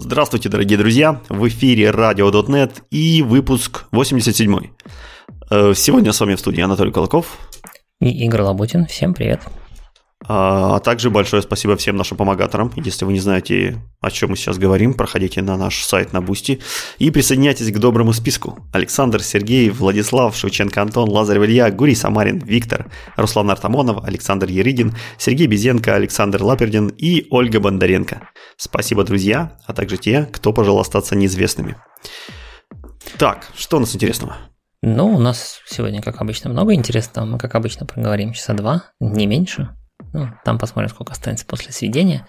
Здравствуйте, дорогие друзья! В эфире RadioDotNet и выпуск 87. Э, сегодня с вами в студии Анатолий Кулаков. И Игорь Лабутин. Всем привет. А, а также большое спасибо всем нашим помогаторам. Если вы не знаете, о чем мы сейчас говорим, проходите на наш сайт на Boosty и присоединяйтесь к доброму списку. Александр, Сергей, Владислав, Шевченко Антон, Лазарев Илья, Гурий Самарин, Виктор, Руслан Артамонов, Александр Еридин, Сергей Бензенко, Александр Лапердин и Ольга Бондаренко. Спасибо, друзья, а также те, кто пожелал остаться неизвестными. Так, что у нас интересного? Ну, у нас сегодня, как обычно, много интересного. Мы, как обычно, проговорим часа два, не меньше. Ну, там посмотрим, сколько останется после сведения.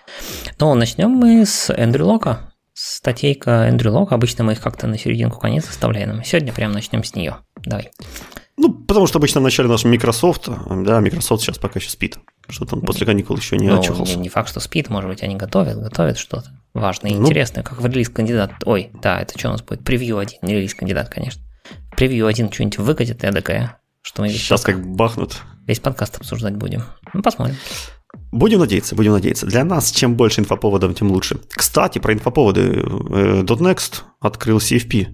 Но начнем мы с Эндрю Лока. Статейка Эндрю Лока. Обычно мы их как-то на серединку конец оставляем. Сегодня прям начнем с нее. Давай. Ну, потому что обычно в начале наш Microsoft, да, Microsoft сейчас пока еще спит. Что-то он после каникул еще не ну, очухался. Не, не факт, что спит, может быть, они готовят, готовят что-то важное и ну, интересное, как в релиз кандидат. Ой, да, это что у нас будет? Превью один, не релиз кандидат, конечно. Превью один что-нибудь выкатит эдакое, что мы Сейчас как бахнут. Весь подкаст обсуждать будем. Ну, посмотрим. Будем надеяться, будем надеяться. Для нас чем больше инфоповодов, тем лучше. Кстати, про инфоповоды. Э, .next открыл CFP.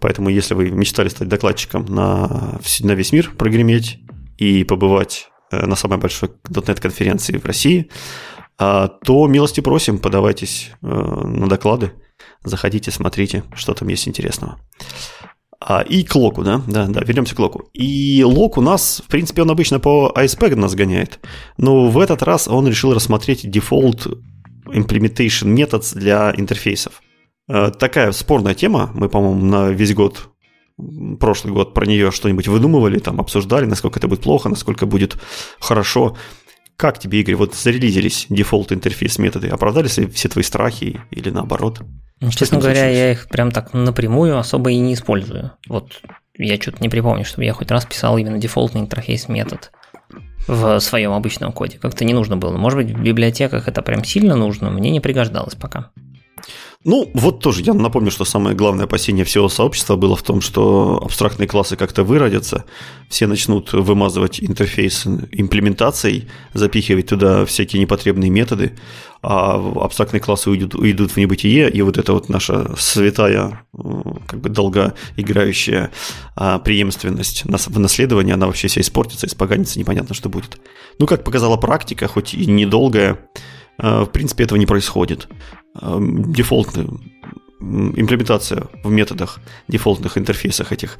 Поэтому, если вы мечтали стать докладчиком на, на весь мир, прогреметь и побывать э, на самой большой .NET конференции в России, а, то милости просим, подавайтесь э, на доклады, заходите, смотрите, что там есть интересного. А, и к локу, да? Да, да, вернемся к локу. И лок у нас, в принципе, он обычно по ASP нас гоняет, но в этот раз он решил рассмотреть дефолт implementation methods для интерфейсов. А, такая спорная тема, мы, по-моему, на весь год прошлый год про нее что-нибудь выдумывали, там обсуждали, насколько это будет плохо, насколько будет хорошо. Как тебе, Игорь, вот зарелизились дефолт интерфейс методы? Оправдались ли все твои страхи или наоборот? Ну, честно говоря, случилось? я их прям так напрямую особо и не использую. Вот я что-то не припомню, чтобы я хоть раз писал именно дефолтный интерфейс метод в своем обычном коде. Как-то не нужно было. Может быть, в библиотеках это прям сильно нужно, мне не пригождалось пока. Ну, вот тоже я напомню, что самое главное опасение всего сообщества было в том, что абстрактные классы как-то выродятся, все начнут вымазывать интерфейс имплементацией, запихивать туда всякие непотребные методы, а абстрактные классы уйдут, уйдут в небытие, и вот эта вот наша святая, как бы долгоиграющая а, преемственность в наследовании, она вообще вся испортится, испоганится, непонятно, что будет. Ну, как показала практика, хоть и недолгая, в принципе, этого не происходит. А, дефолтная имплементация в методах, дефолтных интерфейсах этих,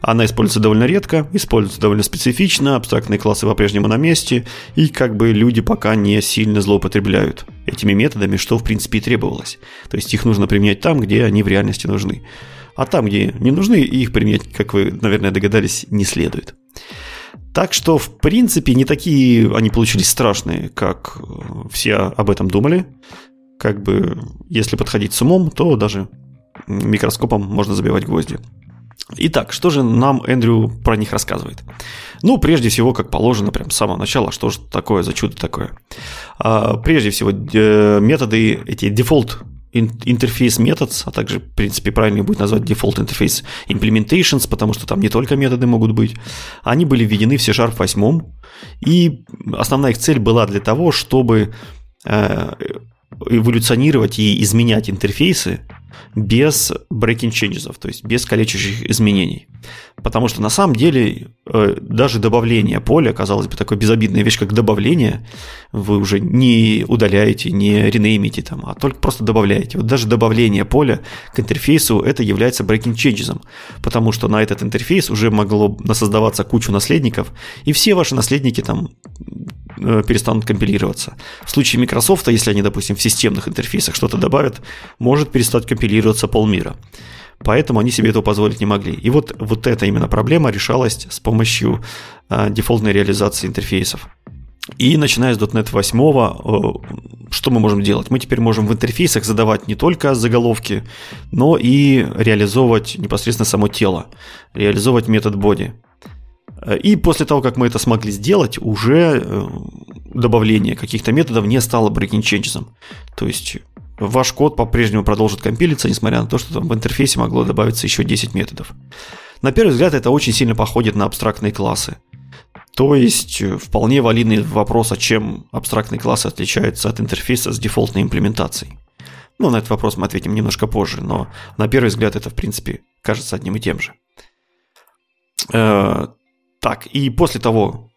она используется довольно редко, используется довольно специфично, абстрактные классы по-прежнему на месте, и как бы люди пока не сильно злоупотребляют этими методами, что в принципе и требовалось. То есть их нужно применять там, где они в реальности нужны. А там, где не нужны, их применять, как вы, наверное, догадались, не следует. Так что, в принципе, не такие они получились страшные, как э, все об этом думали. Как бы, если подходить с умом, то даже микроскопом можно забивать гвозди. Итак, что же нам Эндрю про них рассказывает? Ну, прежде всего, как положено, прям с самого начала, что же такое за чудо такое? А, прежде всего, э, методы, эти дефолт интерфейс methods, а также, в принципе, правильнее будет назвать default interface implementations, потому что там не только методы могут быть, они были введены в C-Sharp 8, и основная их цель была для того, чтобы э, эволюционировать и изменять интерфейсы без breaking changes, то есть без калечащих изменений. Потому что на самом деле э, даже добавление поля, казалось бы, такая безобидная вещь, как добавление, вы уже не удаляете, не ренеймите там, а только просто добавляете. Вот даже добавление поля к интерфейсу это является breaking changes, потому что на этот интерфейс уже могло создаваться кучу наследников, и все ваши наследники там Э, перестанут компилироваться. В случае Microsoft, если они, допустим, в системных интерфейсах что-то добавят, может перестать компилироваться полмира. Поэтому они себе этого позволить не могли. И вот, вот эта именно проблема решалась с помощью э, дефолтной реализации интерфейсов. И начиная с .NET 8, э, что мы можем делать? Мы теперь можем в интерфейсах задавать не только заголовки, но и реализовывать непосредственно само тело, реализовывать метод body. И после того, как мы это смогли сделать, уже э, добавление каких-то методов не стало breaking changes. То есть ваш код по-прежнему продолжит компилиться, несмотря на то, что там в интерфейсе могло добавиться еще 10 методов. На первый взгляд это очень сильно походит на абстрактные классы. То есть э, вполне валидный вопрос, а чем абстрактные классы отличаются от интерфейса с дефолтной имплементацией. Ну, на этот вопрос мы ответим немножко позже, но на первый взгляд это, в принципе, кажется одним и тем же. Э, так, и после того,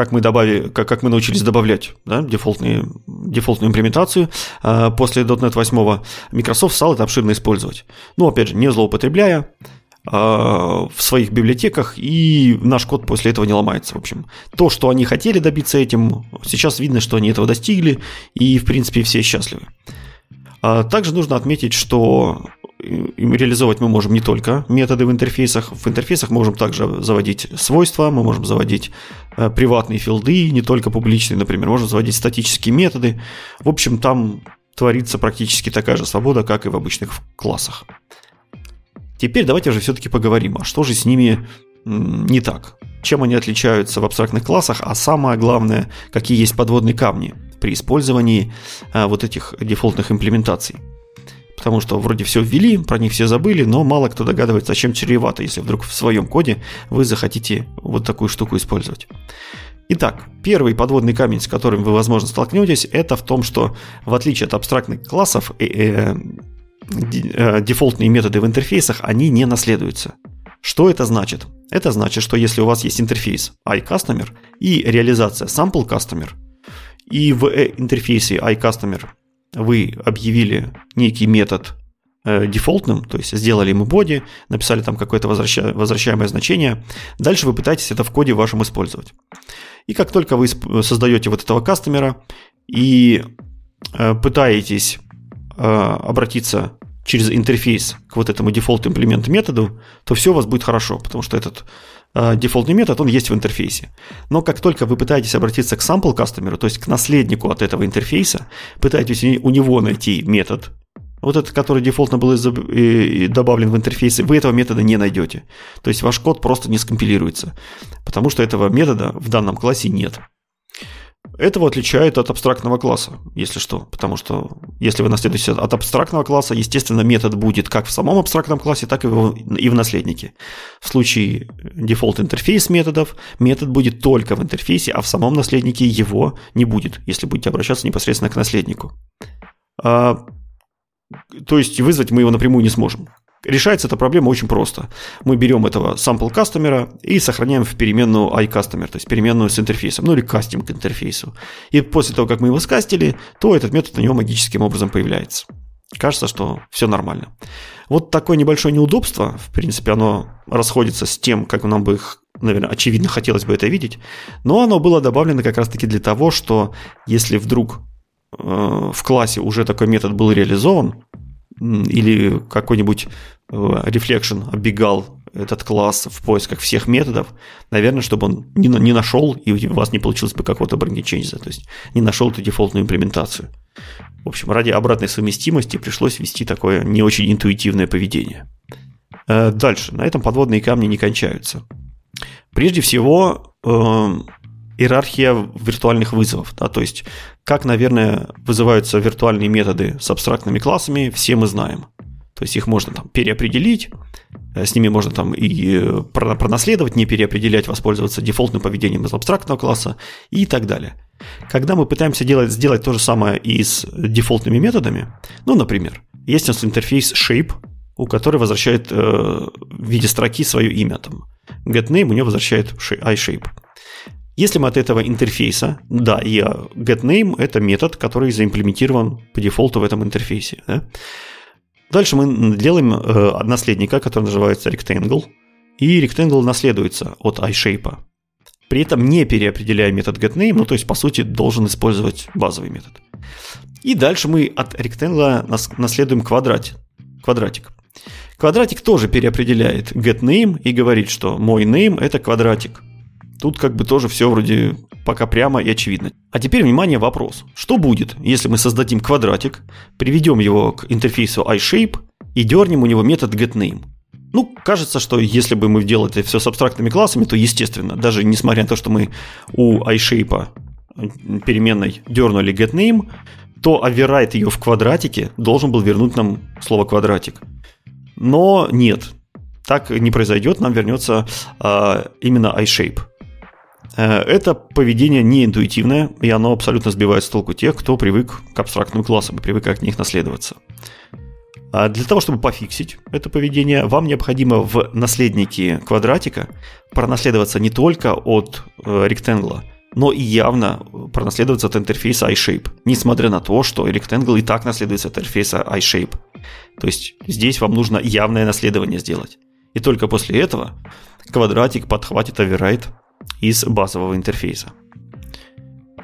как мы, добавили, как, как мы научились добавлять да, дефолтные, дефолтную имплементацию э, после .NET 8, Microsoft стал это обширно использовать. Ну, опять же, не злоупотребляя, э, в своих библиотеках, и наш код после этого не ломается. В общем, то, что они хотели добиться этим, сейчас видно, что они этого достигли, и, в принципе, все счастливы. А также нужно отметить, что реализовать мы можем не только методы в интерфейсах. В интерфейсах можем также заводить свойства, мы можем заводить э, приватные филды, не только публичные, например, можем заводить статические методы. В общем, там творится практически такая же свобода, как и в обычных классах. Теперь давайте же все-таки поговорим, а что же с ними не так? Чем они отличаются в абстрактных классах, а самое главное, какие есть подводные камни при использовании э, вот этих дефолтных имплементаций потому что вроде все ввели, про них все забыли, но мало кто догадывается, чем чревато, если вдруг в своем коде вы захотите вот такую штуку использовать. Итак, первый подводный камень, с которым вы, возможно, столкнетесь, это в том, что в отличие от абстрактных классов, э, э, э, дефолтные методы в интерфейсах, они не наследуются. Что это значит? Это значит, что если у вас есть интерфейс iCustomer и реализация SampleCustomer, и в интерфейсе iCustomer вы объявили некий метод э, дефолтным, то есть сделали ему боди, написали там какое-то возвраща, возвращаемое значение, дальше вы пытаетесь это в коде вашем использовать. И как только вы создаете вот этого кастомера и э, пытаетесь э, обратиться через интерфейс к вот этому дефолт имплемент методу, то все у вас будет хорошо, потому что этот дефолтный метод, он есть в интерфейсе. Но как только вы пытаетесь обратиться к sample кастомеру, то есть к наследнику от этого интерфейса, пытаетесь у него найти метод, вот этот, который дефолтно был добавлен в интерфейсе, вы этого метода не найдете. То есть ваш код просто не скомпилируется, потому что этого метода в данном классе нет. Этого отличает от абстрактного класса, если что. Потому что если вы наследуете от абстрактного класса, естественно, метод будет как в самом абстрактном классе, так и в, и в наследнике. В случае дефолт интерфейс методов, метод будет только в интерфейсе, а в самом наследнике его не будет, если будете обращаться непосредственно к наследнику. А, то есть вызвать мы его напрямую не сможем. Решается эта проблема очень просто. Мы берем этого sample кастомера и сохраняем в переменную iCustomer, то есть переменную с интерфейсом, ну или кастинг к интерфейсу. И после того, как мы его скастили, то этот метод у него магическим образом появляется. Кажется, что все нормально. Вот такое небольшое неудобство, в принципе, оно расходится с тем, как нам бы их, наверное, очевидно хотелось бы это видеть, но оно было добавлено как раз-таки для того, что если вдруг э, в классе уже такой метод был реализован, или какой-нибудь э, Reflection оббегал этот класс в поисках всех методов, наверное, чтобы он не, не нашел, и у вас не получилось бы какого-то брендиченджа, то есть не нашел эту дефолтную имплементацию. В общем, ради обратной совместимости пришлось ввести такое не очень интуитивное поведение. Э, дальше. На этом подводные камни не кончаются. Прежде всего, эм, иерархия виртуальных вызовов. Да, то есть, как, наверное, вызываются виртуальные методы с абстрактными классами, все мы знаем. То есть их можно там переопределить, э, с ними можно там и э, пронаследовать, не переопределять, воспользоваться дефолтным поведением из абстрактного класса и так далее. Когда мы пытаемся делать, сделать то же самое и с дефолтными методами, ну, например, есть у нас интерфейс shape, у которой возвращает э, в виде строки свое имя. Там, getName у него возвращает iShape. Если мы от этого интерфейса, да, и getName – это метод, который заимплементирован по дефолту в этом интерфейсе. Да? Дальше мы делаем э, наследника, который называется rectangle, и rectangle наследуется от iShape. При этом не переопределяя метод getName, ну то есть по сути должен использовать базовый метод. И дальше мы от rectangle наследуем квадратик. квадратик. Квадратик тоже переопределяет getName и говорит, что мой name это квадратик. Тут как бы тоже все вроде пока прямо и очевидно. А теперь, внимание, вопрос. Что будет, если мы создадим квадратик, приведем его к интерфейсу iShape и дернем у него метод getName? Ну, кажется, что если бы мы делали это все с абстрактными классами, то естественно, даже несмотря на то, что мы у iShape переменной дернули getName, то override ее в квадратике должен был вернуть нам слово квадратик. Но нет, так не произойдет, нам вернется а, именно iShape. Э, это поведение неинтуитивное, и оно абсолютно сбивает с толку тех, кто привык к абстрактным классам и привык от них наследоваться. А для того, чтобы пофиксить это поведение, вам необходимо в наследнике квадратика пронаследоваться не только от э, ректангла, но и явно пронаследоваться от интерфейса iShape, несмотря на то, что Rectangle и так наследуется от интерфейса iShape. То есть здесь вам нужно явное наследование сделать. И только после этого квадратик подхватит override из базового интерфейса.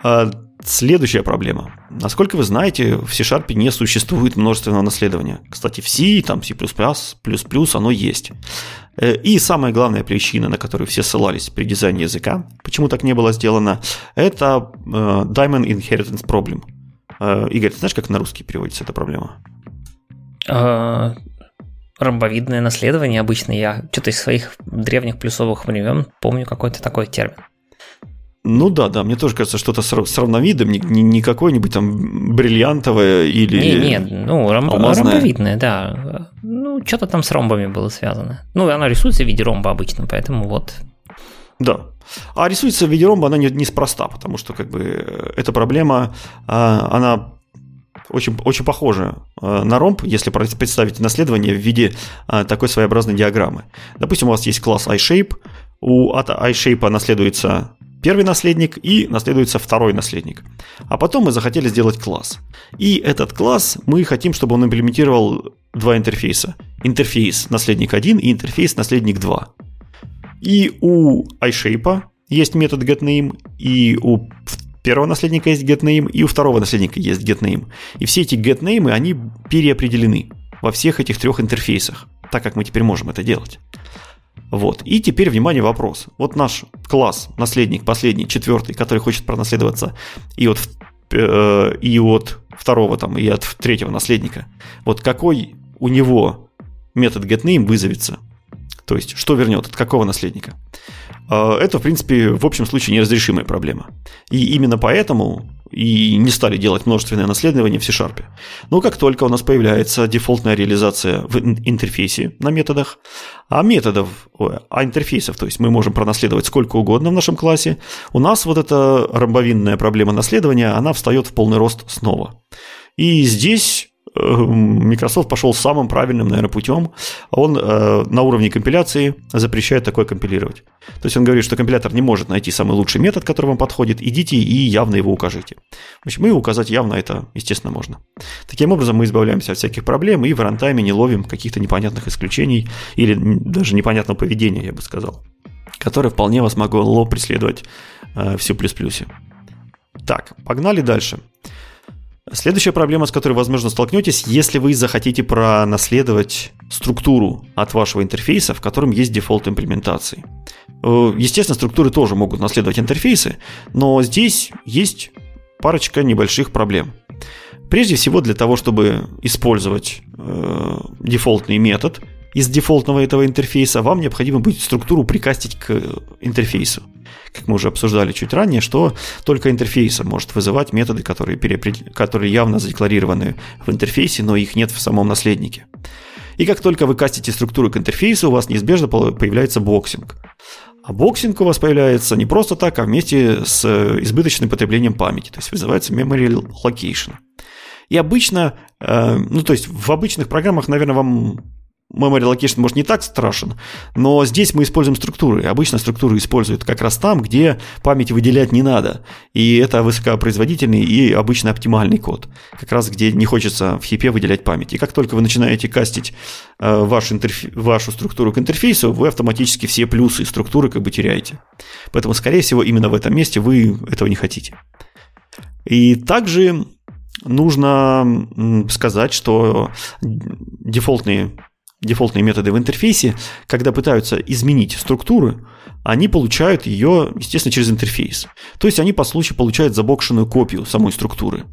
А следующая проблема. Насколько вы знаете, в C-Sharp не существует множественного наследования. Кстати, в C, там C++, оно есть. Э, и самая главная причина, на которую все ссылались при дизайне языка, почему так не было сделано, это э, Diamond Inheritance Problem. Э, Игорь, ты знаешь, как на русский переводится эта проблема? Ромбовидное наследование обычно. Я что-то из своих древних плюсовых времен помню какой-то такой термин. Ну да, да, мне тоже кажется, что-то с равновидом, не, не какое-нибудь там бриллиантовое или Не, не, ну ромб, ромбовидное, да. Ну, что-то там с ромбами было связано. Ну, она рисуется в виде ромба обычно, поэтому вот. Да. А рисуется в виде ромба она не, неспроста, потому что как бы эта проблема, а, она очень, очень похожа а, на ромб, если представить наследование в виде а, такой своеобразной диаграммы. Допустим, у вас есть класс iShape, у от iShape наследуется первый наследник и наследуется второй наследник. А потом мы захотели сделать класс. И этот класс мы хотим, чтобы он имплементировал два интерфейса. Интерфейс наследник 1 и интерфейс наследник 2. И у iShape есть метод getName, и у первого наследника есть getName, и у второго наследника есть getName. И все эти getName, они переопределены во всех этих трех интерфейсах, так как мы теперь можем это делать. Вот. И теперь, внимание, вопрос. Вот наш класс, наследник, последний, четвертый, который хочет пронаследоваться и от, э, и от второго там, и от третьего наследника. Вот какой у него метод getName вызовется? То есть, что вернет, от какого наследника? Э, это, в принципе, в общем случае неразрешимая проблема. И именно поэтому и не стали делать множественное наследование в C-Sharp. Но как только у нас появляется дефолтная реализация в интерфейсе на методах, а методов, а интерфейсов, то есть мы можем пронаследовать сколько угодно в нашем классе, у нас вот эта ромбовинная проблема наследования, она встает в полный рост снова. И здесь Microsoft пошел самым правильным, наверное, путем. Он э, на уровне компиляции запрещает такое компилировать. То есть он говорит, что компилятор не может найти самый лучший метод, который вам подходит. Идите и явно его укажите. В общем, и указать явно это, естественно, можно. Таким образом, мы избавляемся от всяких проблем и в рантайме не ловим каких-то непонятных исключений или даже непонятного поведения, я бы сказал, которое вполне вас могло преследовать э, в C++. Так, погнали дальше. Следующая проблема, с которой, возможно, столкнетесь, если вы захотите пронаследовать структуру от вашего интерфейса, в котором есть дефолт имплементации. Э, естественно, структуры тоже могут наследовать интерфейсы, но здесь есть парочка небольших проблем. Прежде всего, для того, чтобы использовать э, дефолтный метод из дефолтного этого интерфейса, вам необходимо будет структуру прикастить к интерфейсу как мы уже обсуждали чуть ранее, что только интерфейс может вызывать методы, которые, переопредел... которые явно задекларированы в интерфейсе, но их нет в самом наследнике. И как только вы кастите структуру к интерфейсу, у вас неизбежно появляется boxing. А boxing у вас появляется не просто так, а вместе с избыточным потреблением памяти, то есть вызывается memory allocation. И обычно, э, ну то есть в обычных программах, наверное, вам Memory Allocation, может, не так страшен, но здесь мы используем структуры. Обычно структуры используют как раз там, где память выделять не надо. И это высокопроизводительный и обычно оптимальный код. Как раз где не хочется в хипе выделять память. И как только вы начинаете кастить э, ваш интерф... вашу структуру к интерфейсу, вы автоматически все плюсы структуры как бы теряете. Поэтому, скорее всего, именно в этом месте вы этого не хотите. И также нужно сказать, что дефолтные дефолтные методы в интерфейсе, когда пытаются изменить структуру, они получают ее, естественно, через интерфейс. То есть они по случаю получают забокшенную копию самой структуры.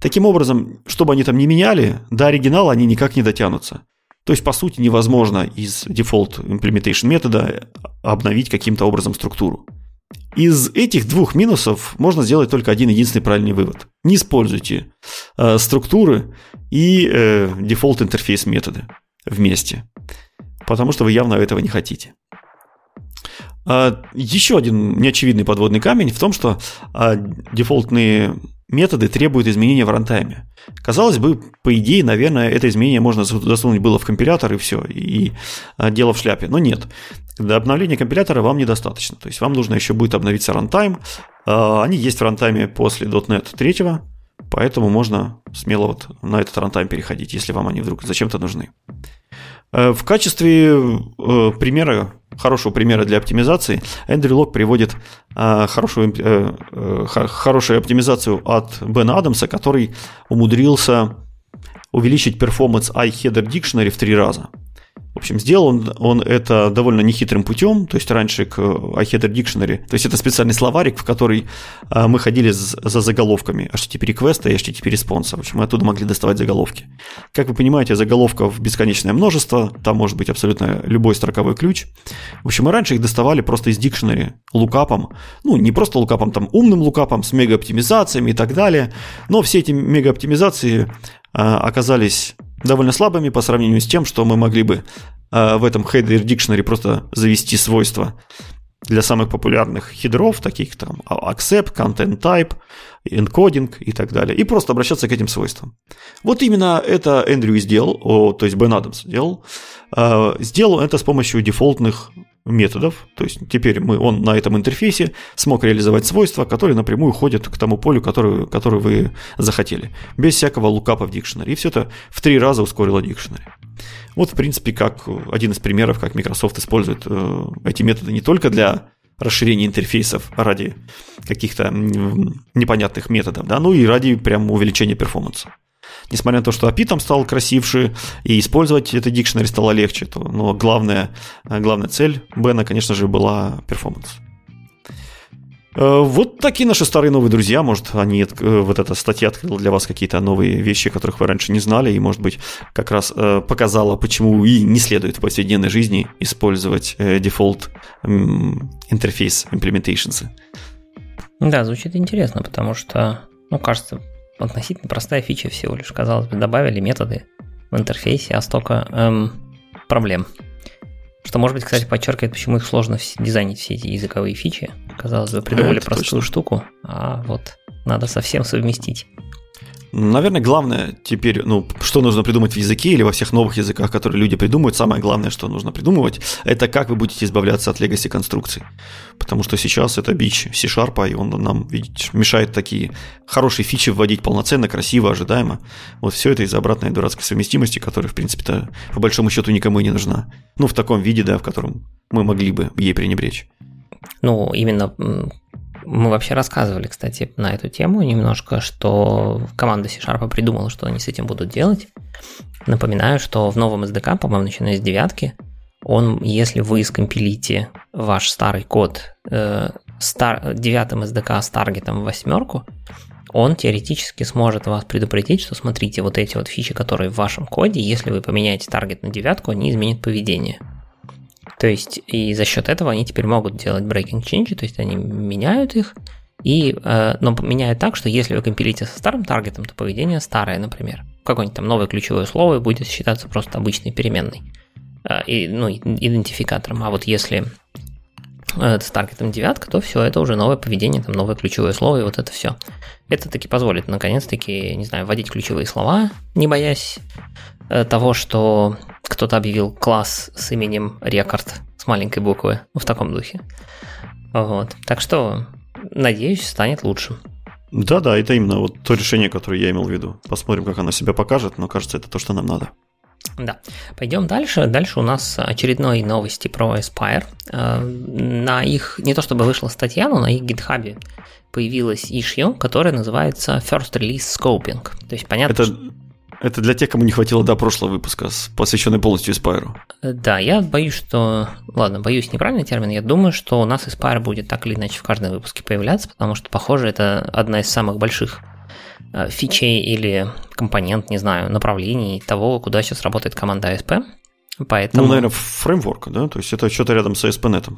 Таким образом, чтобы они там не меняли, до оригинала они никак не дотянутся. То есть, по сути, невозможно из дефолт implementation метода обновить каким-то образом структуру. Из этих двух минусов можно сделать только один единственный правильный вывод. Не используйте э, структуры и э, дефолт интерфейс методы вместе, потому что вы явно этого не хотите. А, еще один неочевидный подводный камень в том, что а, дефолтные методы требуют изменения в рантайме. Казалось бы, по идее, наверное, это изменение можно засунуть было в компилятор и все, и а, дело в шляпе. Но нет. Для обновления компилятора вам недостаточно. То есть вам нужно еще будет обновиться рантайм. Они есть в рантайме после .NET 3, поэтому можно смело вот на этот рантайм переходить, если вам они вдруг зачем-то нужны. Э, в качестве э, примера, хорошего примера для оптимизации, Эндрю Лок приводит э, хорошую, хорошую оптимизацию от Бена Адамса, который умудрился увеличить performance IHeaderDictionary в три раза. В общем, сделал он, он это довольно нехитрым путем, то есть раньше к IHeaderDictionary, то есть это специальный словарик, в который а, мы ходили за заголовками HTTP реквеста и HTTP респонса. В общем, мы оттуда могли доставать заголовки. Как вы понимаете, заголовков бесконечное множество, там может быть абсолютно любой строковой ключ. В общем, мы раньше их доставали просто из Dictionary лукапом, ну, не просто лукапом, там умным лукапом с мега-оптимизациями и так далее, но все эти мега-оптимизации а, оказались довольно слабыми по сравнению с тем, что мы могли бы э, в этом header dictionary просто завести свойства для самых популярных хедров, таких там accept, content type, encoding и так далее, и просто обращаться к этим свойствам. Вот именно это Эндрю сделал, о, то есть Бен Адамс сделал. Э, сделал это с помощью дефолтных методов, то есть теперь мы, он на этом интерфейсе смог реализовать свойства, которые напрямую ходят к тому полю, который, который вы захотели, без всякого лукапа в дикшенере. И все это в три раза ускорило дикшенере. Вот, в принципе, как один из примеров, как Microsoft использует э, эти методы не только для расширения интерфейсов ради каких-то непонятных методов, да, ну и ради прям увеличения перформанса несмотря на то, что API там стал красивше, и использовать это дикшнери стало легче, то, но главная, главная цель Бена, конечно же, была перформанс. Э, вот такие наши старые новые друзья. Может, они, э, вот эта статья открыла для вас какие-то новые вещи, которых вы раньше не знали, и, может быть, как раз э, показала, почему и не следует в повседневной жизни использовать дефолт интерфейс implementations. Да, звучит интересно, потому что, ну, кажется, относительно простая фича всего лишь. Казалось бы, добавили методы в интерфейсе, а столько эм, проблем. Что, может быть, кстати, подчеркивает, почему их сложно дизайнить все эти языковые фичи. Казалось бы, придумали Это простую точно. штуку, а вот надо совсем совместить. Наверное, главное теперь, ну, что нужно придумать в языке или во всех новых языках, которые люди придумывают, самое главное, что нужно придумывать, это как вы будете избавляться от legacy конструкций. Потому что сейчас это бич C-Sharp, и он нам, видите, мешает такие хорошие фичи вводить полноценно, красиво, ожидаемо. Вот все это из-за обратной дурацкой совместимости, которая, в принципе-то, по большому счету никому и не нужна. Ну, в таком виде, да, в котором мы могли бы ей пренебречь. Ну, именно мы вообще рассказывали, кстати, на эту тему немножко, что команда C-Sharp придумала, что они с этим будут делать. Напоминаю, что в новом SDK, по-моему, начиная с девятки, он, если вы скомпилите ваш старый код э, стар, девятым SDK с таргетом в восьмерку, он теоретически сможет вас предупредить, что смотрите, вот эти вот фичи, которые в вашем коде, если вы поменяете таргет на девятку, они изменят поведение. То есть и за счет этого они теперь могут делать breaking change, то есть они меняют их, и, э, но меняют так, что если вы компилите со старым таргетом, то поведение старое, например. Какое-нибудь там новое ключевое слово будет считаться просто обычной переменной, э, и, ну, идентификатором. А вот если э, с таргетом девятка, то все, это уже новое поведение, там новое ключевое слово, и вот это все. Это таки позволит, наконец-таки, не знаю, вводить ключевые слова, не боясь того, что кто-то объявил класс с именем рекорд с маленькой буквы, ну, в таком духе. Вот. Так что, надеюсь, станет лучше. Да-да, это именно вот то решение, которое я имел в виду. Посмотрим, как оно себя покажет, но кажется, это то, что нам надо. Да. Пойдем дальше. Дальше у нас очередной новости про Aspire. Э, на их, не то чтобы вышла статья, но на их гитхабе появилась issue, которая называется First Release Scoping. То есть понятно, это... что это для тех, кому не хватило до прошлого выпуска, посвященный полностью Aspire. Да, я боюсь, что... Ладно, боюсь неправильный термин. Я думаю, что у нас Aspire будет так или иначе в каждом выпуске появляться, потому что, похоже, это одна из самых больших э, фичей или компонент, не знаю, направлений того, куда сейчас работает команда ASP. Поэтому... Ну, наверное, фреймворк, да? То есть это что-то рядом с ASP.NET.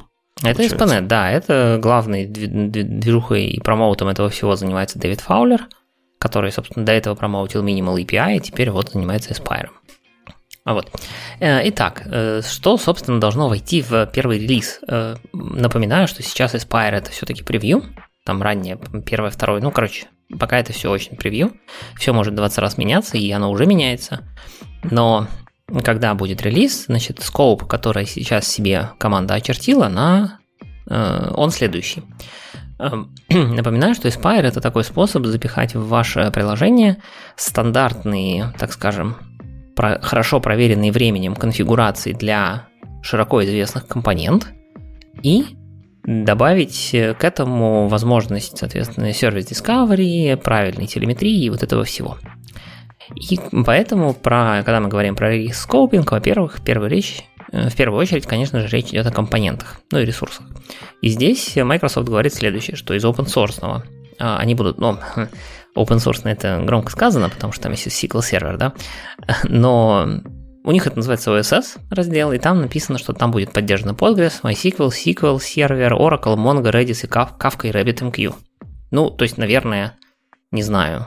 Это ASP.NET, да. Это главный движухой и промоутом этого всего занимается Дэвид Фаулер – который, собственно, до этого промоутил Minimal API, и теперь вот занимается Aspire. А вот. Итак, что, собственно, должно войти в первый релиз? Напоминаю, что сейчас Aspire это все-таки превью, там раннее, первое, второе, ну, короче, пока это все очень превью, все может 20 раз меняться, и оно уже меняется, но когда будет релиз, значит, скоуп, который сейчас себе команда очертила, на, э, он следующий. Эм, напоминаю, что Aspire это такой способ запихать в ваше приложение стандартные, так скажем, про, хорошо проверенные временем конфигурации для широко известных компонент и добавить э, к этому возможность, соответственно, сервис Discovery, правильной телеметрии и вот этого всего. И поэтому, про, когда мы говорим про релиз скопинг, во-первых, первая речь, в первую очередь, конечно же, речь идет о компонентах, ну и ресурсах. И здесь Microsoft говорит следующее, что из open source а, они будут, ну, open source это громко сказано, потому что там есть SQL сервер, да, но у них это называется OSS раздел, и там написано, что там будет поддержана Postgres, MySQL, SQL, сервер, Oracle, Mongo, Redis, и Kafka и RabbitMQ. Ну, то есть, наверное, не знаю,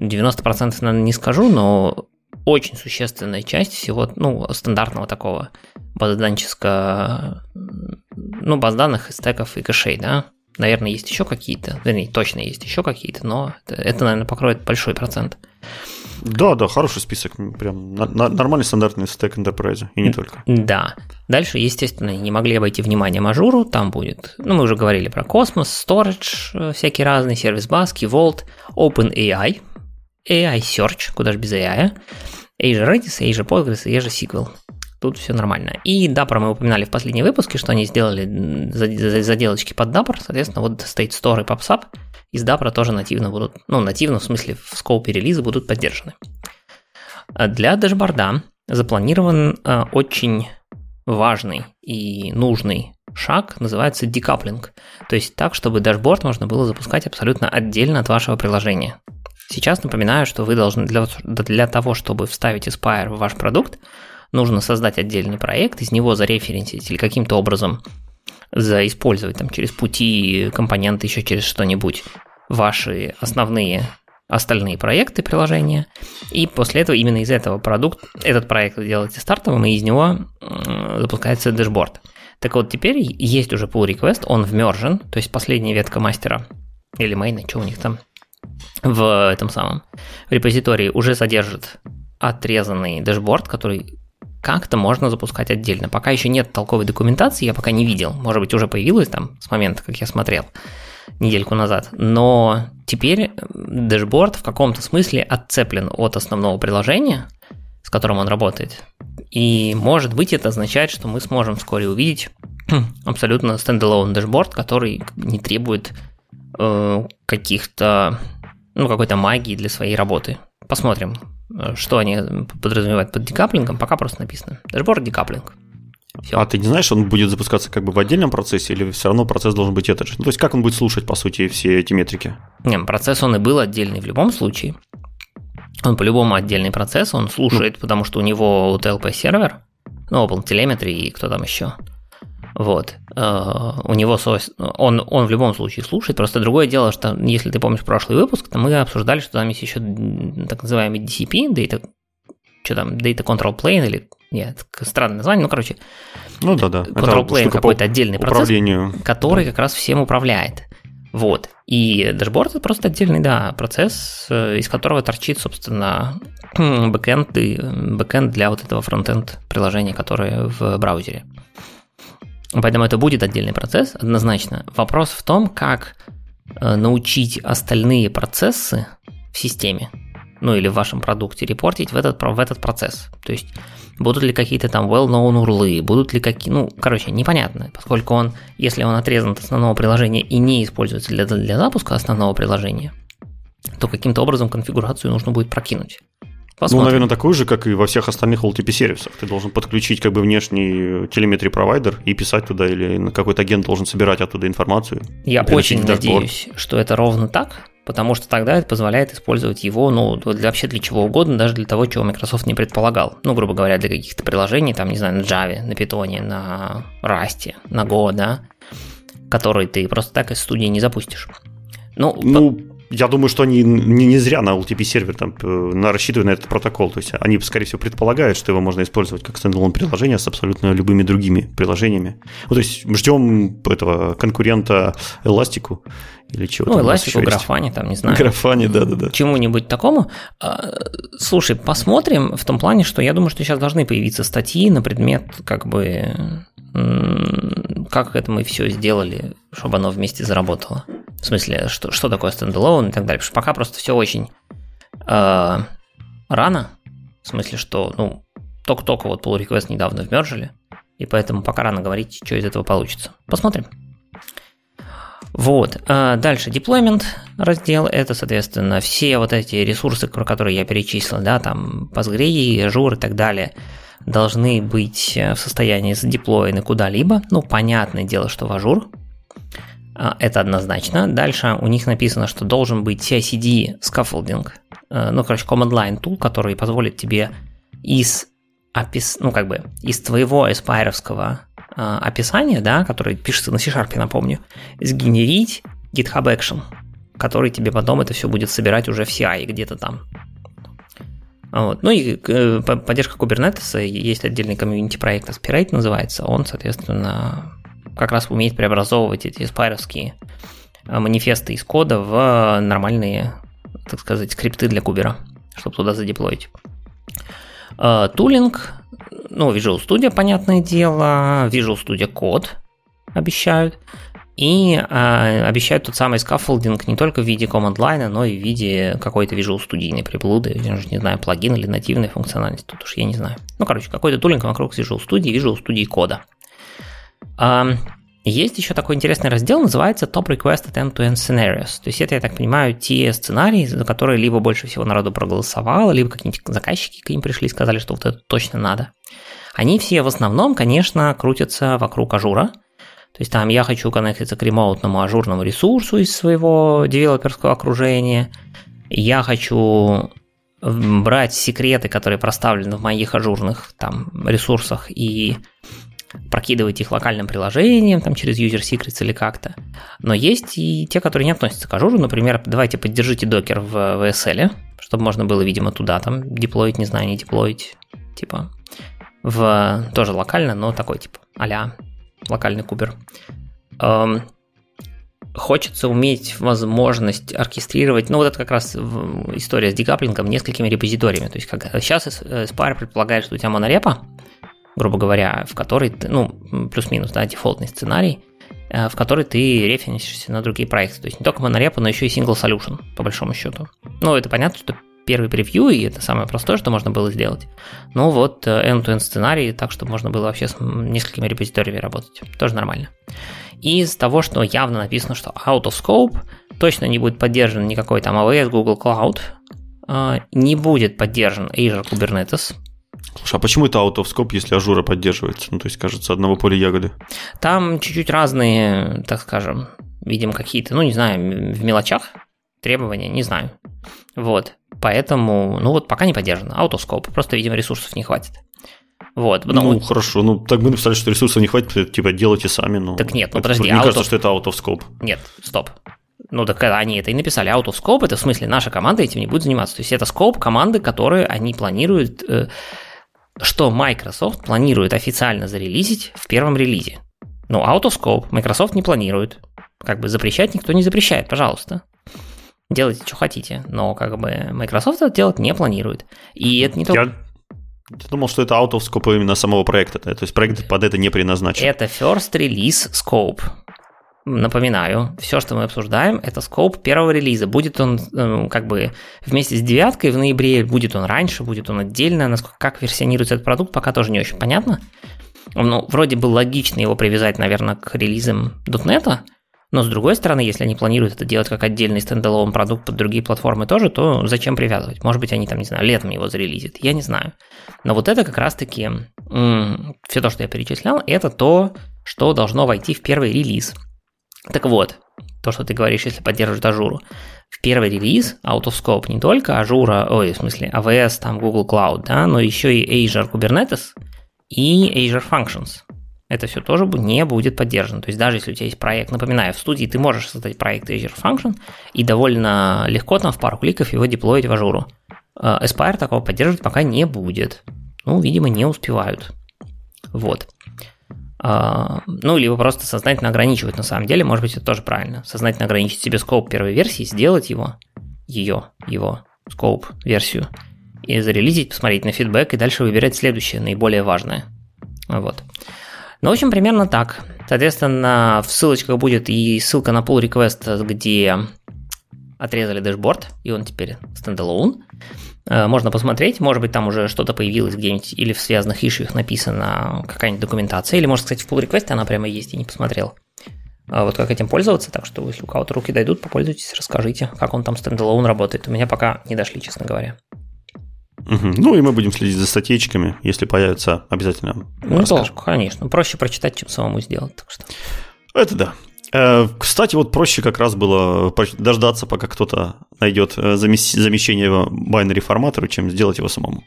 90% наверное, не скажу, но очень существенная часть всего, ну, стандартного такого базоданческого, ну, баз данных, стеков и кэшей, да. Наверное, есть еще какие-то, вернее, точно есть еще какие-то, но это, это наверное, покроет большой процент. Да, да, хороший список, прям нормальный стандартный стек Enterprise, и не только. Да. Дальше, естественно, не могли обойти вниманием Ажуру, там будет, ну, мы уже говорили про Cosmos, Storage, э, всякие разные, Service Bus, Key Vault, OpenAI, AI Search, куда же без AI, Azure Redis, Azure Postgres, Azure SQL. Тут все нормально. И Dapper мы упоминали в последнем выпуске, что они сделали заделочки под Dapper, соответственно, вот State Store и PubSub – из Dapper тоже нативно будут, ну, нативно в смысле в скопе релиза будут поддержаны. А для дашборда запланирован э, очень важный и нужный шаг, называется декаплинг. То есть так, чтобы дашборд можно было запускать абсолютно отдельно от вашего приложения. Сейчас напоминаю, что вы должны для, для того, чтобы вставить Aspire в ваш продукт, нужно создать отдельный проект, из него зареференсить или каким-то образом заиспользовать там через пути, компоненты, еще через что-нибудь ваши основные остальные проекты приложения, и после этого именно из этого продукт, этот проект вы делаете стартовым, и из него запускается дэшборд. Так вот, теперь есть уже pull request, он вмержен, то есть последняя ветка мастера или мейна, что у них там в этом самом репозитории уже содержит отрезанный dashboard, который как-то можно запускать отдельно. Пока еще нет толковой документации, я пока не видел. Может быть, уже появилась там с момента, как я смотрел недельку назад. Но теперь dashboard в каком-то смысле отцеплен от основного приложения, с которым он работает. И может быть это означает, что мы сможем вскоре увидеть абсолютно standalone dashboard, который не требует э, каких-то, ну, какой-то магии для своей работы. Посмотрим, э, что они подразумевают под декаплингом. Пока просто написано. Dashboard decoupling. Все. А ты не знаешь, он будет запускаться как бы в отдельном процессе, или все равно процесс должен быть этот же? Ну, то есть как он будет слушать, по сути, все эти метрики? Не, процесс он и был отдельный в любом случае. Он по-любому отдельный процесс, он слушает, ну. потому что у него OTLP сервер, ну, OpenTelemetry и кто там еще. Вот. Э, у него он, он в любом случае слушает. Просто другое дело, что если ты помнишь прошлый выпуск, то мы обсуждали, что там есть еще так называемый DCP, Data, что там, Data Control Plane или нет, странное название, ну, короче, ну, да, да. Control Plane какой-то отдельный процесс, который как раз всем управляет. Вот. И dashboard это просто отдельный, да, процесс, э, из которого торчит, собственно, бэкэнд, и бэкэнд для вот этого фронтенд приложения, которое в браузере. Поэтому это будет отдельный процесс, однозначно. Вопрос в том, как э, научить остальные процессы в системе, ну или в вашем продукте, репортить в этот, в этот процесс. То есть Будут ли какие-то там well-known урлы, будут ли какие... Ну, короче, непонятно, поскольку он, если он отрезан от основного приложения и не используется для, для запуска основного приложения, то каким-то образом конфигурацию нужно будет прокинуть. Ну, Посмотрим. Ну, наверное, такой же, как и во всех остальных OLTP-сервисах. Ты должен подключить как бы внешний телеметрий провайдер и писать туда, или какой-то агент должен собирать оттуда информацию. Я очень надеюсь, что это ровно так, потому что тогда это позволяет использовать его, ну, для, вообще для чего угодно, даже для того, чего Microsoft не предполагал. Ну, грубо говоря, для каких-то приложений, там, не знаю, на Java, на Python, на Rust, на Go, да, которые ты просто так из студии не запустишь. Ну, ну я думаю, что они не, не зря на LTP сервер там на, рассчитывают на этот протокол. То есть они, скорее всего, предполагают, что его можно использовать как стендалон приложение с абсолютно любыми другими приложениями. Ну, то есть ждем этого конкурента Эластику или чего Ну, Эластику, Графани, там, не знаю. Графани, да-да-да. Чему-нибудь такому. А, слушай, посмотрим в том плане, что я думаю, что сейчас должны появиться статьи на предмет как бы как это мы все сделали, чтобы оно вместе заработало. В смысле, что, что такое стендалон и так далее. Потому что пока просто все очень э, рано. В смысле, что, ну, только-только вот pull request недавно вмержили. И поэтому пока рано говорить, что из этого получится. Посмотрим. Вот. А дальше deployment раздел. Это, соответственно, все вот эти ресурсы, про которые я перечислил, да, там Postgre, Azure и так далее – должны быть э, в состоянии задеплоены куда-либо. Ну, понятное дело, что в Ажур. А, это однозначно. Дальше у них написано, что должен быть CI-CD scaffolding, э, ну, короче, command line tool, который позволит тебе из опис... ну, как бы, из твоего эспайровского э, описания, да, который пишется на C-Sharp, напомню, сгенерить GitHub Action, который тебе потом это все будет собирать уже в CI где-то там. Вот. Ну и э, поддержка Kubernetes, есть отдельный комьюнити проект Aspirate называется, он, соответственно, как раз умеет преобразовывать эти спайровские э, манифесты из кода в нормальные, так сказать, скрипты для кубера, чтобы туда задеплоить. Э, тулинг, ну, Visual Studio, понятное дело, Visual Studio Code обещают. И э, обещают тот самый скаффолдинг не только в виде command line, но и в виде какой-то Visual студийной приблуды, я же не знаю, плагин или нативной функциональности, тут уж я не знаю. Ну, короче, какой-то тулинг вокруг Visual Studio, Visual Studio кода. Есть еще такой интересный раздел, называется Top Requested End-to-End Scenarios. То есть это, я так понимаю, те сценарии, за которые либо больше всего народу проголосовало, либо какие-нибудь заказчики к ним пришли и сказали, что вот это точно надо. Они все в основном, конечно, крутятся вокруг ажура, то есть там я хочу коннектиться к ремоутному ажурному ресурсу из своего девелоперского окружения. Я хочу брать секреты, которые проставлены в моих ажурных там ресурсах и прокидывать их локальным приложением, там через user secrets или как-то. Но есть и те, которые не относятся к ажуру. Например, давайте поддержите докер в VSL, чтобы можно было, видимо, туда там деплоить, не знаю, не деплоить, типа в тоже локально, но такой типа а локальный кубер. Эм, хочется уметь возможность оркестрировать, ну вот это как раз история с декаплингом несколькими репозиториями. То есть как, сейчас Spire предполагает, что у тебя монорепа, грубо говоря, в которой ты, ну, плюс-минус, да, дефолтный сценарий, э, в который ты референсишься на другие проекты. То есть не только монорепа, но еще и single solution, по большому счету. Ну, это понятно, что первый превью, и это самое простое, что можно было сделать. Ну вот э, end-to-end сценарий, так, чтобы можно было вообще с несколькими репозиториями работать. Тоже нормально. Из того, что явно написано, что out of scope, точно не будет поддержан никакой там AWS, Google Cloud, э, не будет поддержан Azure Kubernetes, Слушай, а почему это out of scope, если Ажура поддерживается? Ну, то есть, кажется, одного поля ягоды. Там чуть-чуть разные, так скажем, видим какие-то, ну, не знаю, в мелочах требования, не знаю. Вот. Поэтому, ну вот пока не поддержано. Out of scope. Просто, видимо, ресурсов не хватит. Вот. Ну, ну, хорошо. Ну, так мы написали, что ресурсов не хватит, типа, делайте сами. Ну, так нет, ну подожди. Мне кажется, что это out of scope. Нет, стоп. Ну, так они это и написали. Out of scope, это в смысле наша команда этим не будет заниматься. То есть это scope команды, которые они планируют, э, что Microsoft планирует официально зарелизить в первом релизе. Ну, out of scope Microsoft не планирует. Как бы запрещать никто не запрещает, пожалуйста делайте, что хотите, но как бы Microsoft это делать не планирует. И это не только... Я думал, что это out of scope именно самого проекта, то есть проект под это не предназначен. Это first release scope. Напоминаю, все, что мы обсуждаем, это скоп первого релиза. Будет он э, как бы вместе с девяткой в ноябре, будет он раньше, будет он отдельно, насколько, как версионируется этот продукт, пока тоже не очень понятно. Ну, вроде бы логично его привязать, наверное, к релизам .NET, но с другой стороны, если они планируют это делать как отдельный стендалон продукт под другие платформы тоже, то зачем привязывать? Может быть, они там, не знаю, летом его зарелизят, я не знаю. Но вот это как раз-таки, все то, что я перечислял, это то, что должно войти в первый релиз. Так вот, то, что ты говоришь, если поддерживают ажуру. В первый релиз Out of Scope не только ажура, ой, в смысле AWS, там Google Cloud, да, но еще и Azure Kubernetes и Azure Functions. это все тоже не будет поддержано. То есть даже если у тебя есть проект, напоминаю, в студии ты можешь создать проект Azure Function и довольно легко там в пару кликов его деплоить в ажуру. Aspire такого поддерживать пока не будет. Ну, видимо, не успевают. Вот. А, ну, либо просто сознательно ограничивать на самом деле, может быть, это тоже правильно. Сознательно ограничить себе скоп первой версии, сделать его, ее, его, скоп, версию, и зарелизить, посмотреть на фидбэк, и дальше выбирать следующее, наиболее важное. Вот. Ну, в общем, примерно так. Соответственно, в ссылочках будет и ссылка на pull request, где отрезали дэшборд, и он теперь стендалone. Э, можно посмотреть, может быть, там уже что-то появилось где-нибудь, или в связанных ишьях написана какая-нибудь документация, или, может, кстати, в pull request она прямо есть, я не посмотрел. А вот как этим пользоваться, так что если у кого-то руки дойдут, попользуйтесь, расскажите, как он там стендалone работает. У меня пока не дошли, честно говоря. Угу. Ну и мы будем следить за статейчиками, если появятся, обязательно Ну, расскажем. конечно. Проще прочитать, чем самому сделать. Так что. Это да. Э, кстати, вот проще как раз было дождаться, пока кто-то найдет э, замещение binary форматору, чем сделать его самому.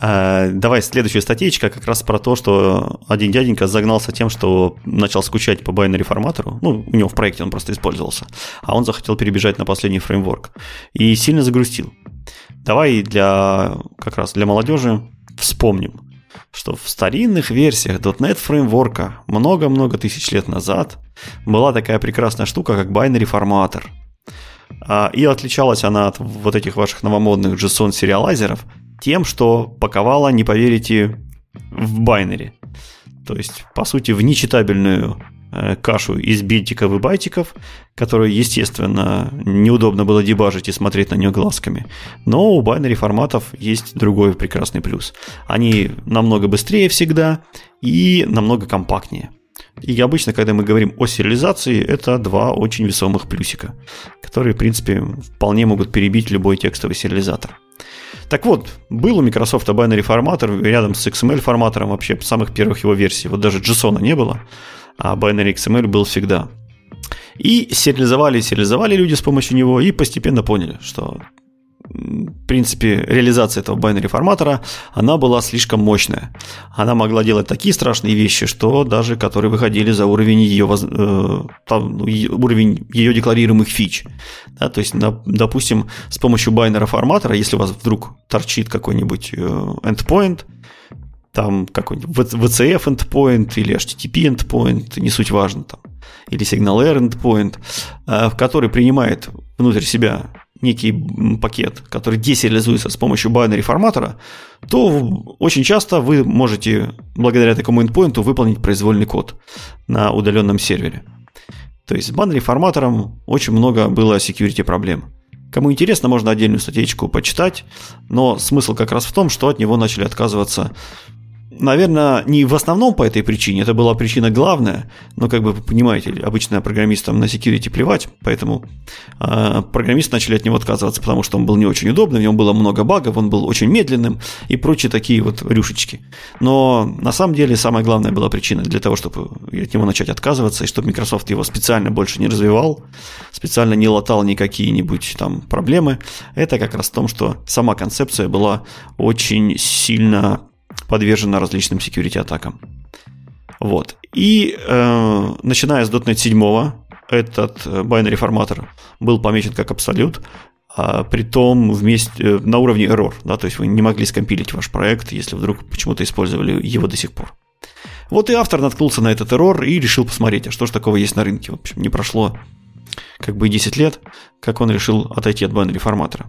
Э, давай следующая статейка как раз про то, что один дяденька загнался тем, что начал скучать по binary форматору. Ну, у него в проекте он просто использовался. А он захотел перебежать на последний фреймворк. И сильно загрустил. Давай для как раз для молодежи вспомним, что в старинных версиях .NET фреймворка много-много тысяч лет назад была такая прекрасная штука, как binary форматор. А, и отличалась она от вот этих ваших новомодных JSON сериалайзеров тем, что паковала, не поверите, в байнере. То есть, по сути, в нечитабельную кашу из битиков и байтиков, которую, естественно, неудобно было дебажить и смотреть на нее глазками. Но у байнери форматов есть другой прекрасный плюс. Они намного быстрее всегда и намного компактнее. И обычно, когда мы говорим о сериализации, это два очень весомых плюсика, которые, в принципе, вполне могут перебить любой текстовый сериализатор. Так вот, был у Microsoft binary форматор рядом с XML форматором вообще самых первых его версий. Вот даже JSON не было а binary XML был всегда. И сериализовали, сериализовали люди с помощью него и постепенно поняли, что в принципе, реализация этого binary форматора, она была слишком мощная. Она могла делать такие страшные вещи, что даже которые выходили за уровень ее, э, там, ну, уровень ее декларируемых фич. Да, то есть, допустим, с помощью байнера форматора, если у вас вдруг торчит какой-нибудь э, endpoint, там какой-нибудь VCF endpoint или HTTP endpoint, не суть важно там, или Signal Air endpoint, э, который принимает внутрь себя некий пакет, который десериализуется с помощью binary форматора, то очень часто вы можете благодаря такому endpoint выполнить произвольный код на удаленном сервере. То есть с binary форматором очень много было security проблем. Кому интересно, можно отдельную статейку почитать, но смысл как раз в том, что от него начали отказываться наверное, не в основном по этой причине, это была причина главная, но, как бы вы понимаете, обычно программистам на security плевать, поэтому э, программисты начали от него отказываться, потому что он был не очень удобным, в нем было много багов, он был очень медленным и прочие такие вот рюшечки. Но на самом деле самая главная была причина для того, чтобы от него начать отказываться, и чтобы Microsoft его специально больше не развивал, специально не латал никакие-нибудь там проблемы, это как раз в том, что сама концепция была очень сильно подвержена различным security атакам. Вот. И э, начиная с .NET 7 этот э, binary форматор был помечен как абсолют, а при том вместе, э, на уровне error, да, то есть вы не могли скомпилить ваш проект, если вдруг почему-то использовали его до сих пор. Вот и автор наткнулся на этот error и решил посмотреть, а что же такого есть на рынке. В общем, не прошло как бы 10 лет, как он решил отойти от binary форматора.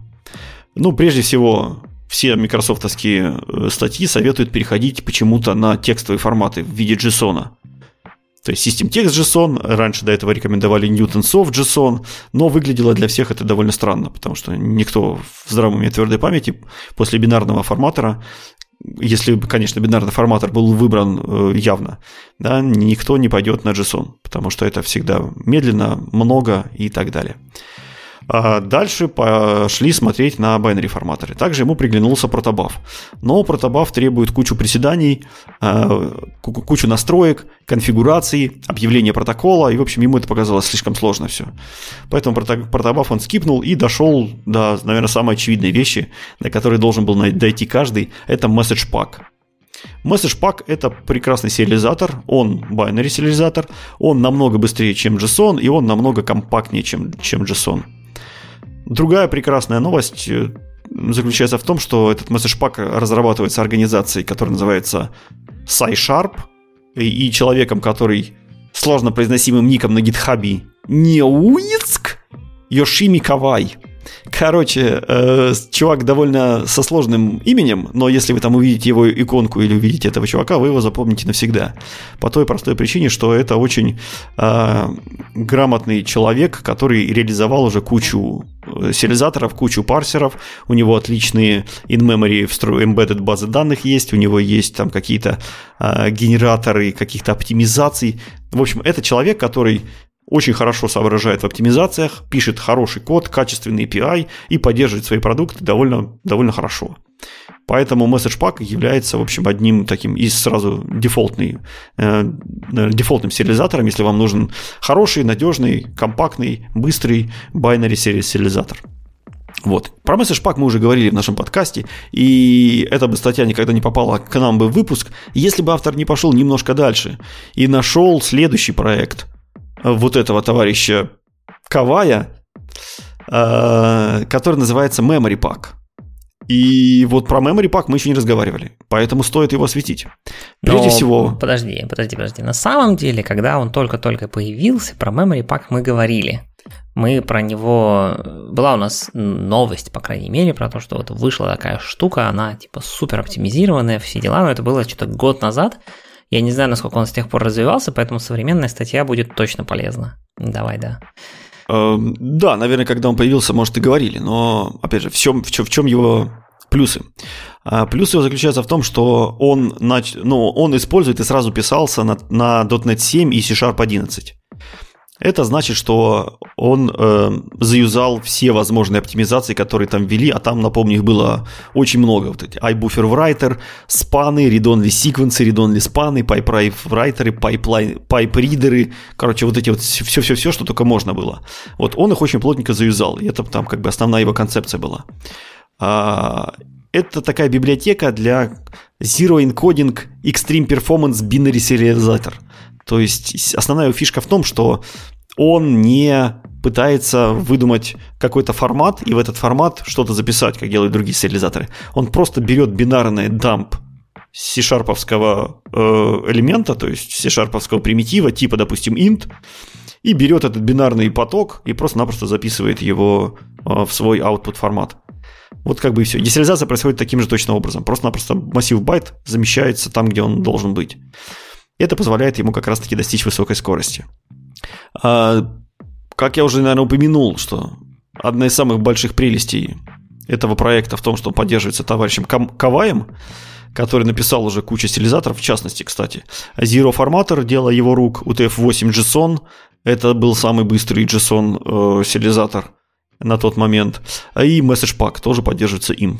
Ну, прежде всего, все микрософтовские э, статьи советуют переходить почему-то на текстовые форматы в виде JSON. То есть System Text JSON, раньше до этого рекомендовали Newton Soft JSON, но выглядело для всех это довольно странно, потому что никто в здравом уме твердой памяти после бинарного форматора, если, конечно, бинарный форматор был выбран э, явно, да, никто не пойдет на JSON, потому что это всегда медленно, много и так далее. А дальше пошли смотреть на binary форматоры. Также ему приглянулся протобаф. Но протобаф требует кучу приседаний, а, кучу настроек, конфигураций, объявления протокола, и, в общем, ему это показалось слишком сложно все. Поэтому протобаф он скипнул и дошел до, наверное, самой очевидной вещи, до которой должен был дойти каждый, это message pack. Message Pack это прекрасный сериализатор, он binary сериализатор, он намного быстрее, чем JSON, и он намного компактнее, чем, чем JSON. Другая прекрасная новость э, заключается в том, что этот Pack разрабатывается организацией, которая называется SciSharp, и человеком, который сложно произносимым ником на гитхабе Неуицк Йошими Кавай – Короче, э, чувак довольно со сложным именем, но если вы там увидите его иконку или увидите этого чувака, вы его запомните навсегда. По той простой причине, что это очень э, грамотный человек, который реализовал уже кучу э, сериализаторов, кучу парсеров, у него отличные in-memory embedded базы данных есть, у него есть там какие-то э, генераторы каких-то оптимизаций. В общем, это человек, который очень хорошо соображает в оптимизациях, пишет хороший код, качественный API и поддерживает свои продукты довольно, довольно хорошо. Поэтому Message Pack является, в общем, одним таким из сразу дефолтный, э, дефолтным сериализатором, если вам нужен хороший, надежный, компактный, быстрый binary сериализатор. Вот. Про Message Pack мы уже говорили в нашем подкасте, и эта бы статья никогда не попала к нам бы в выпуск, если бы автор не пошел немножко дальше и нашел следующий проект – вот этого товарища Кавая, э, который называется Memory Pack. И вот про Memory Pack мы еще не разговаривали, поэтому стоит его осветить. Прежде Но, всего... Подожди, подожди, подожди. На самом деле, когда он только-только появился, про Memory Pack мы говорили. Мы про него... Была у нас новость, по крайней мере, про то, что вот вышла такая штука, она типа супер оптимизированная, все дела, но это было что-то год назад, я не знаю, насколько он с тех пор развивался, поэтому современная статья будет точно полезна. Давай, да. Эм, да, наверное, когда он появился, может, и говорили, но, опять же, в чем, в чем, в чем его плюсы? А, плюс его заключается в том, что он, нач... ну, он использует и сразу писался на, на .NET 7 и C-Sharp 11. Это значит, что он э, заюзал все возможные оптимизации, которые там ввели, а там, напомню, их было очень много. Вот эти iBuffer Writer, спаны, read-only sequence, read-only спаны, pipe writer, pipeline, pipe reader, короче, вот эти вот все-все-все, что только можно было. Вот он их очень плотненько заюзал, и это там как бы основная его концепция была. А, это такая библиотека для Zero Encoding Extreme Performance Binary Serializer. То есть основная фишка в том, что он не пытается выдумать какой-то формат и в этот формат что-то записать, как делают другие сериализаторы. Он просто берет бинарный дамп C-шарповского э, элемента, то есть C-шарповского примитива, типа, допустим, int, и берет этот бинарный поток и просто-напросто записывает его э, в свой output формат. Вот как бы и все. Десериализация происходит таким же точно образом. Просто-напросто массив байт замещается там, где он должен быть. Это позволяет ему как раз-таки достичь высокой скорости. А, как я уже, наверное, упомянул, что одна из самых больших прелестей этого проекта в том, что он поддерживается товарищем Каваем, который написал уже кучу стилизаторов, в частности, кстати. Zero Formatter, дело его рук, UTF-8 JSON, это был самый быстрый JSON э, на тот момент, и Message Pack тоже поддерживается им.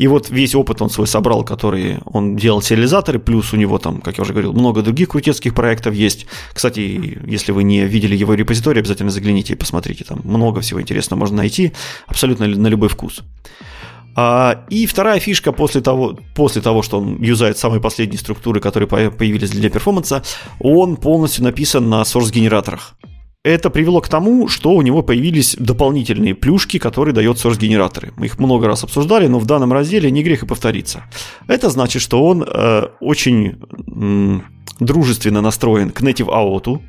И вот весь опыт он свой собрал, который он делал сериализаторы, плюс у него там, как я уже говорил, много других крутецких проектов есть. Кстати, если вы не видели его репозиторий, обязательно загляните и посмотрите, там много всего интересного можно найти, абсолютно на любой вкус. А, и вторая фишка после того, после того, что он юзает самые последние структуры, которые появились для перформанса, он полностью написан на source-генераторах это привело к тому, что у него появились дополнительные плюшки, которые дает source-генераторы. Мы их много раз обсуждали, но в данном разделе не грех и повториться. Это значит, что он э, очень э, дружественно настроен к native out,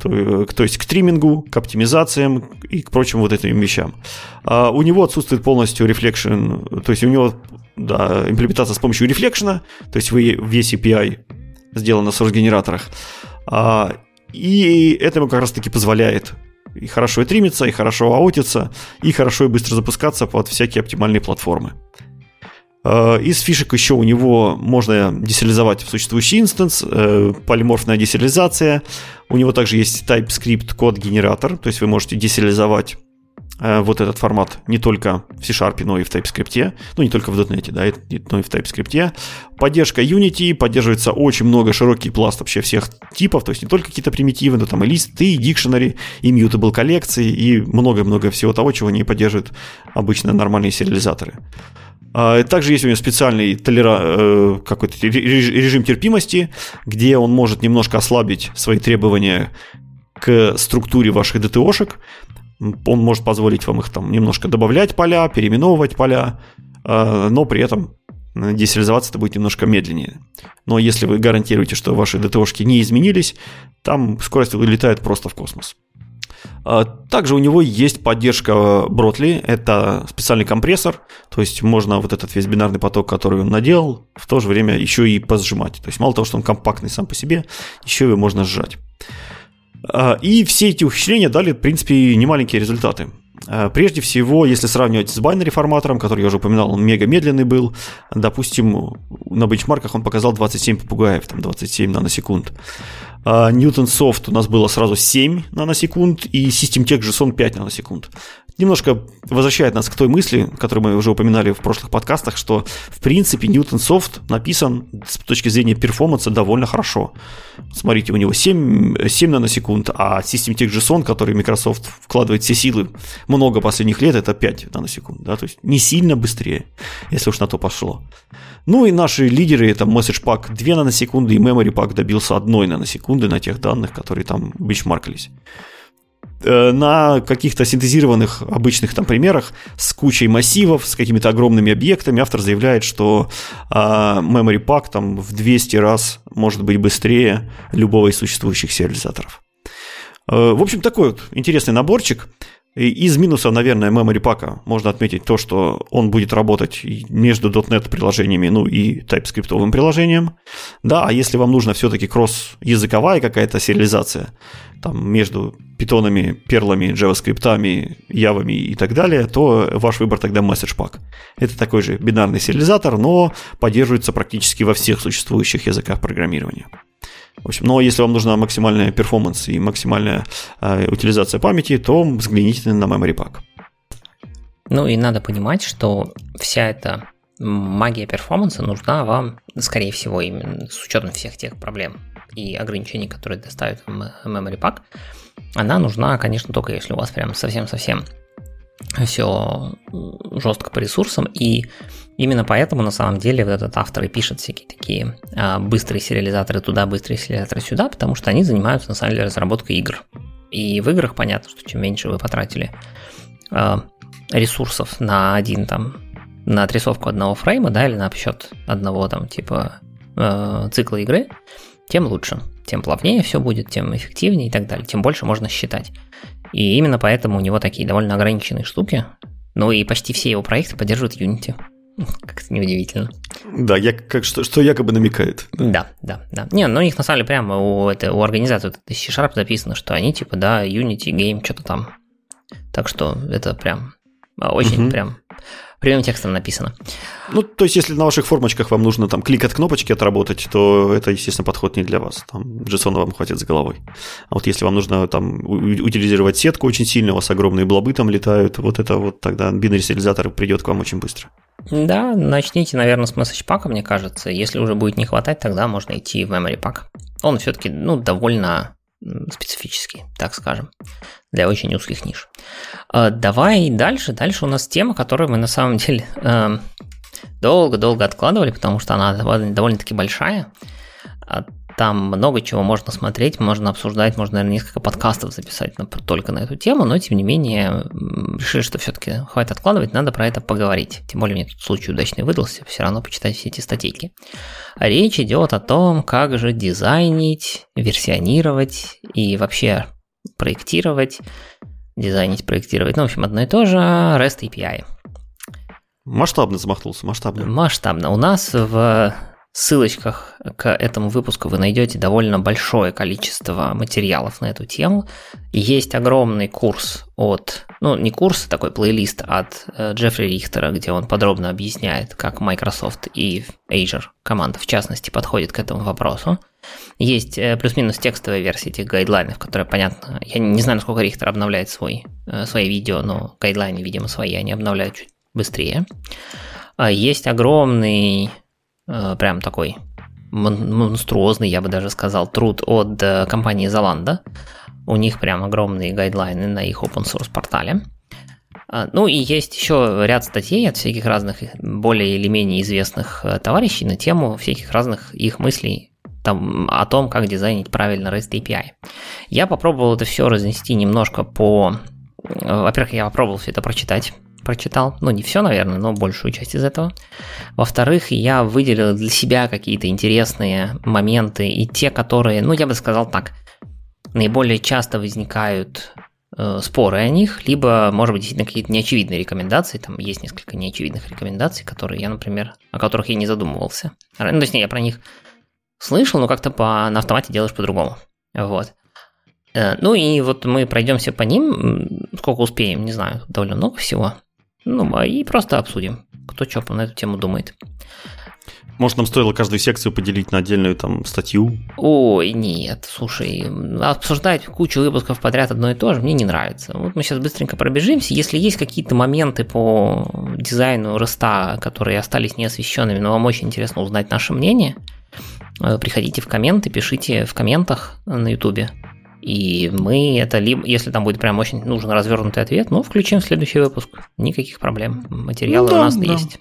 то, э, то есть к триммингу, к оптимизациям и к прочим вот этим вещам. А у него отсутствует полностью reflection, то есть у него да, имплементация с помощью рефлекшена, то есть весь API сделан на source-генераторах. А, и это ему как раз-таки позволяет и хорошо и тримиться, и хорошо аутиться, и хорошо и быстро запускаться под всякие оптимальные платформы. Э, из фишек еще у него можно десериализовать в существующий инстанс, э, полиморфная десериализация. У него также есть TypeScript код-генератор, то есть вы можете десериализовать вот этот формат не только в C-Sharp, но и в TypeScript, ну не только в .NET, да, но и в TypeScript. Поддержка Unity, поддерживается очень много, широкий пласт вообще всех типов, то есть не только какие-то примитивы, но там и листы, и дикшенери, и mutable коллекции, и много-много всего того, чего не поддерживают обычно нормальные сериализаторы. А, также есть у него специальный толера... Э, какой-то режим терпимости, где он может немножко ослабить свои требования к структуре ваших DTO-шек. Он может позволить вам их там немножко добавлять поля, переименовывать поля, а, но при этом десериализоваться это будет немножко медленнее. Но если вы гарантируете, что ваши DTO-шки не изменились, там скорость вылетает просто в космос. А, также у него есть поддержка Бротли, это специальный компрессор, то есть можно вот этот весь бинарный поток, который он наделал, в то же время еще и позжимать. То есть мало того, что он компактный сам по себе, еще его можно сжать. А, и все эти ухищрения дали, в принципе, немаленькие результаты. А, прежде всего, если сравнивать с binary форматором, который я уже упоминал, он мега медленный был. Допустим, на бенчмарках он показал 27 попугаев, там 27 наносекунд. Newton Soft у нас было сразу 7 наносекунд, и System Tech JSON 5 наносекунд немножко возвращает нас к той мысли, которую мы уже упоминали в прошлых подкастах, что в принципе Newton Soft написан с точки зрения перформанса довольно хорошо. Смотрите, у него 7, 7 наносекунд, а System Tech JSON, который Microsoft вкладывает все силы много последних лет, это 5 наносекунд. Да? То есть не сильно быстрее, если уж на то пошло. Ну и наши лидеры, это Message Pack 2 наносекунды и Memory Pack добился 1 наносекунды на тех данных, которые там бенчмаркались. Э, на каких-то синтезированных обычных там примерах с кучей массивов, с какими-то огромными объектами автор заявляет, что э, memory pack там в 200 раз может быть быстрее любого из существующих сериализаторов. Э, в общем, такой вот интересный наборчик. Из минусов, наверное, memory pack можно отметить то, что он будет работать между .NET приложениями, ну и TypeScript приложением. Да, а если вам нужно все-таки кросс-языковая какая-то сериализация, там между питонами, перлами, джаваскриптами, явами и так далее, то ваш выбор тогда message pack. Это такой же бинарный сериализатор, но поддерживается практически во всех существующих языках программирования. В общем, но если вам нужна максимальная перформанс и максимальная э, утилизация памяти, то взгляните на Memory Pack. Ну и надо понимать, что вся эта магия перформанса нужна вам, скорее всего, именно с учетом всех тех проблем и ограничений, которые доставит Memory Pack. Она нужна, конечно, только если у вас прям совсем-совсем все жестко по ресурсам, и именно поэтому на самом деле вот этот автор и пишет всякие такие а, быстрые сериализаторы туда, быстрые сериализаторы сюда, потому что они занимаются на самом деле разработкой игр. И в играх понятно, что чем меньше вы потратили а, ресурсов на один там, на отрисовку одного фрейма, да, или на обсчет одного там типа э, цикла игры, тем лучше. Тем плавнее все будет, тем эффективнее и так далее, тем больше можно считать. И именно поэтому у него такие довольно ограниченные штуки. Ну и почти все его проекты поддерживают Unity. Как-то неудивительно. Да, я, как, что, что якобы намекает. Да, да, да. да. Не, ну у них на самом деле прямо у, это, у организации вот, C-Sharp записано, что они типа, да, Unity, Game, что-то там. Так что это прям очень угу. прям прямым текстом написано. Ну, то есть, если на ваших формочках вам нужно там кликать кнопочки отработать, то это, естественно, подход не для вас. Там JSON вам хватит с головой. А вот если вам нужно там утилизировать сетку очень сильно, у вас огромные блобы там летают, вот это вот тогда бинарь-сериализатор придет к вам очень быстро. Да, начните, наверное, с message pack, мне кажется. Если уже будет не хватать, тогда можно идти в memory pack. Он все-таки, ну, довольно специфический, так скажем, для очень узких ниш. А, давай дальше. Дальше у нас тема, которую мы на самом деле эм, долго-долго откладывали, потому что она довольно-таки большая. Там много чего можно смотреть, можно обсуждать, можно, наверное, несколько подкастов записать только на эту тему, но, тем не менее, решили, что все-таки хватит откладывать, надо про это поговорить. Тем более, мне тут случай удачный выдался, все равно почитать все эти статейки. Речь идет о том, как же дизайнить, версионировать и вообще проектировать, дизайнить, проектировать, ну, в общем, одно и то же, REST API. Масштабно замахнулся, масштабно. Масштабно. У нас в ссылочках к этому выпуску вы найдете довольно большое количество материалов на эту тему. Есть огромный курс от, ну не курс, а такой плейлист от э, Джеффри Рихтера, где он подробно объясняет, как Microsoft и Azure команда в частности подходит к этому вопросу. Есть э, плюс-минус текстовая версия этих гайдлайнов, которая, понятно, я не знаю, насколько Рихтер обновляет свой, э, свои видео, но гайдлайны, видимо, свои они обновляют чуть быстрее. А есть огромный прям такой монструозный, я бы даже сказал, труд от э, компании Zalando. У них прям огромные гайдлайны на их open source портале. А, ну и есть еще ряд статей от всяких разных более или менее известных э, товарищей на тему всяких разных их мыслей там, о том, как дизайнить правильно REST API. Я попробовал это все разнести немножко по... Э, во-первых, я попробовал все это прочитать, прочитал. Ну, не все, наверное, но большую часть из этого. Во-вторых, я выделил для себя какие-то интересные моменты и те, которые, ну, я бы сказал так, наиболее часто возникают э, споры о них, либо, может быть, действительно какие-то неочевидные рекомендации. Там есть несколько неочевидных рекомендаций, которые я, например, о которых я не задумывался. Ну, точнее, я про них слышал, но как-то по, на автомате делаешь по-другому. Вот. Э, ну и вот мы пройдемся по ним, сколько успеем, не знаю, довольно много всего. Ну, и просто обсудим, кто что на эту тему думает. Может, нам стоило каждую секцию поделить на отдельную там статью? Ой, нет, слушай, обсуждать кучу выпусков подряд одно и то же мне не нравится. Вот мы сейчас быстренько пробежимся. Если есть какие-то моменты по дизайну роста, которые остались неосвещенными, но вам очень интересно узнать наше мнение, э, приходите в комменты, пишите в комментах на ютубе. И мы это либо, если там будет прям очень нужен развернутый ответ, ну, включим в следующий выпуск. Никаких проблем. Материалы ну, да, у нас да. есть.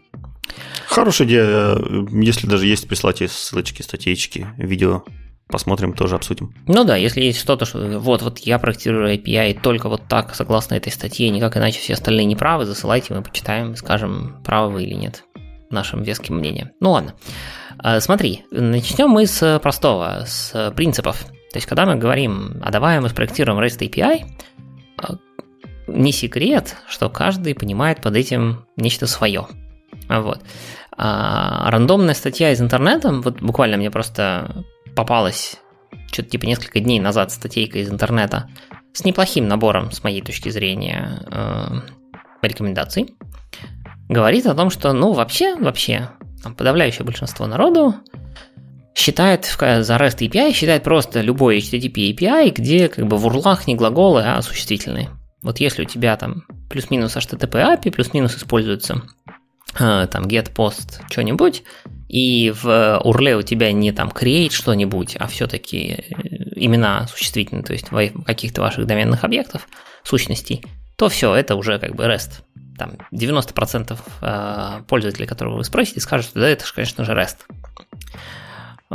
Хорошая идея. Если даже есть, прислать ссылочки, статейки, видео. Посмотрим, тоже обсудим. Ну да, если есть что-то, что вот, вот я проектирую API только вот так, согласно этой статье, никак иначе все остальные не правы, засылайте, мы почитаем скажем, правы вы или нет нашим веским мнением. Ну ладно. А, смотри, начнем мы с простого, с принципов. То есть, когда мы говорим, а давай мы спроектируем REST API, а, не секрет, что каждый понимает под этим нечто свое. Вот. А рандомная статья из интернета, вот буквально мне просто попалась что-то типа несколько дней назад статейка из интернета с неплохим набором, с моей точки зрения, э, рекомендаций, говорит о том, что, ну, вообще, вообще, подавляющее большинство народу считает за REST API, считает просто любой HTTP API, где как бы в урлах не глаголы, а существительные. Вот если у тебя там плюс-минус HTTP API, плюс-минус используется э, там get, post, что-нибудь, и в URL у тебя не там create что-нибудь, а все-таки э, имена существительные, то есть каких-то ваших доменных объектов, сущностей, то все, это уже как бы REST. Там 90% э, пользователей, которого вы спросите, скажут, да, это же, конечно же, REST.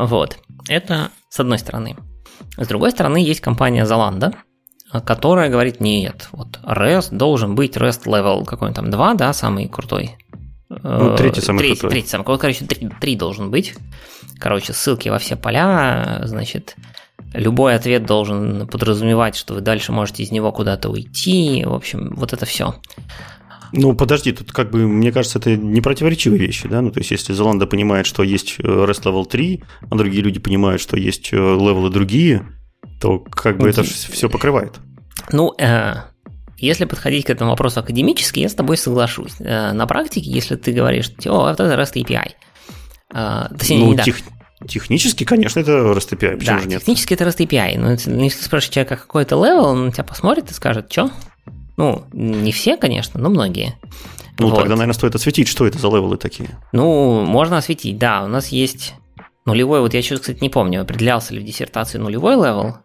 Вот. Это с одной стороны. С другой стороны, есть компания Zalando, которая говорит, нет, вот REST должен быть REST level какой-нибудь там 2, да, самый крутой. Ну, третий самый третий, крутой. Третий самый крутой, короче, три, три должен быть. Короче, ссылки во все поля, значит, любой ответ должен подразумевать, что вы дальше можете из него куда-то уйти, в общем, вот это все. Ну, подожди, тут как бы, мне кажется, это не противоречивые вещи, да? Ну, то есть, если Золанда понимает, что есть э, REST Level 3, а другие люди понимают, что есть э, левелы другие, то как бы это все покрывает. Ну, э, если подходить к этому вопросу академически, я с тобой соглашусь. Э, на практике, если ты говоришь, о, это REST API, э, точнее, ну, не тех, Технически, конечно, это REST API, почему да, же нет? технически это REST API, но если ты спрашиваешь человека какой-то level, он на тебя посмотрит и скажет, что? Ну, не все, конечно, но многие. Ну, вот. тогда, наверное, стоит осветить, что это за левелы такие. Ну, можно осветить, да. У нас есть нулевой, вот я сейчас, кстати, не помню, определялся ли в диссертации нулевой level,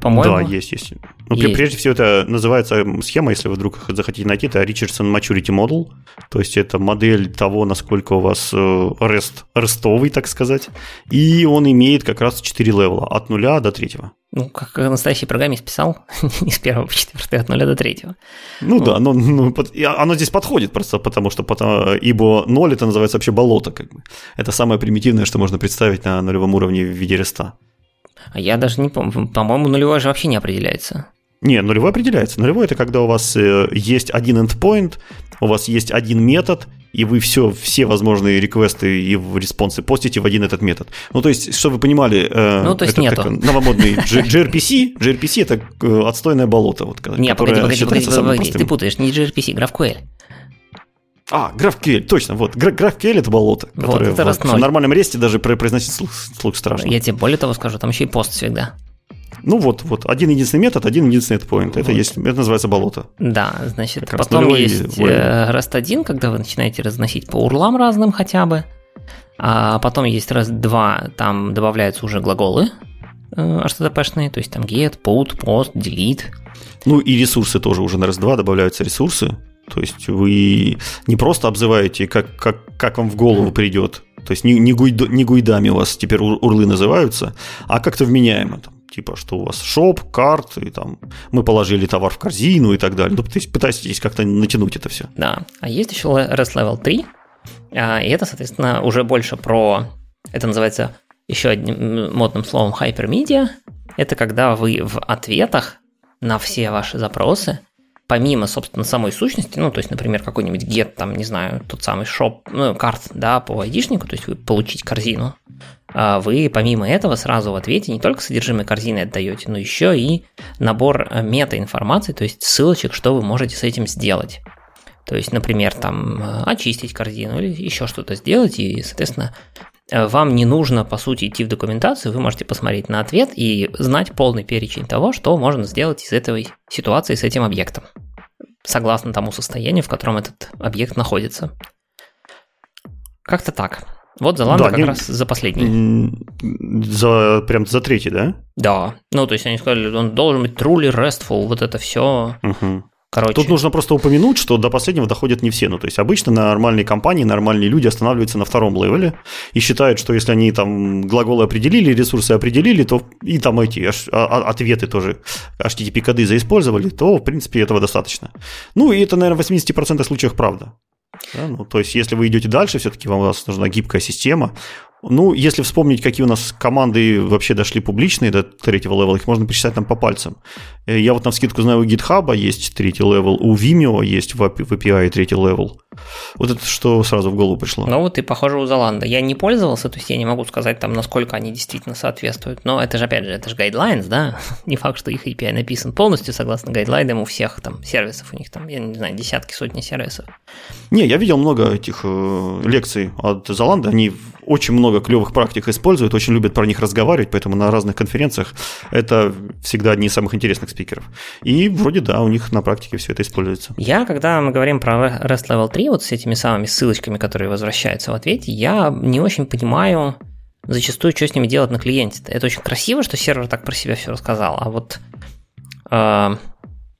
по-моему. Да, есть, есть. Ну, есть. прежде всего, это называется схема, если вы вдруг захотите найти, это Richardson Maturity Model. То есть это модель того, насколько у вас REST, э, рестовый, так сказать. И он имеет как раз 4 левела, от нуля до третьего. Ну, как настоящий программист писал, не с первого по четвертый, от нуля до третьего. Ну, ну да, оно, ну, оно здесь подходит просто потому, что потому, ибо ноль это называется вообще болото. Как бы. Это самое примитивное, что можно представить на нулевом уровне в виде реста. А я даже не помню, по-моему, нулевой же вообще не определяется. Не, нулевой определяется. Нулевой это когда у вас э, есть один endpoint, у вас есть один метод, и вы все, все возможные реквесты и респонсы постите в один этот метод. Ну, то есть, чтобы вы понимали, э, ну, то есть это нету. Как, новомодный gRPC, gRPC это э, отстойное болото. Вот, не, погоди, погоди, погоди, погоди, ты путаешь, не gRPC, GraphQL. А, GraphQL, точно, вот. GraphQL это болото, которое вот, это в, в нормальном ресте даже произносить слух, слух страшно. Я тебе более того скажу, там еще и пост всегда. Ну вот, вот, один единственный метод, один единственный endpoint. Вот. Это, есть, это называется болото. Да, значит, как потом есть э, REST 1, когда вы начинаете разносить по урлам разным хотя бы. А потом есть REST 2, там добавляются уже глаголы HTTP-шные, то есть там get, put, post, delete. Ну и ресурсы тоже уже на REST 2 добавляются ресурсы. То есть вы не просто обзываете, как, как, как вам в голову придет. То есть не, не, гуйд, не гуйдами у вас теперь урлы называются, а как-то вменяемо. Там, типа, что у вас шоп, карт, и там мы положили товар в корзину и так далее. Ну, то есть пытаетесь как-то натянуть это все. Да. А есть еще REST Level 3, а, и это, соответственно, уже больше про... Это называется еще одним модным словом hypermedia. Это когда вы в ответах на все ваши запросы помимо, собственно, самой сущности, ну, то есть, например, какой-нибудь get, там, не знаю, тот самый шоп, ну, карт, да, по айдишнику, то есть вы получить корзину, а вы помимо этого сразу в ответе не только содержимое корзины отдаете, но еще и набор э, мета-информации, то есть ссылочек, что вы можете с этим сделать. То есть, например, там э, очистить корзину или еще что-то сделать, и, соответственно, вам не нужно, по сути, идти в документацию, вы можете посмотреть на ответ и знать полный перечень того, что можно сделать из этой ситуации с этим объектом, согласно тому состоянию, в котором этот объект находится. Как-то так. Вот Золанда да, как не... раз за последний. За, прям за третий, да? Да. Ну, то есть они сказали, он должен быть truly restful, вот это все. Угу. Короче. Тут нужно просто упомянуть, что до последнего доходят не все. Ну, то есть обычно нормальные компании, нормальные люди останавливаются на втором левеле и считают, что если они там глаголы определили, ресурсы определили, то и там эти а, а, ответы тоже HTTP-коды заиспользовали, то, в принципе, этого достаточно. Ну, и это, наверное, в 80% случаев правда. Да, ну, то есть, если вы идете дальше, все-таки вам у вас нужна гибкая система, ну, если вспомнить, какие у нас команды вообще дошли публичные до третьего левела, их можно посчитать там по пальцам. Э, я вот на вскидку знаю, у GitHub есть третий level, у Vimeo есть в API третий level. Вот это что сразу в голову пришло. Ну вот и похоже у Золанда. Я не пользовался, то есть я не могу сказать там, насколько они действительно соответствуют. Но это же, опять же, это же guidelines, да? не факт, что их API написан полностью согласно гайдлайнам у всех там сервисов. У них там, я не знаю, десятки, сотни сервисов. Не, я видел много этих э, лекций от Золанда. Они очень много клевых практик используют, очень любят про них разговаривать, поэтому на разных конференциях это всегда одни из самых интересных спикеров. И вроде да, у них на практике все это используется. Я, когда мы говорим про REST Level 3, вот с этими самыми ссылочками, которые возвращаются в ответе, я не очень понимаю зачастую, что с ними делать на клиенте. Это очень красиво, что сервер так про себя все рассказал, а вот э,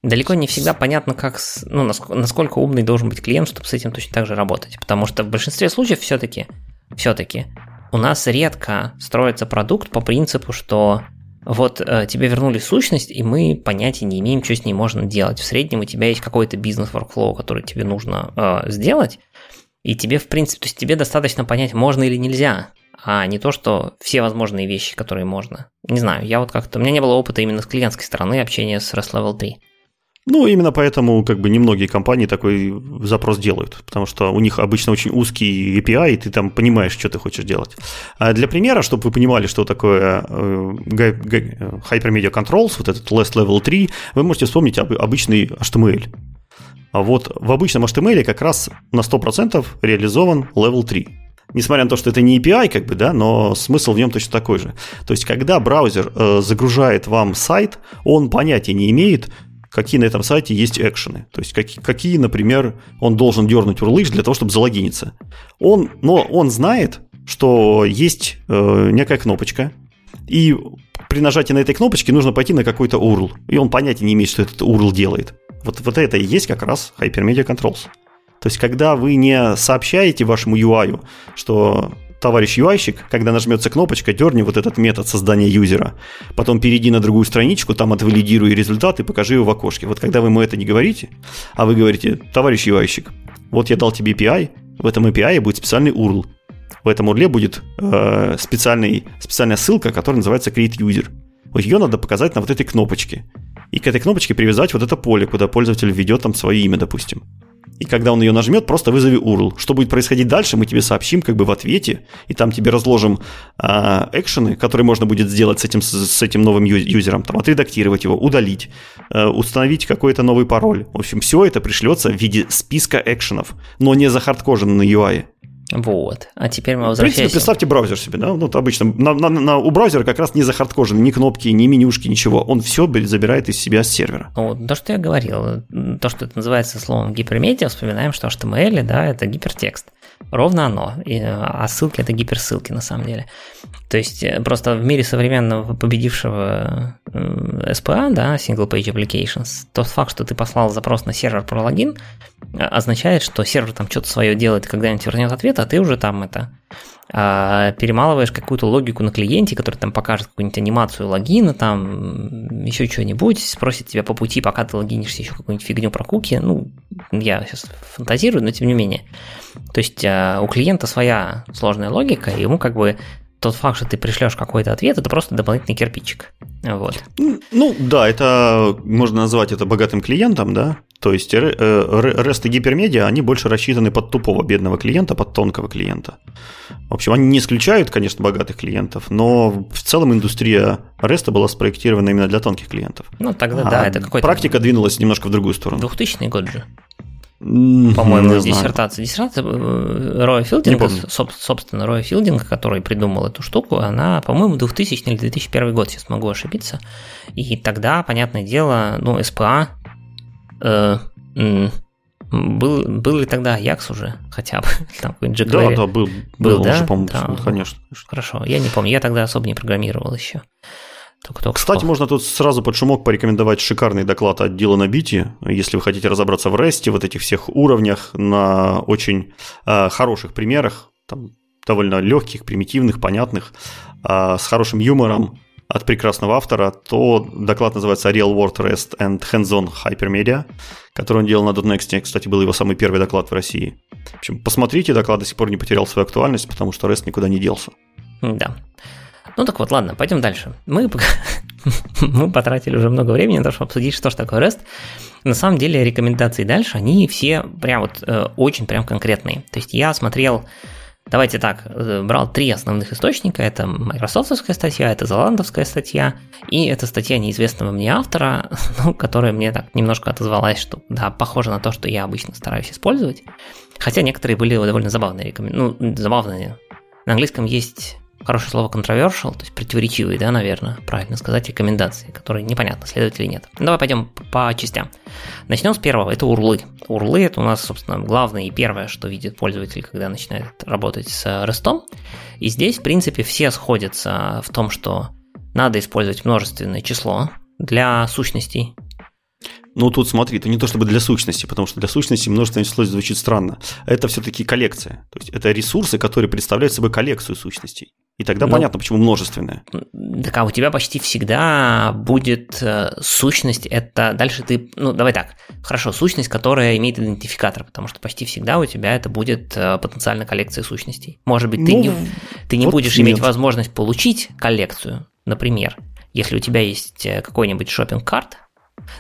далеко не всегда понятно, как, ну, насколько умный должен быть клиент, чтобы с этим точно так же работать. Потому что в большинстве случаев все-таки все-таки у нас редко строится продукт по принципу, что вот э, тебе вернули сущность, и мы понятия не имеем, что с ней можно делать. В среднем у тебя есть какой-то бизнес-воркфлоу, который тебе нужно э, сделать, и тебе, в принципе, то есть тебе достаточно понять, можно или нельзя, а не то, что все возможные вещи, которые можно. Не знаю, я вот как-то... У меня не было опыта именно с клиентской стороны общения с REST Level 3. Ну, именно поэтому как бы немногие компании такой запрос делают, потому что у них обычно очень узкий API, и ты там понимаешь, что ты хочешь делать. А для примера, чтобы вы понимали, что такое э, Hypermedia Controls, вот этот Last Level 3, вы можете вспомнить обычный HTML. А вот в обычном HTML как раз на 100% реализован Level 3 несмотря на то, что это не API, как бы, да, но смысл в нем точно такой же. То есть, когда браузер э, загружает вам сайт, он понятия не имеет, какие на этом сайте есть экшены. То есть какие, какие например, он должен дернуть урлыш для того, чтобы залогиниться. Он, но он знает, что есть э, некая кнопочка, и при нажатии на этой кнопочке нужно пойти на какой-то URL. И он понятия не имеет, что этот URL делает. Вот, вот это и есть как раз Hypermedia Controls. То есть, когда вы не сообщаете вашему UI, что товарищ UI-щик, когда нажмется кнопочка, дерни вот этот метод создания юзера. Потом перейди на другую страничку, там отвалидируй результат и покажи его в окошке. Вот когда вы ему это не говорите, а вы говорите, товарищ UI-щик, вот я дал тебе API, в этом API будет специальный URL. В этом URL будет э, специальный, специальная ссылка, которая называется Create User. Вот ее надо показать на вот этой кнопочке. И к этой кнопочке привязать вот это поле, куда пользователь введет там свое имя, допустим и когда он ее нажмет, просто вызови URL. Что будет происходить дальше, мы тебе сообщим как бы в ответе, и там тебе разложим а, экшены, которые можно будет сделать с этим, с этим новым юзером, там, отредактировать его, удалить, а, установить какой-то новый пароль. В общем, все это пришлется в виде списка экшенов, но не захардкожено на UI. Вот. А теперь мы возвращаемся. В принципе, представьте браузер себе, да? Ну, обычно на, на, на, у браузера как раз не захардкожены ни кнопки, ни менюшки, ничего. Он все забирает из себя с сервера. Вот, то, что я говорил, то, что это называется словом гипермедиа, вспоминаем, что HTML, да, это гипертекст. Ровно оно. И, а ссылки это гиперссылки на самом деле. То есть э, просто в мире современного победившего SPA, да, Single Page Applications, тот факт, что ты послал запрос на сервер про логин, означает, что сервер там что-то свое делает, когда-нибудь вернет ответ, а ты уже там это а, перемалываешь какую-то логику на клиенте, который там покажет какую-нибудь анимацию логина, там еще что-нибудь, спросит тебя по пути, пока ты логинишься, еще какую-нибудь фигню про куки. Ну, я сейчас фантазирую, но тем не менее. То есть а, у клиента своя сложная логика, и ему как бы тот факт, что ты пришлешь какой-то ответ, это просто дополнительный кирпичик. Вот. Ну да, это можно назвать это богатым клиентом, да. То есть REST э, и гипермедиа, они больше рассчитаны под тупого бедного клиента, под тонкого клиента. В общем, они не исключают, конечно, богатых клиентов, но в целом индустрия REST была спроектирована именно для тонких клиентов. Ну тогда а да, это какой-то... Практика двинулась немножко в другую сторону. 2000 год же. По-моему, диссертация. Диссертация э, Роя Филдинга, собственно, Роя Филдинга, который придумал эту штуку, она, по-моему, 2000 или 2001 год, сейчас могу ошибиться. И тогда, понятное дело, ну, СПА э, был, был ли тогда Аякс уже хотя бы? Там Да, да, был, был, был да? уже, по-моему, да. конечно. Хорошо, я не помню, я тогда особо не программировал еще. Только, только Кстати, можно тут сразу под шумок порекомендовать шикарный доклад от Дилана Бити, если вы хотите разобраться в REST, вот этих всех уровнях, на очень э, хороших примерах, там, довольно легких, примитивных, понятных, э, с хорошим юмором от прекрасного автора, то доклад называется Real World REST and Hands-on Hypermedia, который он делал на .next. Кстати, был его самый первый доклад в России. В общем, посмотрите, доклад до сих пор не потерял свою актуальность, потому что REST никуда не делся. Да. Ну так вот, ладно, пойдем дальше. Мы, мы потратили уже много времени на то, чтобы обсудить, что же такое REST. На самом деле рекомендации дальше, они все прям вот э, очень прям конкретные. То есть я смотрел, давайте так, э, брал три основных источника. Это майкрософтовская статья, это золандовская статья, и это статья неизвестного мне автора, ну, которая мне так немножко отозвалась, что да, похоже на то, что я обычно стараюсь использовать. Хотя некоторые были довольно забавные рекомендации. Ну, забавные. На английском есть хорошее слово controversial, то есть противоречивые, да, наверное, правильно сказать, рекомендации, которые непонятно, следует или нет. Давай пойдем по частям. Начнем с первого, это урлы. Урлы это у нас, собственно, главное и первое, что видит пользователь, когда начинает работать с REST. И здесь, в принципе, все сходятся в том, что надо использовать множественное число для сущностей, ну, тут смотри, это не то чтобы для сущности, потому что для сущности множественное число звучит странно. Это все-таки коллекция. То есть это ресурсы, которые представляют собой коллекцию сущностей. И тогда ну, понятно, почему множественное. Так а у тебя почти всегда будет э, сущность, это дальше ты, ну давай так, хорошо, сущность, которая имеет идентификатор, потому что почти всегда у тебя это будет э, потенциально коллекция сущностей. Может быть, ты ну, не, ты не вот будешь нет. иметь возможность получить коллекцию, например, если у тебя есть э, какой-нибудь шопинг-карт,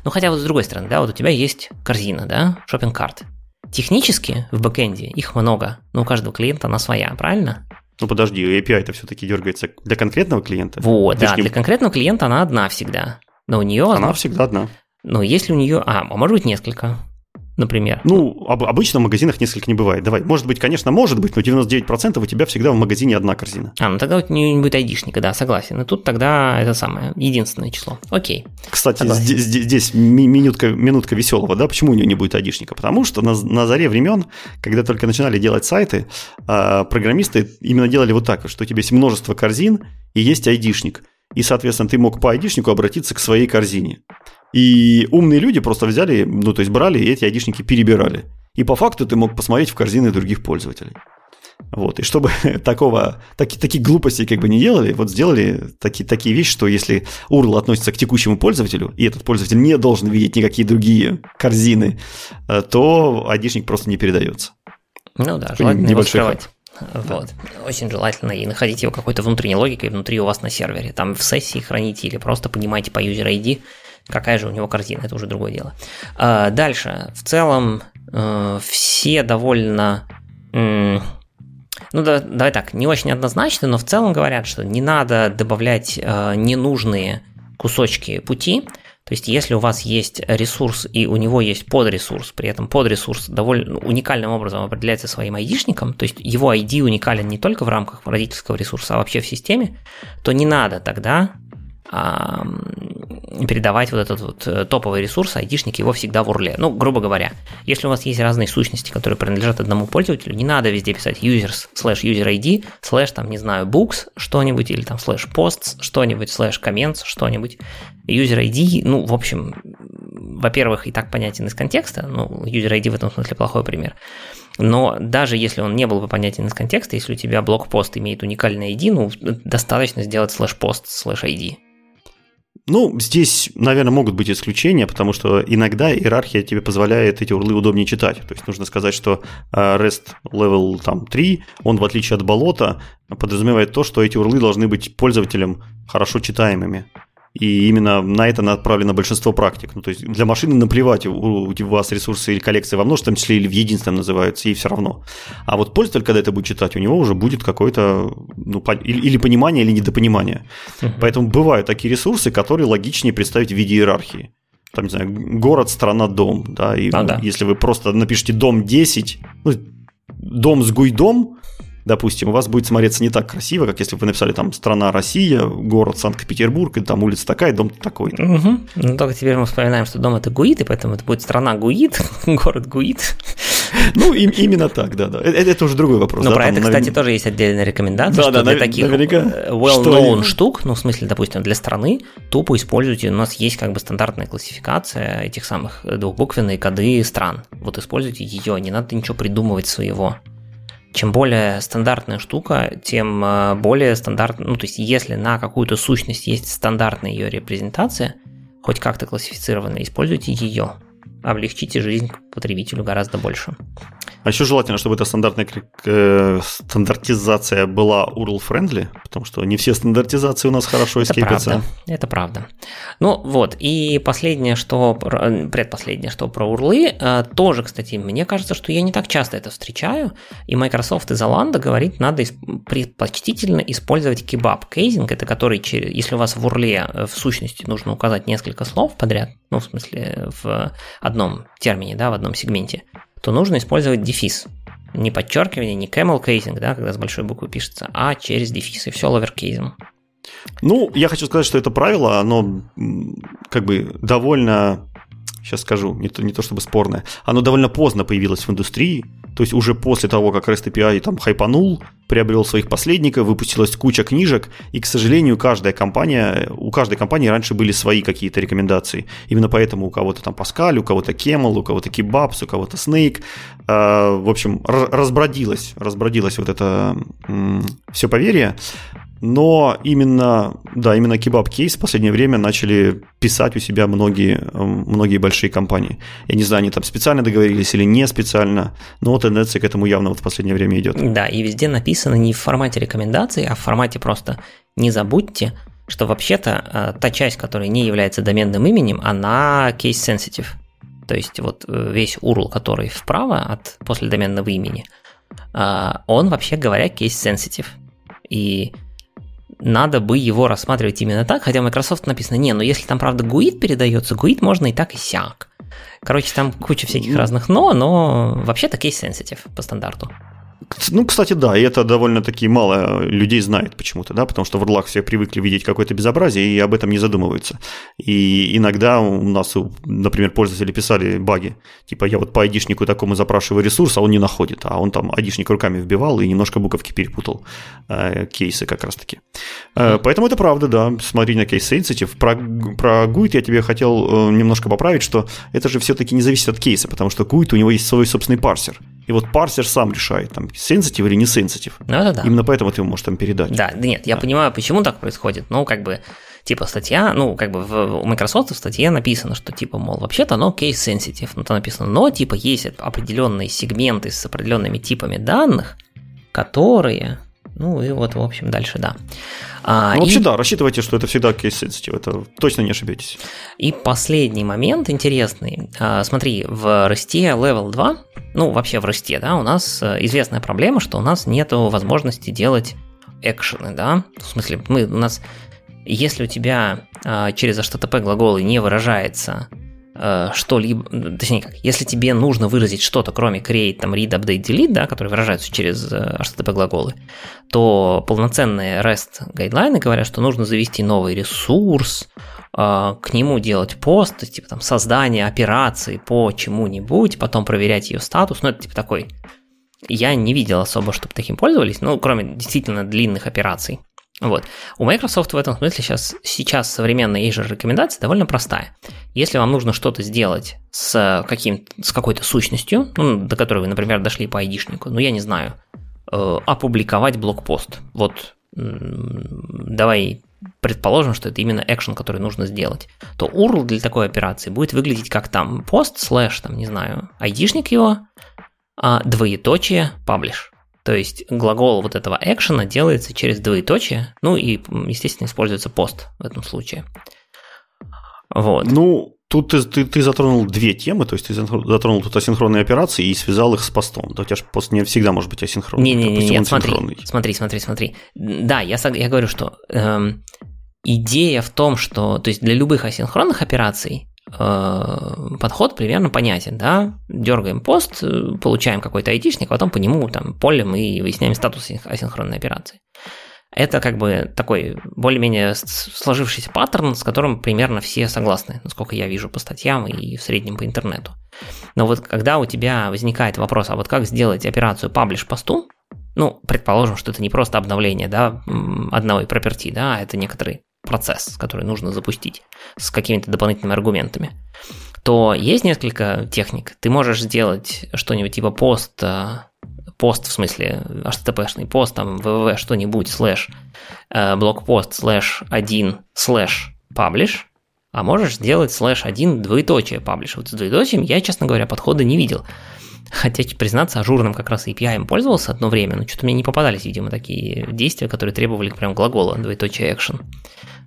ну хотя вот с другой стороны, да, вот у тебя есть корзина, да, шопинг-карт. Технически в бэкэнде их много, но у каждого клиента она своя, правильно? Ну подожди, API это все-таки дергается для конкретного клиента? Вот, да, не... для конкретного клиента она одна всегда. Но у нее... Она всегда одна. Но если у нее... А, а может быть несколько например? Ну, об, обычно в магазинах несколько не бывает. Давай, может быть, конечно, может быть, но 99% у тебя всегда в магазине одна корзина. А, ну тогда вот не, не будет айдишника, да, согласен. И тут тогда это самое, единственное число. Окей. Кстати, здесь, здесь минутка, минутка веселого, да, почему у нее не будет айдишника? Потому что на, на заре времен, когда только начинали делать сайты, а, программисты именно делали вот так, что у тебя есть множество корзин и есть айдишник. И, соответственно, ты мог по айдишнику обратиться к своей корзине. И умные люди просто взяли, ну, то есть брали и эти айдишники перебирали. И по факту ты мог посмотреть в корзины других пользователей. Вот, и чтобы такого, таки, такие глупости как бы не делали, вот сделали таки, такие вещи, что если URL относится к текущему пользователю, и этот пользователь не должен видеть никакие другие корзины, э, то айдишник просто не передается. Ну да, желательно его скрывать. Вот. Очень желательно и находить его какой-то внутренней логикой внутри у вас на сервере. Там в сессии храните или просто понимаете по user ID, Какая же у него корзина, это уже другое дело. А, дальше. В целом, э, все довольно... Ну, да, давай так, не очень однозначно, но в целом говорят, что не надо добавлять э, ненужные кусочки пути. То есть, если у вас есть ресурс и у него есть подресурс, при этом подресурс довольно уникальным образом определяется своим айдишником, то есть его ID уникален не только в рамках родительского ресурса, а вообще в системе, то не надо тогда передавать вот этот вот э, топовый ресурс, айтишник его всегда в урле. Ну, грубо говоря, если у вас есть разные сущности, которые принадлежат одному пользователю, не надо везде писать users slash user ID, slash там, не знаю, books что-нибудь, или там slash posts что-нибудь, slash comments что-нибудь. User ID, ну, в общем, во-первых, и так понятен из контекста, ну, user ID в этом смысле плохой пример. Но даже если он не был бы понятен из контекста, если у тебя блокпост имеет уникальный ID, ну, достаточно сделать слэш-пост слэш ID. Ну, здесь, наверное, могут быть исключения, потому что иногда иерархия тебе позволяет эти урлы удобнее читать. То есть нужно сказать, что э, REST Level там, 3, он, в отличие от болота, подразумевает то, что эти урлы должны быть пользователем хорошо читаемыми. И именно на это направлено большинство практик. Ну, то есть для машины наплевать, у, у вас ресурсы или коллекции во множественном числе или в единственном называются, ей все равно. А вот пользователь, когда это будет читать, у него уже будет какое-то ну, или, или понимание, или недопонимание. Uh-huh. Поэтому бывают такие ресурсы, которые логичнее представить в виде иерархии. Там, не знаю, город, страна, дом. Да, и а, да. если вы просто напишите дом 10, ну, дом с гуйдом, допустим, у вас будет смотреться не так красиво, как если бы вы написали там «Страна Россия», «Город Санкт-Петербург», и там улица такая, дом такой. Угу. Ну, только теперь мы вспоминаем, что дом – это ГУИД, и поэтому это будет «Страна ГУИД», «Город ГУИД». Ну, им, именно так, да, да. Это, это уже другой вопрос. Но да, про там, это, навер... кстати, тоже есть отдельная рекомендация, да, что да, для навер... таких. Э, well-known штук, ну, в смысле, допустим, для страны, тупо используйте, у нас есть как бы стандартная классификация этих самых двухбуквенные коды стран. Вот используйте ее, не надо ничего придумывать своего чем более стандартная штука, тем э, более стандартно, ну то есть если на какую-то сущность есть стандартная ее репрезентация, хоть как-то классифицированная, используйте ее облегчите жизнь потребителю гораздо больше. А еще желательно, чтобы эта стандартная э, стандартизация была URL-friendly, потому что не все стандартизации у нас хорошо это Правда, это правда. Ну вот, и последнее, что, предпоследнее, что про урлы, э, тоже, кстати, мне кажется, что я не так часто это встречаю, и Microsoft из Оланда говорит, надо предпочтительно использовать кебаб кейзинг, это который, если у вас в урле э, в сущности нужно указать несколько слов подряд, ну, в смысле, в одном термине, да, в одном сегменте, то нужно использовать дефис. Не подчеркивание, не camel casing, да, когда с большой буквы пишется, а через дефис, и все ловеркейзом. Ну, я хочу сказать, что это правило, оно как бы довольно, сейчас скажу, не то, не то чтобы спорное, оно довольно поздно появилось в индустрии, то есть уже после того, как REST API там хайпанул, приобрел своих последников, выпустилась куча книжек, и, к сожалению, каждая компания, у каждой компании раньше были свои какие-то рекомендации. Именно поэтому у кого-то там Pascal, у кого-то Camel, у кого-то Kebabs, у кого-то Snake. Э, в общем, разбродилось, разбродилось вот это все поверье. Но именно, да, именно кебаб кейс в последнее время начали писать у себя многие, многие большие компании. Я не знаю, они там специально договорились или не специально, но тенденция к этому явно вот в последнее время идет. Да, и везде написано не в формате рекомендаций, а в формате просто не забудьте, что вообще-то э, та часть, которая не является доменным именем, она case-sensitive. То есть вот э, весь URL, который вправо от после доменного имени, э, он вообще говоря case-sensitive. И надо бы его рассматривать именно так, хотя Microsoft написано, не, но если там, правда, GUID передается, GUID можно и так, и сяк. Короче, там куча всяких разных но, но вообще-то case-sensitive по стандарту. Ну, кстати, да, и это довольно-таки мало людей знает почему-то, да, потому что в урлах все привыкли видеть какое-то безобразие и об этом не задумываются. И иногда у нас, например, пользователи писали баги, типа я вот по айдишнику такому запрашиваю ресурс, а он не находит, а он там айдишник руками вбивал и немножко буковки перепутал, э, кейсы как раз-таки. Э, поэтому это правда, да, смотри на кейс sensitive. Про, про GUID я тебе хотел э, немножко поправить, что это же все-таки не зависит от кейса, потому что GUID у него есть свой собственный парсер. И вот парсер сам решает, там, сенситив или не сенситив. Ну, это да. Именно поэтому ты его можешь там передать. Да, нет, я да. понимаю, почему так происходит. Ну, как бы, типа статья, ну, как бы в, у Microsoft в статье написано, что, типа, мол, вообще-то оно case-sensitive. Ну, там написано, но, типа, есть определенные сегменты с определенными типами данных, которые ну и вот, в общем, дальше да. А, ну, вообще, и... да, рассчитывайте, что это всегда case sensitive, это точно не ошибетесь. И последний момент интересный. А, смотри, в росте Level 2, ну, вообще в росте, да, у нас э, известная проблема, что у нас нет возможности делать экшены, да, в смысле, мы, у нас, если у тебя а, через HTTP глаголы не выражается э, что-либо, точнее как, если тебе нужно выразить что-то, кроме create, там, read, update, delete, да, которые выражаются через э, HTTP глаголы, то полноценные REST гайдлайны говорят, что нужно завести новый ресурс, э, к нему делать пост, типа там создание операции по чему-нибудь, потом проверять ее статус, ну это типа такой я не видел особо, чтобы таким пользовались, ну, кроме действительно длинных операций. Вот. У Microsoft в этом смысле сейчас, сейчас современная Azure рекомендация довольно простая. Если вам нужно что-то сделать с, каким, с какой-то сущностью, ну, до которой вы, например, дошли по айдишнику, ну, я не знаю, э, опубликовать блокпост. Вот давай предположим, что это именно экшен, который нужно сделать, то URL для такой операции будет выглядеть как там пост, слэш, там, не знаю, айдишник его, а двоеточие publish. То есть глагол вот этого экшена делается через двоеточие, ну и, естественно, используется пост в этом случае. Вот. Ну, тут ты, ты, ты затронул две темы, то есть ты затронул тут асинхронные операции и связал их с постом. Да у тебя же пост не всегда может быть асинхронный. Не, не, не, нет, смотри, смотри, смотри, смотри. Да, я, я говорю, что эм, идея в том, что, то есть для любых асинхронных операций подход примерно понятен, да, дергаем пост, э, получаем какой-то айтишник, потом по нему там полем и выясняем статус асинхронной операции. Это как бы такой более-менее сложившийся паттерн, с которым примерно все согласны, насколько я вижу по статьям и в среднем по интернету. Но вот когда у тебя возникает вопрос, а вот как сделать операцию publish посту, ну, предположим, что это не просто обновление, да, одного проперти, да, а это некоторый процесс, который нужно запустить с какими-то дополнительными аргументами, то есть несколько техник. Ты можешь сделать что-нибудь типа пост, э, POST в смысле HTTP-шный POST, там www что-нибудь, слэш, э, blog post, слэш 1, слэш publish, а можешь сделать слэш 1 двоеточие publish. Вот с двоеточием я, честно говоря, подхода не видел. Хотя, признаться, ажурным как раз API пользовался одно время, но что-то мне не попадались, видимо, такие действия, которые требовали прям глагола, двоеточие action.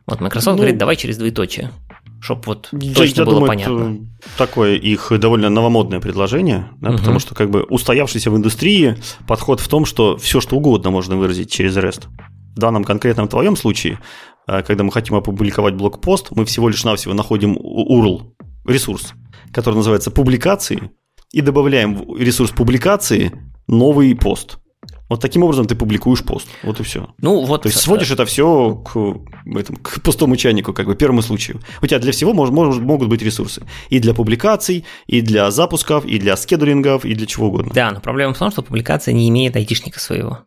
Вот Microsoft ну, говорит, давай через двоеточие, чтобы вот я, точно я было думаю, понятно. такое их довольно новомодное предложение, да, угу. потому что как бы устоявшийся в индустрии подход в том, что все что угодно можно выразить через REST. В данном конкретном твоем случае, э, когда мы хотим опубликовать блокпост, мы всего лишь навсего находим URL, ресурс, который называется публикации, и добавляем в ресурс публикации новый пост. Вот таким образом ты публикуешь пост. Вот и все. Ну, вот, То есть сводишь это все к, этому, к пустому чайнику, как бы первому случаю. У тебя для всего мож, мож, могут быть ресурсы. И для публикаций, и для запусков, и для скедулингов, и для чего угодно. Да, но проблема в том, что публикация не имеет айтишника своего.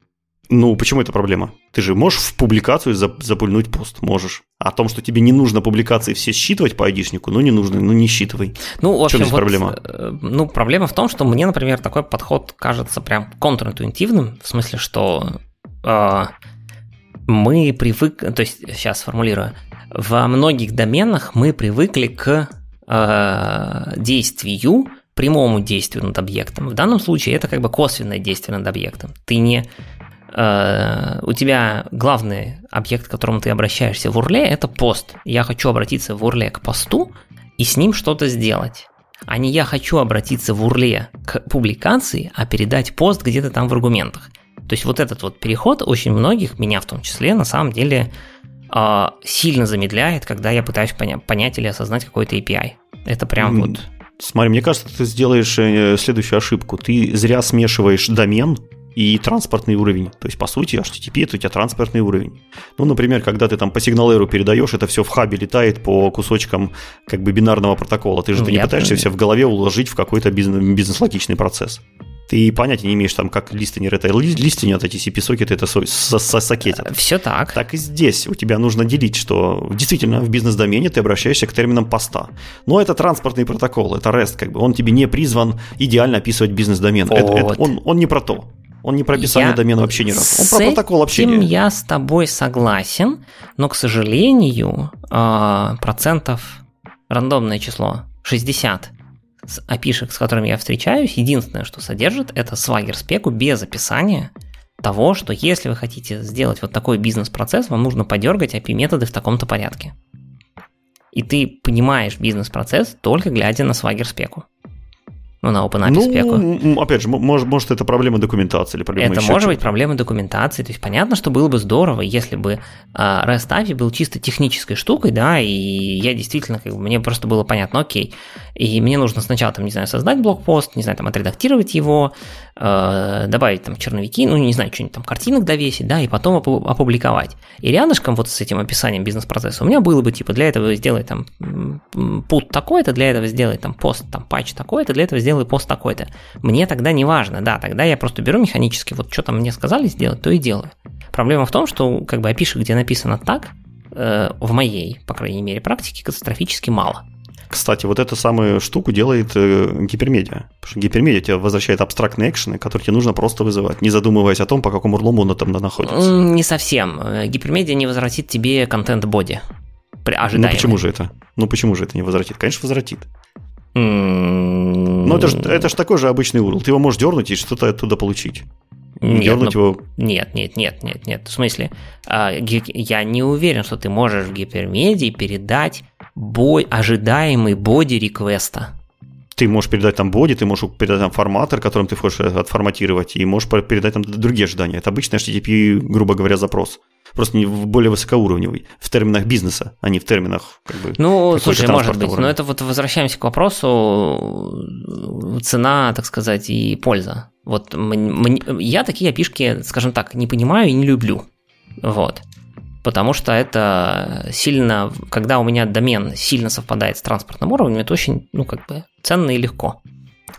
Ну, почему это проблема? Ты же можешь в публикацию запульнуть пост, можешь. О том, что тебе не нужно публикации все считывать по айдишнику, ну не нужно, ну не считывай. Ну, в общем, здесь вот, проблема? Э, ну, проблема в том, что мне, например, такой подход кажется прям контринтуитивным, в смысле, что э, мы привыкли, то есть, сейчас сформулирую, во многих доменах мы привыкли к э, действию, прямому действию над объектом. В данном случае это как бы косвенное действие над объектом. Ты не у тебя главный объект, к которому ты обращаешься в урле, это пост. Я хочу обратиться в урле к посту и с ним что-то сделать. А не я хочу обратиться в урле к публикации, а передать пост где-то там в аргументах. То есть вот этот вот переход очень многих, меня в том числе, на самом деле э, сильно замедляет, когда я пытаюсь поня- понять или осознать какой-то API. Это прям mm. вот... Смотри, мне кажется, ты сделаешь э, следующую ошибку. Ты зря смешиваешь домен и транспортный уровень. То есть, по сути, HTTP это у тебя транспортный уровень. Ну, например, когда ты там по сигналеру передаешь, это все в хабе летает по кусочкам как бы бинарного протокола. Ты же ну, ты не пытаешься все в голове уложить в какой-то бизнес-логичный процесс. Ты понятия не имеешь, там, как листенер это листенер, эти TCP-сокеты это сокетят. Все так. Так и здесь. У тебя нужно делить, что действительно в бизнес-домене ты обращаешься к терминам поста. Но это транспортный протокол, это REST, как бы. Он тебе не призван идеально описывать бизнес-домен. Вот. Это, это, он, он не про то. Он не про описание я домена вообще не раз. Он про протокол общения. Я с тобой согласен, но, к сожалению, а, процентов рандомное число 60 с опишек, с которыми я встречаюсь, единственное, что содержит, это свагер спеку без описания того, что если вы хотите сделать вот такой бизнес-процесс, вам нужно подергать API-методы в таком-то порядке. И ты понимаешь бизнес-процесс только глядя на свагер спеку. Ну, на OpenAPI ну, спеку. опять же, может, может, это проблема документации или проблема Это может быть проблема документации. То есть понятно, что было бы здорово, если бы uh, REST API был чисто технической штукой, да, и я действительно, как бы, мне просто было понятно, окей, и мне нужно сначала, там, не знаю, создать блокпост, не знаю, там, отредактировать его, э, добавить там черновики, ну, не знаю, что-нибудь там, картинок довесить, да, и потом опубликовать. И рядышком вот с этим описанием бизнес-процесса у меня было бы, типа, для этого сделать там пут такой-то, для этого сделать там пост, там, патч такой-то, для этого сделай пост такой-то. Мне тогда не важно, да, тогда я просто беру механически, вот что там мне сказали сделать, то и делаю. Проблема в том, что, как бы, опиши, где написано так, э, в моей, по крайней мере, практике катастрофически мало. Кстати, вот эту самую штуку делает э, гипермедиа. Потому что гипермедиа тебе возвращает абстрактные экшены, которые тебе нужно просто вызывать, не задумываясь о том, по какому урлому он там находится. Не совсем. Э, гипермедиа не возвратит тебе контент-боди. Ну почему же это? Ну почему же это не возвратит? Конечно, возвратит. Ну это же это ж такой же обычный URL. Ты его можешь дернуть и что-то оттуда получить. Нет, дернуть ну, его... нет, нет, нет, нет, нет. В смысле, а, я не уверен, что ты можешь в гипермедии передать бой, ожидаемый боди реквеста. Ты можешь передать там боди, ты можешь передать там форматор, которым ты хочешь отформатировать, и можешь передать там другие ожидания. Это обычный HTTP, грубо говоря, запрос. Просто не более высокоуровневый, в терминах бизнеса, а не в терминах как бы, Ну, слушай, может быть, уровня. но это вот возвращаемся к вопросу цена, так сказать, и польза. Вот я такие опишки, скажем так, не понимаю и не люблю. Вот потому что это сильно, когда у меня домен сильно совпадает с транспортным уровнем, это очень, ну, как бы, ценно и легко.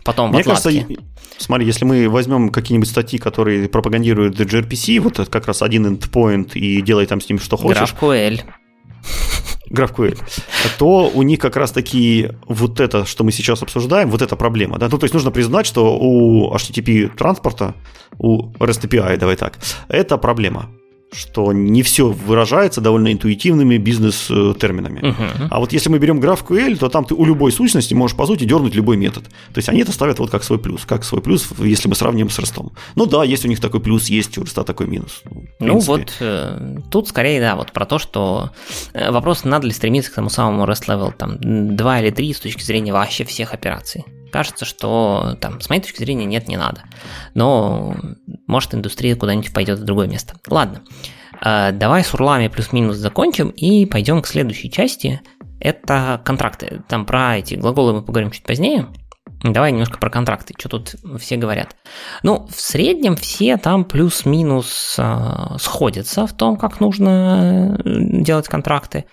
Потом Мне кажется, смотри, если мы возьмем какие-нибудь статьи, которые пропагандируют gRPC, вот это как раз один endpoint и делай там с ним что хочешь. GraphQL. GraphQL, то у них как раз таки вот это, что мы сейчас обсуждаем, вот эта проблема. Да? Ну, то есть нужно признать, что у HTTP транспорта, у REST API, давай так, это проблема что не все выражается довольно интуитивными бизнес-терминами. Uh-huh. А вот если мы берем GraphQL, то там ты у любой сущности можешь, по сути, дернуть любой метод. То есть они это ставят вот как свой плюс, как свой плюс, если мы сравним с ростом. Ну да, есть у них такой плюс, есть у роста такой минус. Ну вот э, тут скорее, да, вот про то, что э, вопрос, надо ли стремиться к тому самому REST level там 2 или 3 с точки зрения вообще всех операций. Кажется, что там, с моей точки зрения, нет, не надо. Но может индустрия куда-нибудь пойдет в другое место. Ладно, э, давай с урлами плюс-минус закончим и пойдем к следующей части. Это контракты. Там про эти глаголы мы поговорим чуть позднее. Давай немножко про контракты, что тут все говорят. Ну, в среднем все там плюс-минус э, сходятся в том, как нужно э, делать контракты.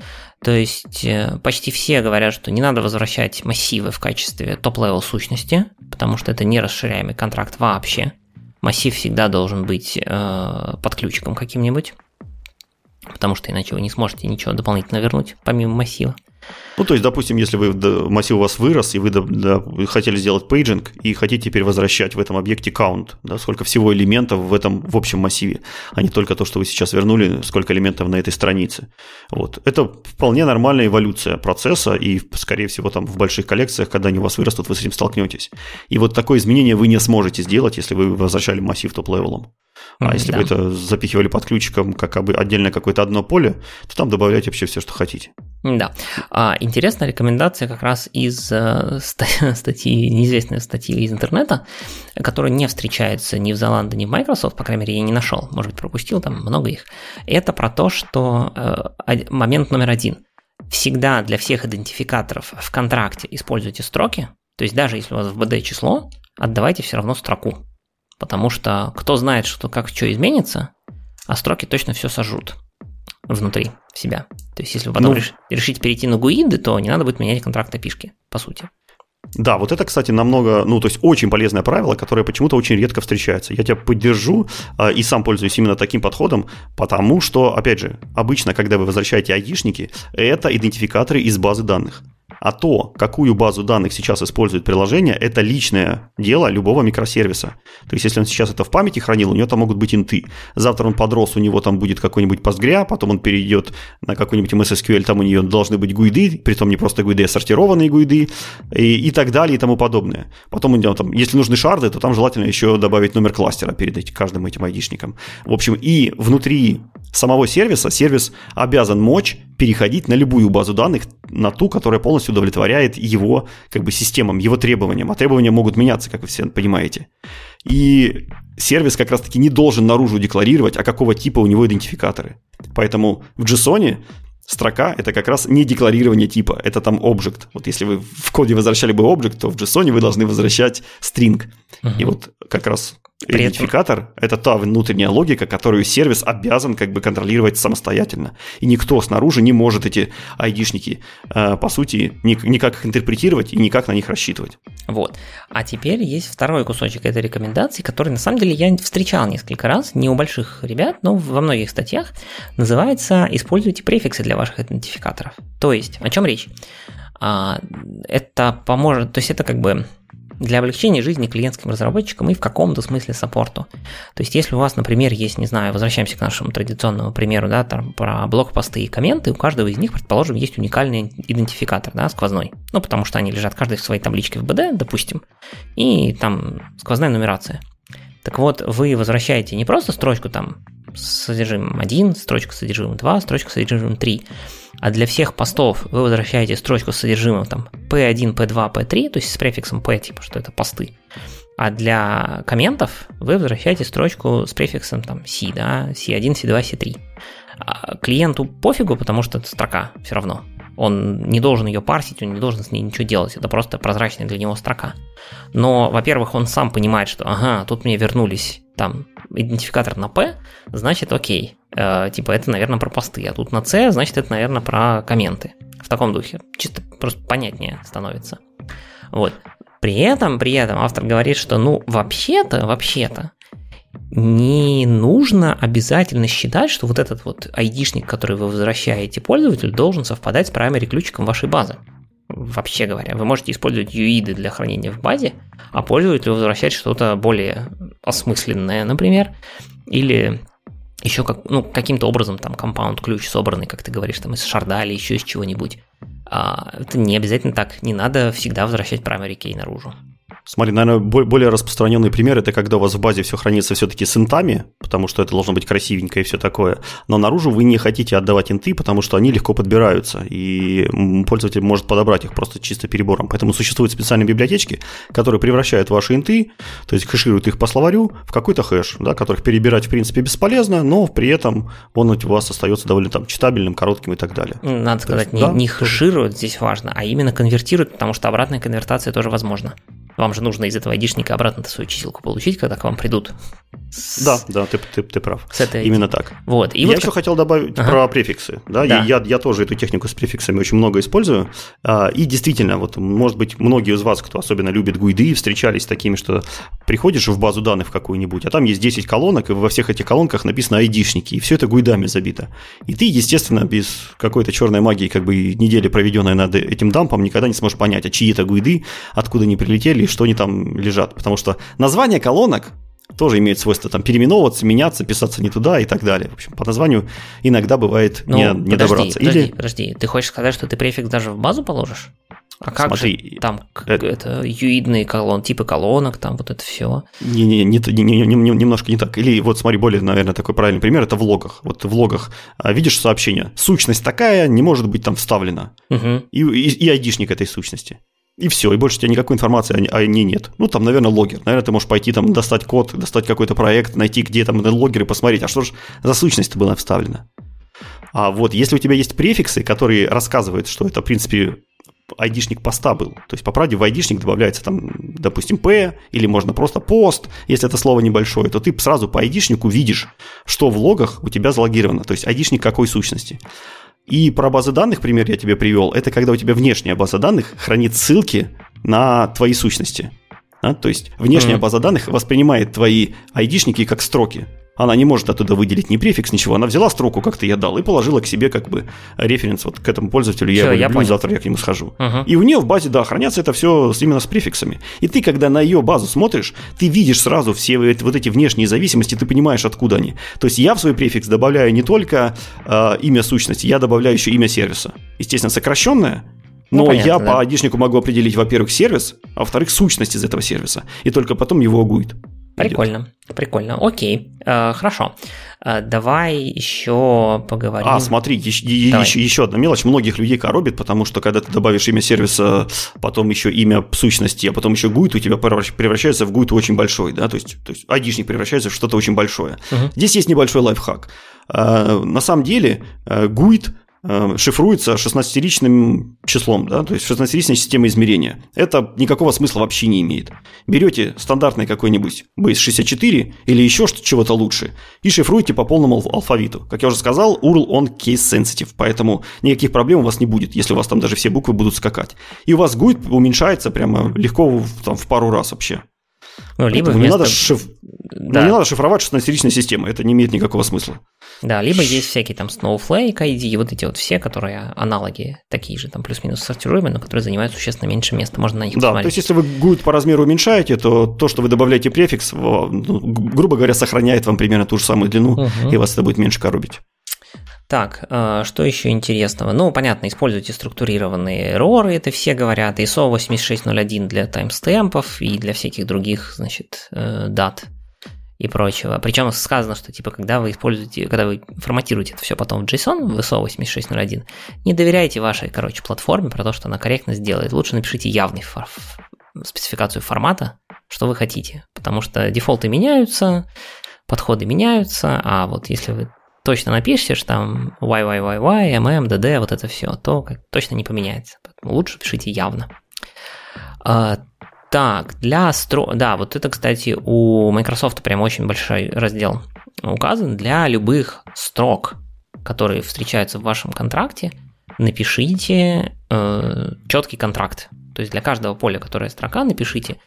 То есть э, почти все говорят, что не надо возвращать массивы в качестве top-level сущности, потому что это не расширяемый контракт вообще. Массив всегда должен быть э, под каким-нибудь, потому что иначе вы не сможете ничего дополнительно вернуть помимо массива. Ну, то есть, допустим, если вы массив у вас вырос, и вы, да, хотели сделать paging, и хотите теперь возвращать в этом объекте count, да, сколько всего элементов в этом в общем массиве, а не только то, что вы сейчас вернули, сколько элементов на этой странице. Вот. Это вполне нормальная эволюция процесса, и, скорее всего, там в больших коллекциях, когда они у вас вырастут, вы с этим столкнетесь. И вот такое изменение вы не сможете сделать, если вы возвращали массив топ-левелом. А mm, если да. вы это запихивали под ключиком, как отдельно какое-то одно поле, то там добавляйте вообще все, что хотите. Да. А, интересная рекомендация как раз из э, статьи, неизвестной статьи из интернета, которая не встречается ни в Zalando, ни в Microsoft, по крайней мере, я не нашел, может быть, пропустил, там много их. Это про то, что э, момент номер один. Всегда для всех идентификаторов в контракте используйте строки, то есть даже если у вас в BD число, отдавайте все равно строку. Потому что кто знает, что как что изменится, а строки точно все сожрут внутри себя. То есть, если вы потом ну, реш, решите перейти на гуиды, то не надо будет менять контракт опишки, по сути. Да, вот это, кстати, намного, ну, то есть очень полезное правило, которое почему-то очень редко встречается. Я тебя поддержу э, и сам пользуюсь именно таким подходом, потому что, опять же, обычно, когда вы возвращаете айдишники, это идентификаторы из базы данных. А то, какую базу данных сейчас использует приложение, это личное дело любого микросервиса. То есть, если он сейчас это в памяти хранил, у него там могут быть инты. Завтра он подрос, у него там будет какой-нибудь Postgre, потом он перейдет на какой-нибудь MSSQL, там у нее должны быть гуиды, притом не просто гуиды, а сортированные гуиды, и, и так далее, и тому подобное. Потом, у него там, если нужны шарды, то там желательно еще добавить номер кластера перед этим, каждым этим айдишником. В общем, и внутри самого сервиса сервис обязан мочь переходить на любую базу данных, на ту, которая полностью удовлетворяет его как бы системам, его требованиям. А требования могут меняться, как вы все понимаете. И сервис как раз-таки не должен наружу декларировать, а какого типа у него идентификаторы. Поэтому в JSON строка – это как раз не декларирование типа, это там объект. Вот если вы в коде возвращали бы объект, то в JSON вы должны возвращать string. Uh-huh. И вот как раз при Идентификатор этом... – это та внутренняя логика, которую сервис обязан как бы контролировать самостоятельно. И никто снаружи не может эти айдишники, э, по сути, никак их интерпретировать и никак на них рассчитывать. Вот. А теперь есть второй кусочек этой рекомендации, который на самом деле я встречал несколько раз, не у больших ребят, но во многих статьях, называется «Используйте префиксы для ваших идентификаторов». То есть, о чем речь? А, это поможет, то есть это как бы для облегчения жизни клиентским разработчикам и в каком-то смысле саппорту. То есть, если у вас, например, есть, не знаю, возвращаемся к нашему традиционному примеру, да, там, про блокпосты и комменты, у каждого из них, предположим, есть уникальный идентификатор, да, сквозной. Ну, потому что они лежат каждый в своей табличке в BD, допустим, и там сквозная нумерация. Так вот, вы возвращаете не просто строчку там с содержимым 1, строчку с содержимым 2, строчку содержимым 3, а для всех постов вы возвращаете строчку с содержимым там P1, P2, P3, то есть с префиксом P, типа, что это посты. А для комментов вы возвращаете строчку с префиксом там C, да, C1, C2, C3. А клиенту пофигу, потому что это строка все равно. Он не должен ее парсить, он не должен с ней ничего делать. Это просто прозрачная для него строка. Но, во-первых, он сам понимает, что ага, тут мне вернулись там идентификатор на P, значит, окей. Э, типа, это, наверное, про посты. А тут на C, значит, это, наверное, про комменты. В таком духе. Чисто просто понятнее становится. Вот. При этом, при этом автор говорит, что, ну, вообще-то, вообще-то, не нужно обязательно считать, что вот этот вот айдишник, который вы возвращаете пользователю, должен совпадать с primary ключиком вашей базы. Вообще говоря, вы можете использовать юиды для хранения в базе, а пользователю возвращать что-то более осмысленное, например, или еще как, ну, каким-то образом там компаунд ключ собранный, как ты говоришь, там из шарда или еще из чего-нибудь. А, это не обязательно так, не надо всегда возвращать primary key наружу. Смотри, наверное, более распространенный пример это когда у вас в базе все хранится все-таки с интами, потому что это должно быть красивенько и все такое. Но наружу вы не хотите отдавать инты, потому что они легко подбираются, и пользователь может подобрать их просто чисто перебором. Поэтому существуют специальные библиотечки, которые превращают ваши инты, то есть хэшируют их по словарю в какой-то хэш, да, которых перебирать в принципе бесполезно, но при этом он у вас остается довольно там читабельным, коротким и так далее. Надо сказать, есть, не, да? не хэшируют здесь важно, а именно конвертируют, потому что обратная конвертация тоже возможна. Вам же нужно из этого айдишника обратно свою чиселку получить, когда к вам придут. Да, да, ты, ты, ты прав. С этой... Именно так. Вот. И я вот еще как... хотел добавить ага. про префиксы. Да? Да. Я, я тоже эту технику с префиксами очень много использую. А, и действительно, вот, может быть, многие из вас, кто особенно любит гуиды, встречались с такими, что приходишь в базу данных какую-нибудь, а там есть 10 колонок, и во всех этих колонках написано айдишники, и все это гуидами забито. И ты, естественно, без какой-то черной магии, как бы недели, проведенной над этим дампом, никогда не сможешь понять, а чьи это гуиды, откуда они прилетели и что они там лежат. Потому что название колонок тоже имеет свойство там переименовываться, меняться, писаться не туда и так далее. В общем, по названию иногда бывает ну, не, не подожди, добраться. Подожди, Или... подожди, ты хочешь сказать, что ты префикс даже в базу положишь? А как Смотри, же там это... это юидные колон, типы колонок, там вот это все? Не-не, не, не, не, не, немножко не так. Или вот смотри, более, наверное, такой правильный пример, это в логах. Вот в логах а, видишь сообщение, сущность такая не может быть там вставлена. Угу. И, и, и айдишник этой сущности. И все, и больше у тебя никакой информации о, ней нет. Ну, там, наверное, логер. Наверное, ты можешь пойти там достать код, достать какой-то проект, найти, где там логер и посмотреть, а что же за сущность была вставлена. А вот если у тебя есть префиксы, которые рассказывают, что это, в принципе, айдишник поста был. То есть, по правде, в айдишник добавляется там, допустим, P, или можно просто пост, если это слово небольшое, то ты сразу по айдишнику видишь, что в логах у тебя залогировано. То есть, айдишник какой сущности. И про базы данных пример я тебе привел. Это когда у тебя внешняя база данных хранит ссылки на твои сущности. Да? То есть внешняя mm-hmm. база данных воспринимает твои айдишники как строки. Она не может оттуда выделить ни префикс, ничего. Она взяла строку, как-то я дал, и положила к себе как бы референс вот к этому пользователю. Я его люблю, я завтра я к нему схожу. Uh-huh. И у нее в базе, да, хранятся это все именно с префиксами. И ты, когда на ее базу смотришь, ты видишь сразу все вот эти внешние зависимости, ты понимаешь, откуда они. То есть я в свой префикс добавляю не только э, имя сущности, я добавляю еще имя сервиса. Естественно, сокращенное, ну, но ну, понятно, я да. по айдишнику могу определить, во-первых, сервис, а во-вторых, сущность из этого сервиса. И только потом его агуит. Прикольно, идет. прикольно. Окей, э, хорошо. Э, давай еще поговорим. А, смотри, еще, еще, еще одна мелочь. Многих людей коробит, потому что когда ты добавишь имя сервиса, потом еще имя сущности, а потом еще GUID, у тебя превращается в GUID очень большой, да, то есть, то есть айдишник превращается в что-то очень большое. Угу. Здесь есть небольшой лайфхак. Э, на самом деле GUID – Э, шифруется 16-ричным числом, да, то есть 16-ричной системой измерения. Это никакого смысла вообще не имеет. Берете стандартный какой-нибудь base64 или еще чего-то лучше и шифруете по полному алфавиту. Как я уже сказал, URL он case sensitive, поэтому никаких проблем у вас не будет, если у вас там даже все буквы будут скакать. И у вас GUID уменьшается прямо легко там, в пару раз вообще. Ну, либо вместо... не, надо шиф... да. не надо шифровать 16-ричной системы, это не имеет никакого смысла. Да, либо есть всякие там Snowflake ID, вот эти вот все, которые аналоги такие же, там плюс-минус сортируемые, но которые занимают существенно меньше места, можно на них Да, посмотреть. то есть если вы GUID по размеру уменьшаете, то то, что вы добавляете префикс, ну, грубо говоря, сохраняет вам примерно ту же самую длину, угу. и вас это будет меньше коробить. Так, э, что еще интересного? Ну, понятно, используйте структурированные эроры, это все говорят, ISO 8601 для таймстемпов и для всяких других, значит, э, дат и прочего. Причем сказано, что типа, когда вы используете, когда вы форматируете это все потом в JSON, в ISO 8601, не доверяйте вашей, короче, платформе про то, что она корректно сделает. Лучше напишите явный фор- спецификацию формата, что вы хотите. Потому что дефолты меняются, подходы меняются, а вот если вы точно напишете, что там YYYY, MM, DD, вот это все, то как, точно не поменяется. Поэтому лучше пишите явно. Так, для стро... Да, вот это, кстати, у Microsoft прям очень большой раздел указан. Для любых строк, которые встречаются в вашем контракте, напишите э, четкий контракт. То есть для каждого поля, которое строка, напишите,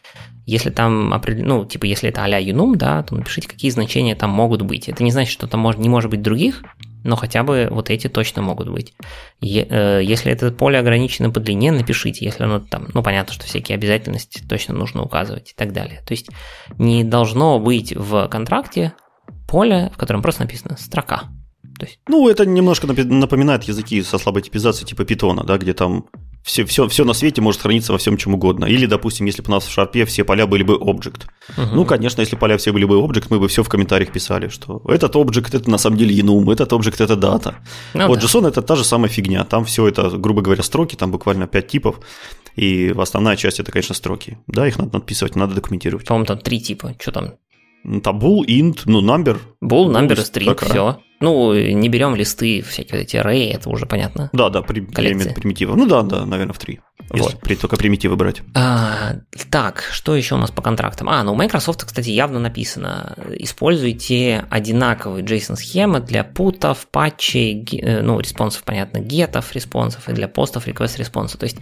если там, ну, типа, если это а-ля Unum, да, то напишите, какие значения там могут быть. Это не значит, что там может, не может быть других, но хотя бы вот эти точно могут быть. Э, если это поле ограничено по длине, напишите, если оно там, ну понятно, что всякие обязательности точно нужно указывать и так далее. То есть не должно быть в контракте поле, в котором просто написано строка. То есть... Ну, это немножко напоминает языки со слабой типизацией типа питона, да, где там все, все, все на свете может храниться во всем чем угодно. Или, допустим, если бы у нас в шарпе все поля были бы object. Угу. Ну, конечно, если поля все были бы object, мы бы все в комментариях писали, что этот object это на самом деле enum, этот object это дата. Ну, вот да. JSON это та же самая фигня. Там все это, грубо говоря, строки, там буквально 5 типов. И основная часть это, конечно, строки. Да, их надо надписывать, надо документировать. По-моему, там три типа. Что там? Там bool, int, ну, number. Bool, number, string, все. Ну, не берем листы, всякие эти array, это уже понятно. Да, да, при, элемент примитива. Ну да, да, наверное, в три. Если вот. при, только примитивы брать. А, так, что еще у нас по контрактам? А, ну у Microsoft, кстати, явно написано. Используйте одинаковые JSON-схемы для путов, патчей, э, ну, респонсов, понятно, гетов, респонсов и для постов, request респонса. То есть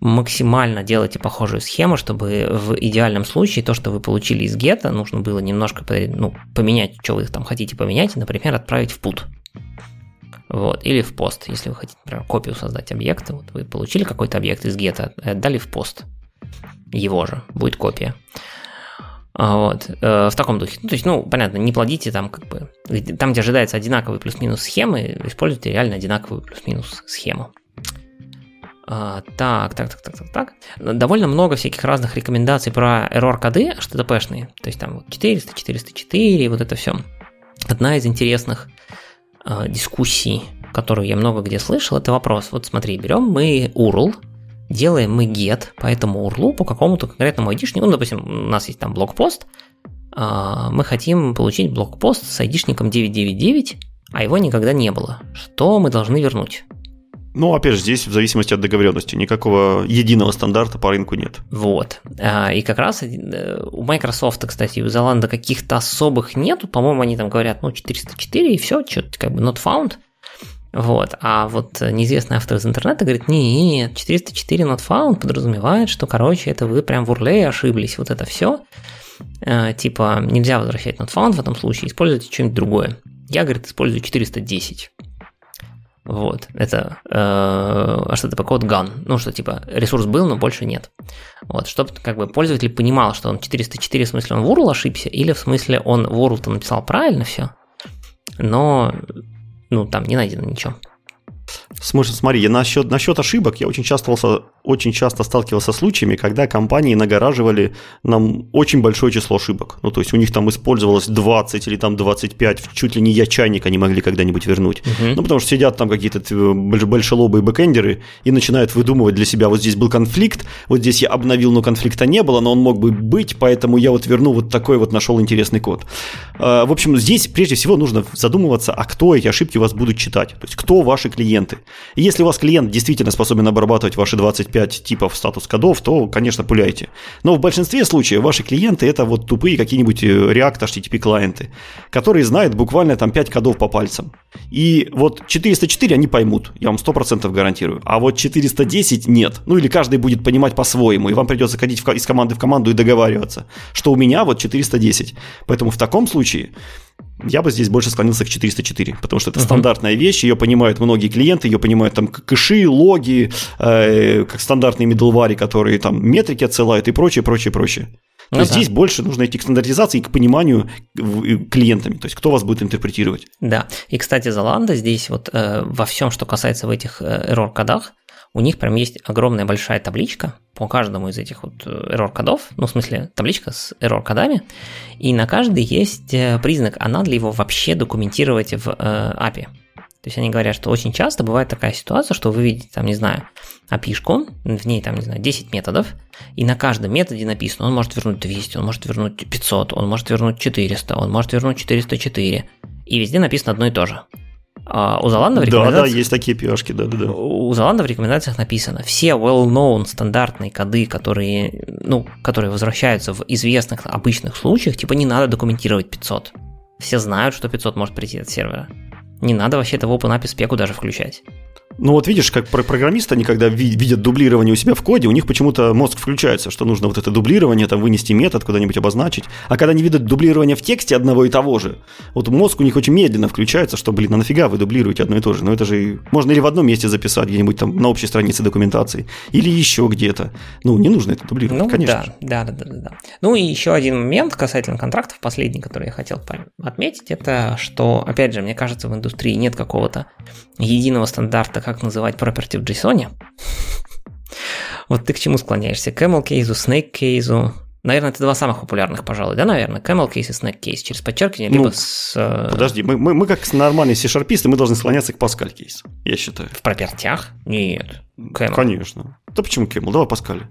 максимально делайте похожую схему, чтобы в идеальном случае то, что вы получили из гета, нужно было немножко ну, поменять, что вы там хотите поменять, например, отправить в put. Вот, или в пост, если вы хотите, например, копию создать объекта, вот вы получили какой-то объект из гета, отдали в пост, его же, будет копия. А, вот, э, в таком духе. Ну, то есть, ну, понятно, не плодите там как бы, там, где ожидается одинаковые плюс-минус схемы, используйте реально одинаковую плюс-минус схему. А, так, так, так, так, так, так. Довольно много всяких разных рекомендаций про error-коды HTTP-шные. То есть там вот 400, 404, вот это все. Одна из интересных э, дискуссий, которую я много где слышал, это вопрос. Вот смотри, берем мы URL, делаем мы get по этому URL по какому-то конкретному айдишнику. Ну, допустим, у нас есть там блокпост, э, мы хотим получить блокпост с айдишником 999, а его никогда не было. Что мы должны вернуть? Ну, опять же, здесь в зависимости от договоренности никакого единого стандарта по рынку нет. Вот. А, и как раз э, у Microsoft, кстати, у Zalando каких-то особых нету. По-моему, они там говорят, ну, 404 и все, что-то как бы not found. Вот. А вот неизвестный автор из интернета говорит, нет, 404 not found подразумевает, что, короче, это вы прям в урле ошиблись, вот это все. А, типа, нельзя возвращать not found в этом случае, используйте что-нибудь другое. Я, говорит, использую 410. Вот, это э, а что типа код gun. Ну, что типа ресурс был, но больше нет. Вот, чтобы как бы пользователь понимал, что он 404 в смысле он в URL ошибся, или в смысле он в URL-то написал правильно все, но ну, там не найдено ничего. Смысл, смотри, я насчет, насчет ошибок я очень часто очень часто сталкивался с случаями, когда компании нагораживали нам очень большое число ошибок. Ну, то есть у них там использовалось 20 или там 25, чуть ли не я чайник они могли когда-нибудь вернуть. Uh-huh. Ну, потому что сидят там какие-то большелобые бэкэндеры и начинают выдумывать для себя, вот здесь был конфликт, вот здесь я обновил, но конфликта не было, но он мог бы быть, поэтому я вот верну вот такой вот нашел интересный код. А, в общем, здесь прежде всего нужно задумываться, а кто эти ошибки у вас будут читать, то есть кто ваши клиенты. И если у вас клиент действительно способен обрабатывать ваши 25 5 типов статус-кодов, то, конечно, пуляйте. Но в большинстве случаев ваши клиенты это вот тупые какие-нибудь э, React HTTP клиенты, которые знают буквально там 5 кодов по пальцам. И вот 404 они поймут, я вам 100% гарантирую. А вот 410 нет. Ну или каждый будет понимать по-своему, и вам придется ходить из команды в команду и договариваться, что у меня вот 410. Поэтому в таком случае я бы здесь больше склонился к 404, потому что это uh-huh. стандартная вещь, ее понимают многие клиенты, ее понимают там кэши, логи, э, как стандартные middleware, которые там метрики отсылают и прочее, прочее, прочее. То ну, есть да. здесь больше нужно идти к стандартизации и к пониманию клиентами, то есть кто вас будет интерпретировать. Да, и, кстати, Zalando здесь вот э, во всем, что касается в этих э, error-кодах, у них прям есть огромная большая табличка по каждому из этих вот э, error-кодов, ну, в смысле, табличка с error-кодами, и на каждый есть э, признак, а надо ли его вообще документировать в э, API. То есть они говорят, что очень часто бывает такая ситуация, что вы видите, там, не знаю, API-шку, в ней, там, не знаю, 10 методов, и на каждом методе написано, он может вернуть 200, он может вернуть 500, он может вернуть 400, он может вернуть 404, и везде написано одно и то же. А у Zalando в рекомендациях... Да, да, есть такие пиашки, да, да, да. У Zalando в рекомендациях написано, все well-known стандартные коды, которые, ну, которые возвращаются в известных обычных случаях, типа не надо документировать 500. Все знают, что 500 может прийти от сервера. Не надо вообще это в OpenAPI спеку даже включать. Ну вот видишь, как программисты, они когда видят дублирование у себя в коде, у них почему-то мозг включается, что нужно вот это дублирование, там вынести метод, куда-нибудь обозначить. А когда они видят дублирование в тексте одного и того же, вот мозг у них очень медленно включается, что, блин, а нафига вы дублируете одно и то же? Ну это же можно или в одном месте записать, где-нибудь там на общей странице документации, или еще где-то. Ну, не нужно это дублировать, ну, конечно. Да, да, да, да, да. Ну и еще один момент касательно контрактов, последний, который я хотел отметить, это что, опять же, мне кажется, в индустрии нет какого-то единого стандарта, как называть property в JSON. Вот ты к чему склоняешься? Camel кейсу, Snake кейсу? Наверное, это два самых популярных, пожалуй, да, наверное? Camel кейс и Snake кейс через подчеркивание, либо ну, с... Э, подожди, мы, мы, мы как нормальные C-шарписты, мы должны склоняться к Pascal кейс, я считаю. В пропертях? Нет. Camel. Конечно. Да почему Camel? Давай Pascal.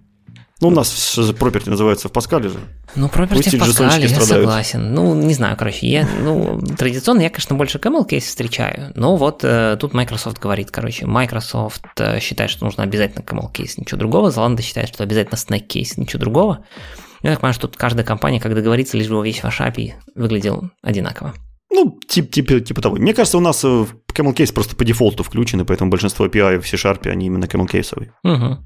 Ну, у нас property называется в Паскале же. Ну, property в Паскале, я страдают. согласен. Ну, не знаю, короче, я, ну, традиционно я, конечно, больше camel кейс встречаю, но вот э, тут Microsoft говорит, короче, Microsoft э, считает, что нужно обязательно camel кейс, ничего другого, Zalando считает, что обязательно snake кейс, ничего другого. Я так понимаю, что тут каждая компания, как договорится, лишь бы весь ваш API выглядел одинаково. Ну, типа, типа, типа того. Мне кажется, у нас э, camel case просто по дефолту включены, поэтому большинство API в C-Sharp, они именно camel кейсовые. Угу.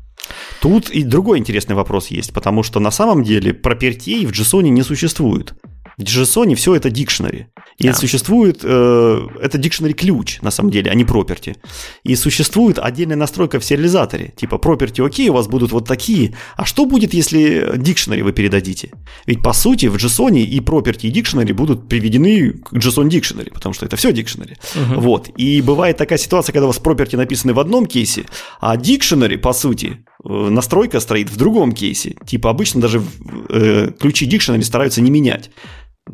Тут и другой интересный вопрос есть, потому что на самом деле пропертей в JSON не существует. В JSON все это дикшнери. И да. существует, э, это дикшнери ключ, на самом деле, а не property. И существует отдельная настройка в сериализаторе. Типа property окей, у вас будут вот такие. А что будет, если дикшнери вы передадите? Ведь по сути в JSON и property и dictionary будут приведены к JSON dictionary, потому что это все dictionary. Угу. Вот. И бывает такая ситуация, когда у вас property написаны в одном кейсе, а dictionary, по сути, э, настройка стоит в другом кейсе. Типа обычно даже э, ключи dictionary стараются не менять.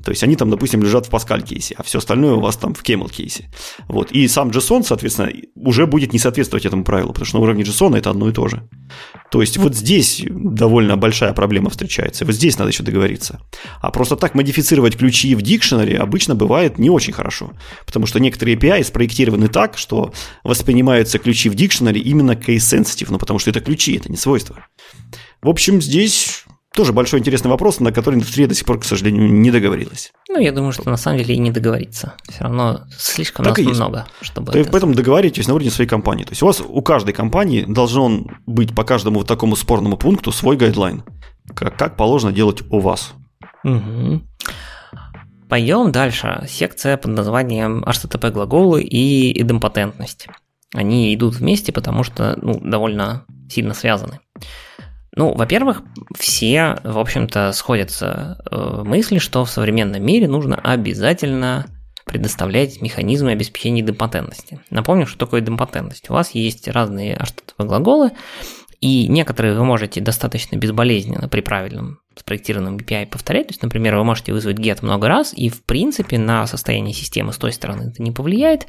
То есть они там, допустим, лежат в Pascal кейсе, а все остальное у вас там в Camel кейсе. Вот. И сам JSON, соответственно, уже будет не соответствовать этому правилу, потому что на уровне JSON это одно и то же. То есть вот здесь довольно большая проблема встречается. Вот здесь надо еще договориться. А просто так модифицировать ключи в дикшенаре обычно бывает не очень хорошо. Потому что некоторые API спроектированы так, что воспринимаются ключи в дикшенаре именно case-sensitive, ну потому что это ключи, это не свойства. В общем, здесь тоже большой интересный вопрос, на который индустрия до сих пор, к сожалению, не договорилась. Ну, я думаю, что на самом деле и не договориться. Все равно слишком так нас много, чтобы. То это... Поэтому договоритесь на уровне своей компании. То есть у вас у каждой компании должен быть по каждому вот такому спорному пункту свой гайдлайн. Как, как положено делать у вас. Угу. Пойдем дальше. Секция под названием HTTP глаголы и идемпотентность. Они идут вместе, потому что ну, довольно сильно связаны. Ну, во-первых, все, в общем-то, сходятся э, в мысли, что в современном мире нужно обязательно предоставлять механизмы обеспечения идемпотентности. Напомню, что такое идемпотентность. У вас есть разные HTTP глаголы, И некоторые вы можете достаточно безболезненно при правильном спроектированном API повторять. То есть, например, вы можете вызвать get много раз, и в принципе на состояние системы с той стороны это не повлияет.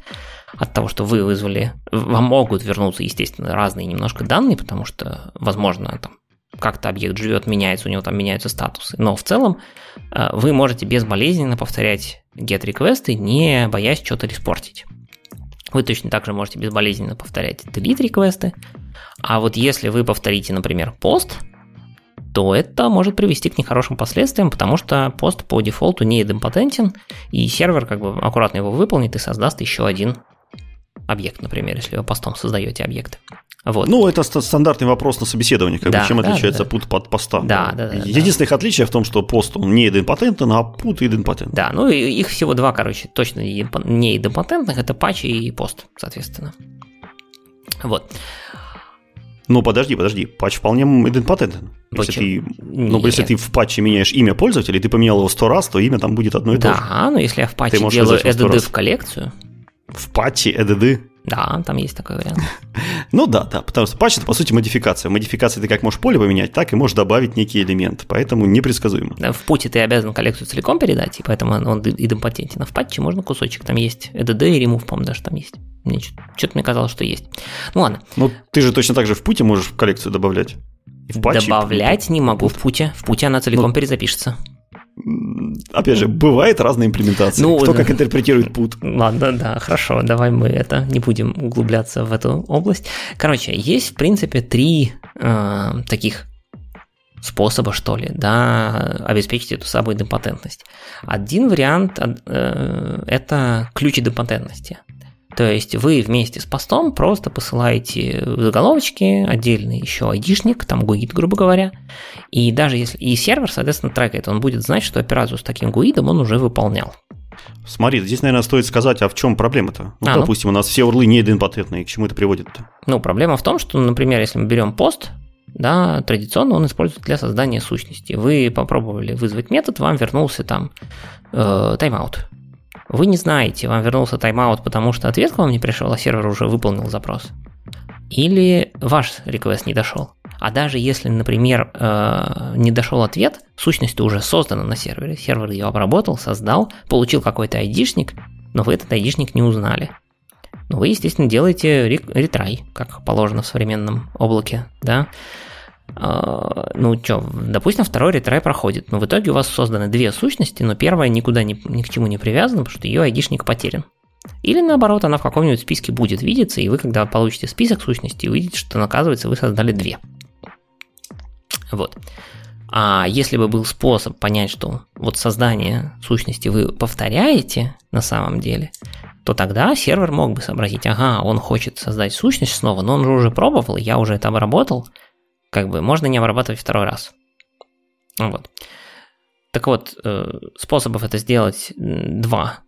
От того, что вы вызвали, вам могут вернуться, естественно, разные немножко данные, потому что, возможно, там как-то объект живет, меняется, у него там меняются статусы. Но в целом э, вы можете безболезненно повторять get реквесты, не боясь что-то респортить. Вы точно так же можете безболезненно повторять delete реквесты. А вот если вы повторите, например, пост, то это может привести к нехорошим последствиям, потому что пост по дефолту не идемпотентен, и сервер как бы аккуратно его выполнит и создаст еще один объект, например, если вы постом создаете объекты. Вот. Ну, это стандартный вопрос на собеседовании, как да, бы, чем да, отличается да, put под поста. Да, да, да. Единственное их отличие в том, что пост он не идемпотентен, а put идемпотентен. Да, ну их всего два, короче, точно не идемпотентных, это патч и пост, соответственно. Вот. Ну, подожди, подожди, патч вполне идемпотентен. Если ты, ну, если ты в патче меняешь имя пользователя, и ты поменял его сто раз, то имя там будет одно и да, то же. Да, но если я в патче делаю add в коллекцию... В патче add да, там есть такой вариант. ну да, да, потому что патч это по сути модификация. Модификация ты как можешь поле поменять, так и можешь добавить некий элемент, поэтому непредсказуемо. Да, в пути ты обязан коллекцию целиком передать, и поэтому он идемпотентен. А в патче можно кусочек, там есть EDD и remove, по-моему, даже там есть. Мне что-то мне казалось, что есть. Ну ладно. Ну ты же точно так же в пути можешь коллекцию добавлять. И в патче, Добавлять не могу в пути. В пути она целиком ну, перезапишется опять же, бывает разные имплементации. Ну, Кто как интерпретирует пут. Ладно, да, хорошо, давай мы это не будем углубляться в эту область. Короче, есть, в принципе, три э, таких способа, что ли, да, обеспечить эту самую идемпотентность. Один вариант э, это ключ идемпотентности. То есть вы вместе с постом просто посылаете в заголовочки отдельный еще айдишник, там гуид, грубо говоря. И даже если и сервер, соответственно, трекает, он будет знать, что операцию с таким гуидом он уже выполнял. Смотри, здесь, наверное, стоит сказать, а в чем проблема-то? Ну, а, ну. допустим, ну, у нас все урлы не идемпотентные, к чему это приводит-то? Ну, проблема в том, что, например, если мы берем пост, да, традиционно он используется для создания сущности. Вы попробовали вызвать метод, вам вернулся там э, тайм-аут. Вы не знаете, вам вернулся тайм-аут, потому что ответ к вам не пришел, а сервер уже выполнил запрос. Или ваш реквест не дошел. А даже если, например, э, не дошел ответ, сущность уже создана на сервере, сервер ее обработал, создал, получил какой-то айдишник, но вы этот айдишник не узнали. Но вы, естественно, делаете ретрай, как положено в современном облаке, да, ну что, допустим, второй ретрай проходит, но в итоге у вас созданы две сущности, но первая никуда ни, ни к чему не привязана, потому что ее айдишник потерян. Или наоборот, она в каком-нибудь списке будет видеться, и вы, когда получите список сущностей, увидите, что, оказывается, вы создали две. Вот. А если бы был способ понять, что вот создание сущности вы повторяете на самом деле, то тогда сервер мог бы сообразить, ага, он хочет создать сущность снова, но он же уже пробовал, я уже это обработал, как бы можно не обрабатывать второй раз. Вот. Так вот, э, способов это сделать два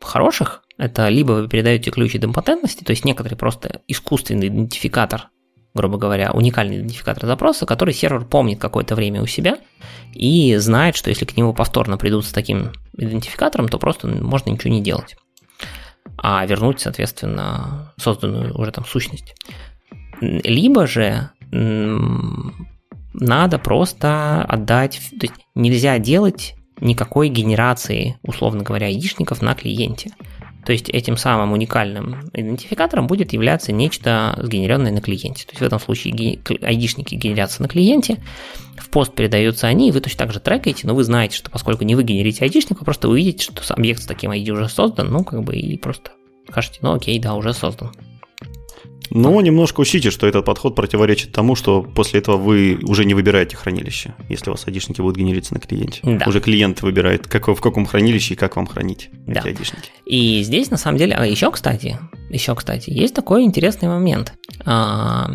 хороших. Это либо вы передаете ключ идемпотентности, то есть некоторый просто искусственный идентификатор, грубо говоря, уникальный идентификатор запроса, который сервер помнит какое-то время у себя и знает, что если к нему повторно придут с таким идентификатором, то просто можно ничего не делать. А вернуть, соответственно, созданную уже там сущность. Либо же надо просто отдать, то есть нельзя делать никакой генерации, условно говоря, яичников на клиенте. То есть этим самым уникальным идентификатором будет являться нечто сгенеренное на клиенте. То есть в этом случае айдишники генерятся на клиенте, в пост передаются они, и вы точно так же трекаете, но вы знаете, что поскольку не вы генерите айдишник, вы просто увидите, что объект с таким ID уже создан, ну как бы и просто скажете, ну окей, да, уже создан. Но немножко учтите, что этот подход противоречит тому, что после этого вы уже не выбираете хранилище, если у вас айдишники будут генериться на клиенте. Да. Уже клиент выбирает, как, в каком хранилище и как вам хранить да. эти айдишники. И здесь, на самом деле, а еще, кстати, еще, кстати, есть такой интересный момент. А,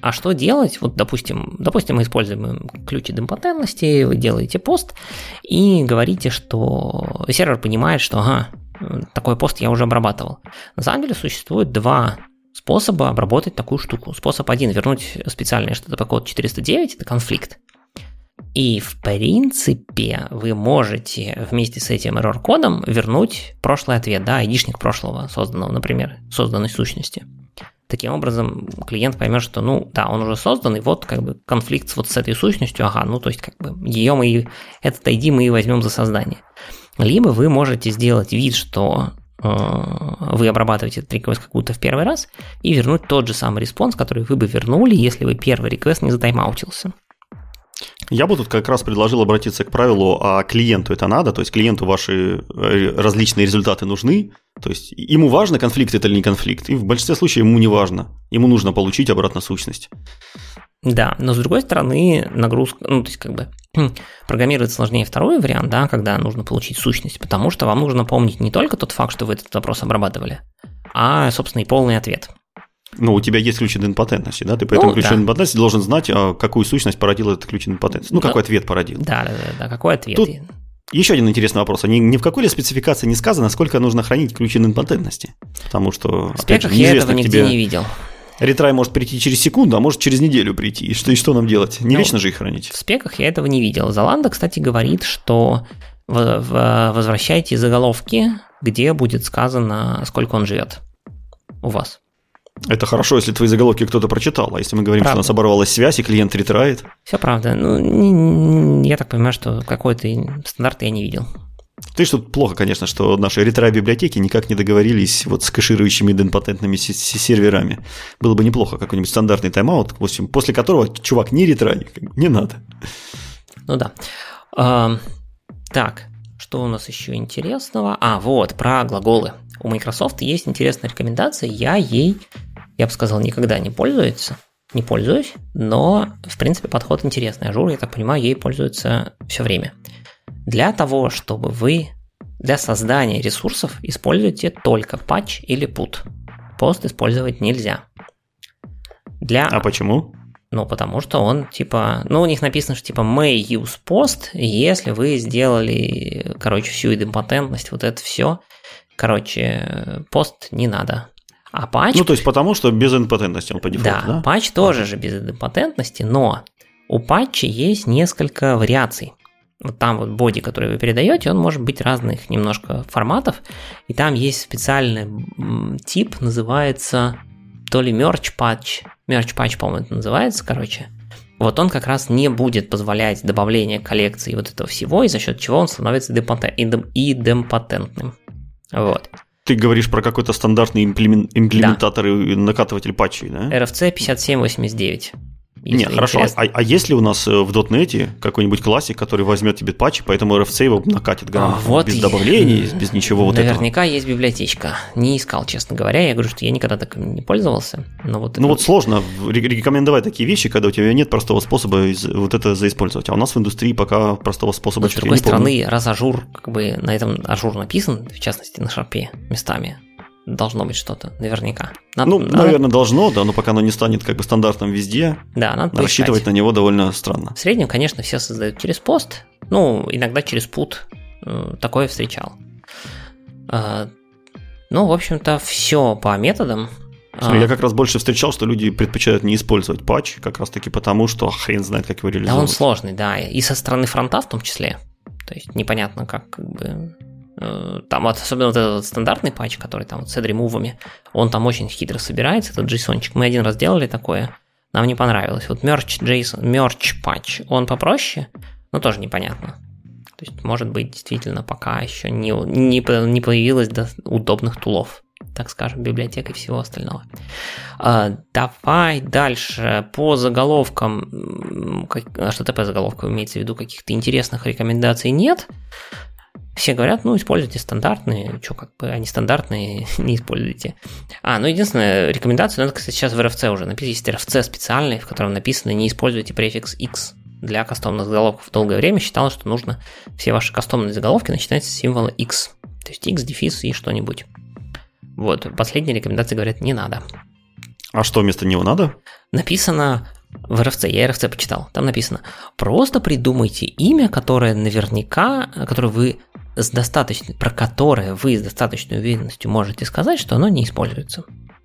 а что делать? Вот, допустим, допустим, мы используем ключ идемпотентности, вы делаете пост и говорите, что сервер понимает, что ага, такой пост я уже обрабатывал. На самом деле существует два способа обработать такую штуку. Способ один – вернуть специальный HTTP код 409 – это конфликт. И в принципе вы можете вместе с этим error кодом вернуть прошлый ответ, да, айдишник прошлого созданного, например, созданной сущности. Таким образом, клиент поймет, что, ну, да, он уже создан, и вот как бы конфликт вот с этой сущностью, ага, ну, то есть как бы ее мы, этот ID мы и возьмем за создание. Либо вы можете сделать вид, что вы обрабатываете этот request какую-то в первый раз и вернуть тот же самый response, который вы бы вернули, если бы первый request не затаймаутился. Я бы тут как раз предложил обратиться к правилу, а клиенту это надо, то есть клиенту ваши э, различные результаты нужны, то есть ему важно, конфликт это или не конфликт, и в большинстве случаев ему не важно, ему нужно получить обратно сущность. Да, но с другой стороны, нагрузка, ну, то есть как бы программировать сложнее второй вариант, да, когда нужно получить сущность, потому что вам нужно помнить не только тот факт, что вы этот запрос обрабатывали, а, собственно, и полный ответ. Ну, у тебя есть ключ идемпотентности, да? Ты по этому ну, ключу да. идемпотентности должен знать, а, какую сущность породил этот ключ идемпотентности. Ну, какой ответ породил. Да, да, да, да, какой ответ. Тут еще один интересный вопрос. Ни, ни в какой ли спецификации не сказано, сколько нужно хранить ключ идемпотентности? Потому что, в опять же, я этого нигде тебе... не видел. Ретрай может прийти через секунду, а может через неделю прийти. И что, и что нам делать? Не ну, вечно же их хранить. В спеках я этого не видел. Заланда, кстати, говорит, что в, в, возвращайте заголовки, где будет сказано, сколько он живет у вас. Это хорошо, если твои заголовки кто-то прочитал, а если мы говорим, правда. что у нас оборвалась связь, и клиент ретрает. Все правда. Ну, не, не, я так понимаю, что какой-то стандарт я не видел. Ты что плохо, конечно, что наши ретро-библиотеки никак не договорились вот с кэширующими идемпотентными серверами. Было бы неплохо какой-нибудь стандартный тайм-аут, после которого чувак не retry, не надо. Ну да. А, так, что у нас еще интересного? А, вот, про глаголы. У Microsoft есть интересная рекомендация, я ей я бы сказал, никогда не пользуется, не пользуюсь, но, в принципе, подход интересный. Azure, я так понимаю, ей пользуется все время. Для того, чтобы вы для создания ресурсов используйте только PATCH или PUT. Пост использовать нельзя. Для... А почему? Ну, потому что он типа, ну, у них написано, что типа may use post, если вы сделали, короче, всю идемпотентность, вот это все. Короче, пост не надо. А патч... Ну, то есть потому, что без импотентности он по дефолту, да? Да, патч тоже же без импотентности, но у патча есть несколько вариаций. Вот там вот боди, который вы передаете, он может быть разных немножко форматов, и там есть специальный тип, называется то ли merge patch, merge patch, по-моему, это называется, короче. Вот он как раз не будет позволять добавление коллекции вот этого всего, и за счет чего он становится идемпотентным. Вот. Ты говоришь про какой-то стандартный имплементатор да. и накатыватель патчей, да? RFC 5789. Нет, хорошо. А, а есть ли у нас э, в .NET какой-нибудь классик, который возьмет тебе патчи, поэтому RFC его накатит грамотно, а, вот без добавлений, без ничего вот этого? Наверняка есть библиотечка. Не искал, честно говоря. Я говорю, что я никогда так не пользовался. Но вот ну это... вот сложно рекомендовать такие вещи, когда у тебя нет простого способа вот это заиспользовать. А у нас в индустрии пока простого способа Но, с другой стороны, раз Azure, как бы на этом ажур написан, в частности на шарпе местами, должно быть что-то, наверняка. Надо, ну, надо... наверное, должно, да, но пока оно не станет как бы стандартом везде, да, надо рассчитывать поискать. на него довольно странно. В среднем, конечно, все создают через POST, ну, иногда через PUT, э, такое встречал. А, ну, в общем-то, все по методам. Смотри, а... я как раз больше встречал, что люди предпочитают не использовать патч, как раз таки потому, что хрен знает, как его реализовать. Да, он сложный, да, и со стороны фронта в том числе. То есть непонятно, как, как бы там вот, особенно вот этот стандартный патч, который там вот с ремувами, он там очень хитро собирается, этот json Мы один раз делали такое, нам не понравилось. Вот merch JSON, merch патч, он попроще, но тоже непонятно. То есть, может быть, действительно пока еще не, не, не появилось до удобных тулов, так скажем, библиотек и всего остального. А, давай дальше по заголовкам. Как, а что по заголовкам имеется в виду каких-то интересных рекомендаций нет. Все говорят, ну, используйте стандартные, что как бы, они стандартные, не используйте. А, ну, единственная рекомендация, ну, это, кстати, сейчас в RFC уже написано, есть RFC специальный, в котором написано, не используйте префикс X для кастомных заголовков. Долгое время считалось, что нужно все ваши кастомные заголовки начинать с символа X. То есть X, дефис и что-нибудь. Вот, последние рекомендации говорят, не надо. А что вместо него надо? Написано в RFC, я RFC почитал, там написано, просто придумайте имя, которое наверняка, которое вы с достаточной, про которое вы с достаточной уверенностью можете сказать, что оно не используется.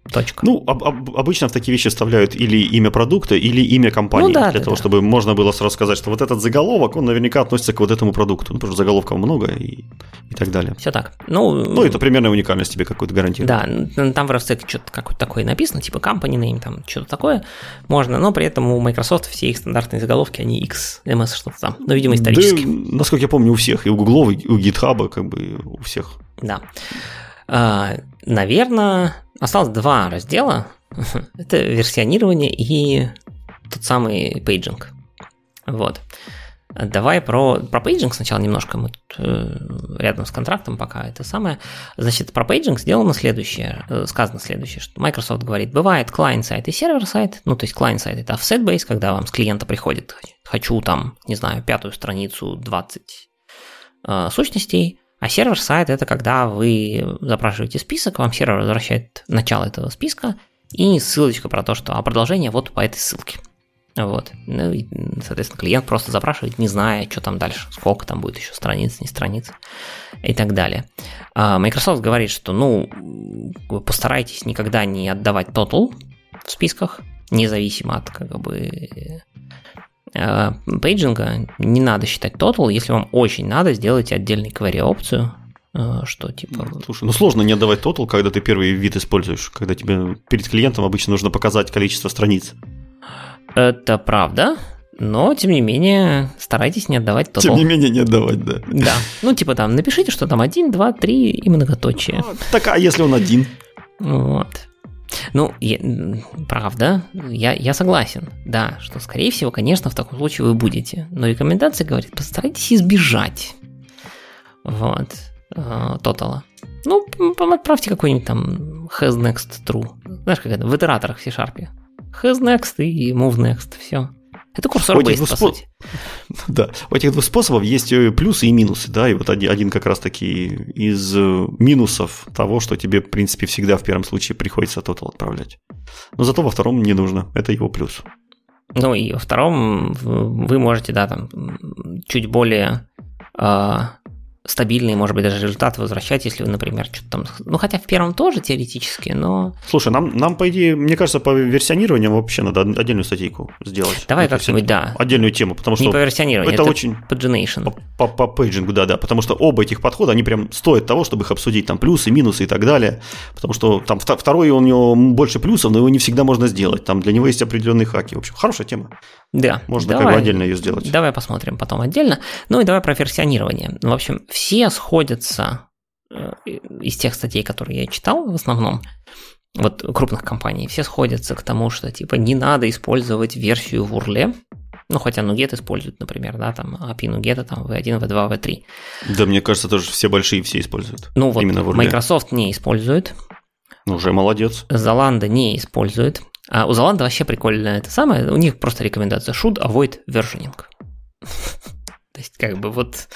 Точка. Ну, об, об, обычно в такие вещи вставляют или имя продукта, или имя компании, ну, да, для да, того, да. чтобы можно было сразу сказать, что вот этот заголовок, он наверняка относится к вот этому продукту, ну, потому что заголовков много и, и так далее. Все так. Ну, ну, это примерная уникальность тебе какую-то гарантирует. Да, там в RFC что-то какое-то такое написано, типа company name, там что-то такое можно, но при этом у Microsoft все их стандартные заголовки, они X-MS что-то там, ну, видимо, исторически. Да, насколько я помню, у всех, и у Google, и у GitHub, как бы у всех. Да. А, наверное, осталось два раздела. Это версионирование и тот самый paging. Вот. Давай про, про paging сначала немножко, мы тут э, рядом с контрактом пока это самое. Значит, про paging сделано следующее, э, сказано следующее, что Microsoft говорит, бывает client-side и server-side, ну, то есть client-side это offset-based, когда вам с клиента приходит, хочу там, не знаю, пятую страницу 20 э, сущностей, а server-side это когда вы запрашиваете список, вам сервер возвращает начало этого списка и ссылочка про то, что а продолжение вот по этой ссылке. Вот. Ну, и, соответственно, клиент просто запрашивает, не зная, что там дальше, сколько там будет еще страниц, не страниц и так далее. А Microsoft говорит, что, ну, постарайтесь никогда не отдавать total в списках, независимо от, как бы, пейджинга не надо считать total. Если вам очень надо, сделайте отдельный query опцию, э, что типа... Слушай, ну сложно не отдавать total, когда ты первый вид используешь, когда тебе перед клиентом обычно нужно показать количество страниц. Это правда, но, тем не менее, старайтесь не отдавать total. Тем не менее, не отдавать, да. Да. Ну, типа там, напишите, что там один, два, три и многоточие. А, так, а если он один? Вот. Ну, я, правда, я, я согласен, да, что, скорее всего, конечно, в таком случае вы будете. Но рекомендация говорит, постарайтесь избежать вот, э, тотала. Ну, отправьте какой-нибудь там has next true. Знаешь, как это, в итераторах в C-Sharp. Has next и move next, все. Это курсор based, по спо... сути. Да, у этих двух способов есть плюсы и минусы, да, и вот один, один как раз-таки из э, минусов того, что тебе, в принципе, всегда в первом случае приходится тотал отправлять. Но зато во втором не нужно, это его плюс. Ну и во втором вы можете, да, там чуть более а, стабильные, может быть, даже результаты возвращать, если вы, например, что-то там... Ну, хотя в первом тоже теоретически, но... Слушай, нам, нам по идее, мне кажется, по версионированию вообще надо отдельную статейку сделать. Давай ну, как-нибудь, да. Отдельную тему, потому что... Не по версионированию, это, это очень... по. По, по, по пейджингу, да-да, потому что оба этих подхода, они прям стоят того, чтобы их обсудить, там, плюсы, минусы и так далее, потому что там второй у него больше плюсов, но его не всегда можно сделать, там для него есть определенные хаки. В общем, хорошая тема. Да. Можно давай, как бы отдельно ее сделать. Давай посмотрим потом отдельно. Ну и давай про версионирование. В общем, все сходятся э, из тех статей, которые я читал в основном, вот крупных компаний, все сходятся к тому, что типа не надо использовать версию в урле, ну, хотя Nuget используют, например, да, там API Nuget, там V1, V2, V3. Да, мне кажется, тоже все большие все используют. Ну, вот Именно в Microsoft не использует. Ну, уже молодец. Zalando не использует. А у Zalando вообще прикольно это самое, у них просто рекомендация should avoid versioning. То есть, как бы вот,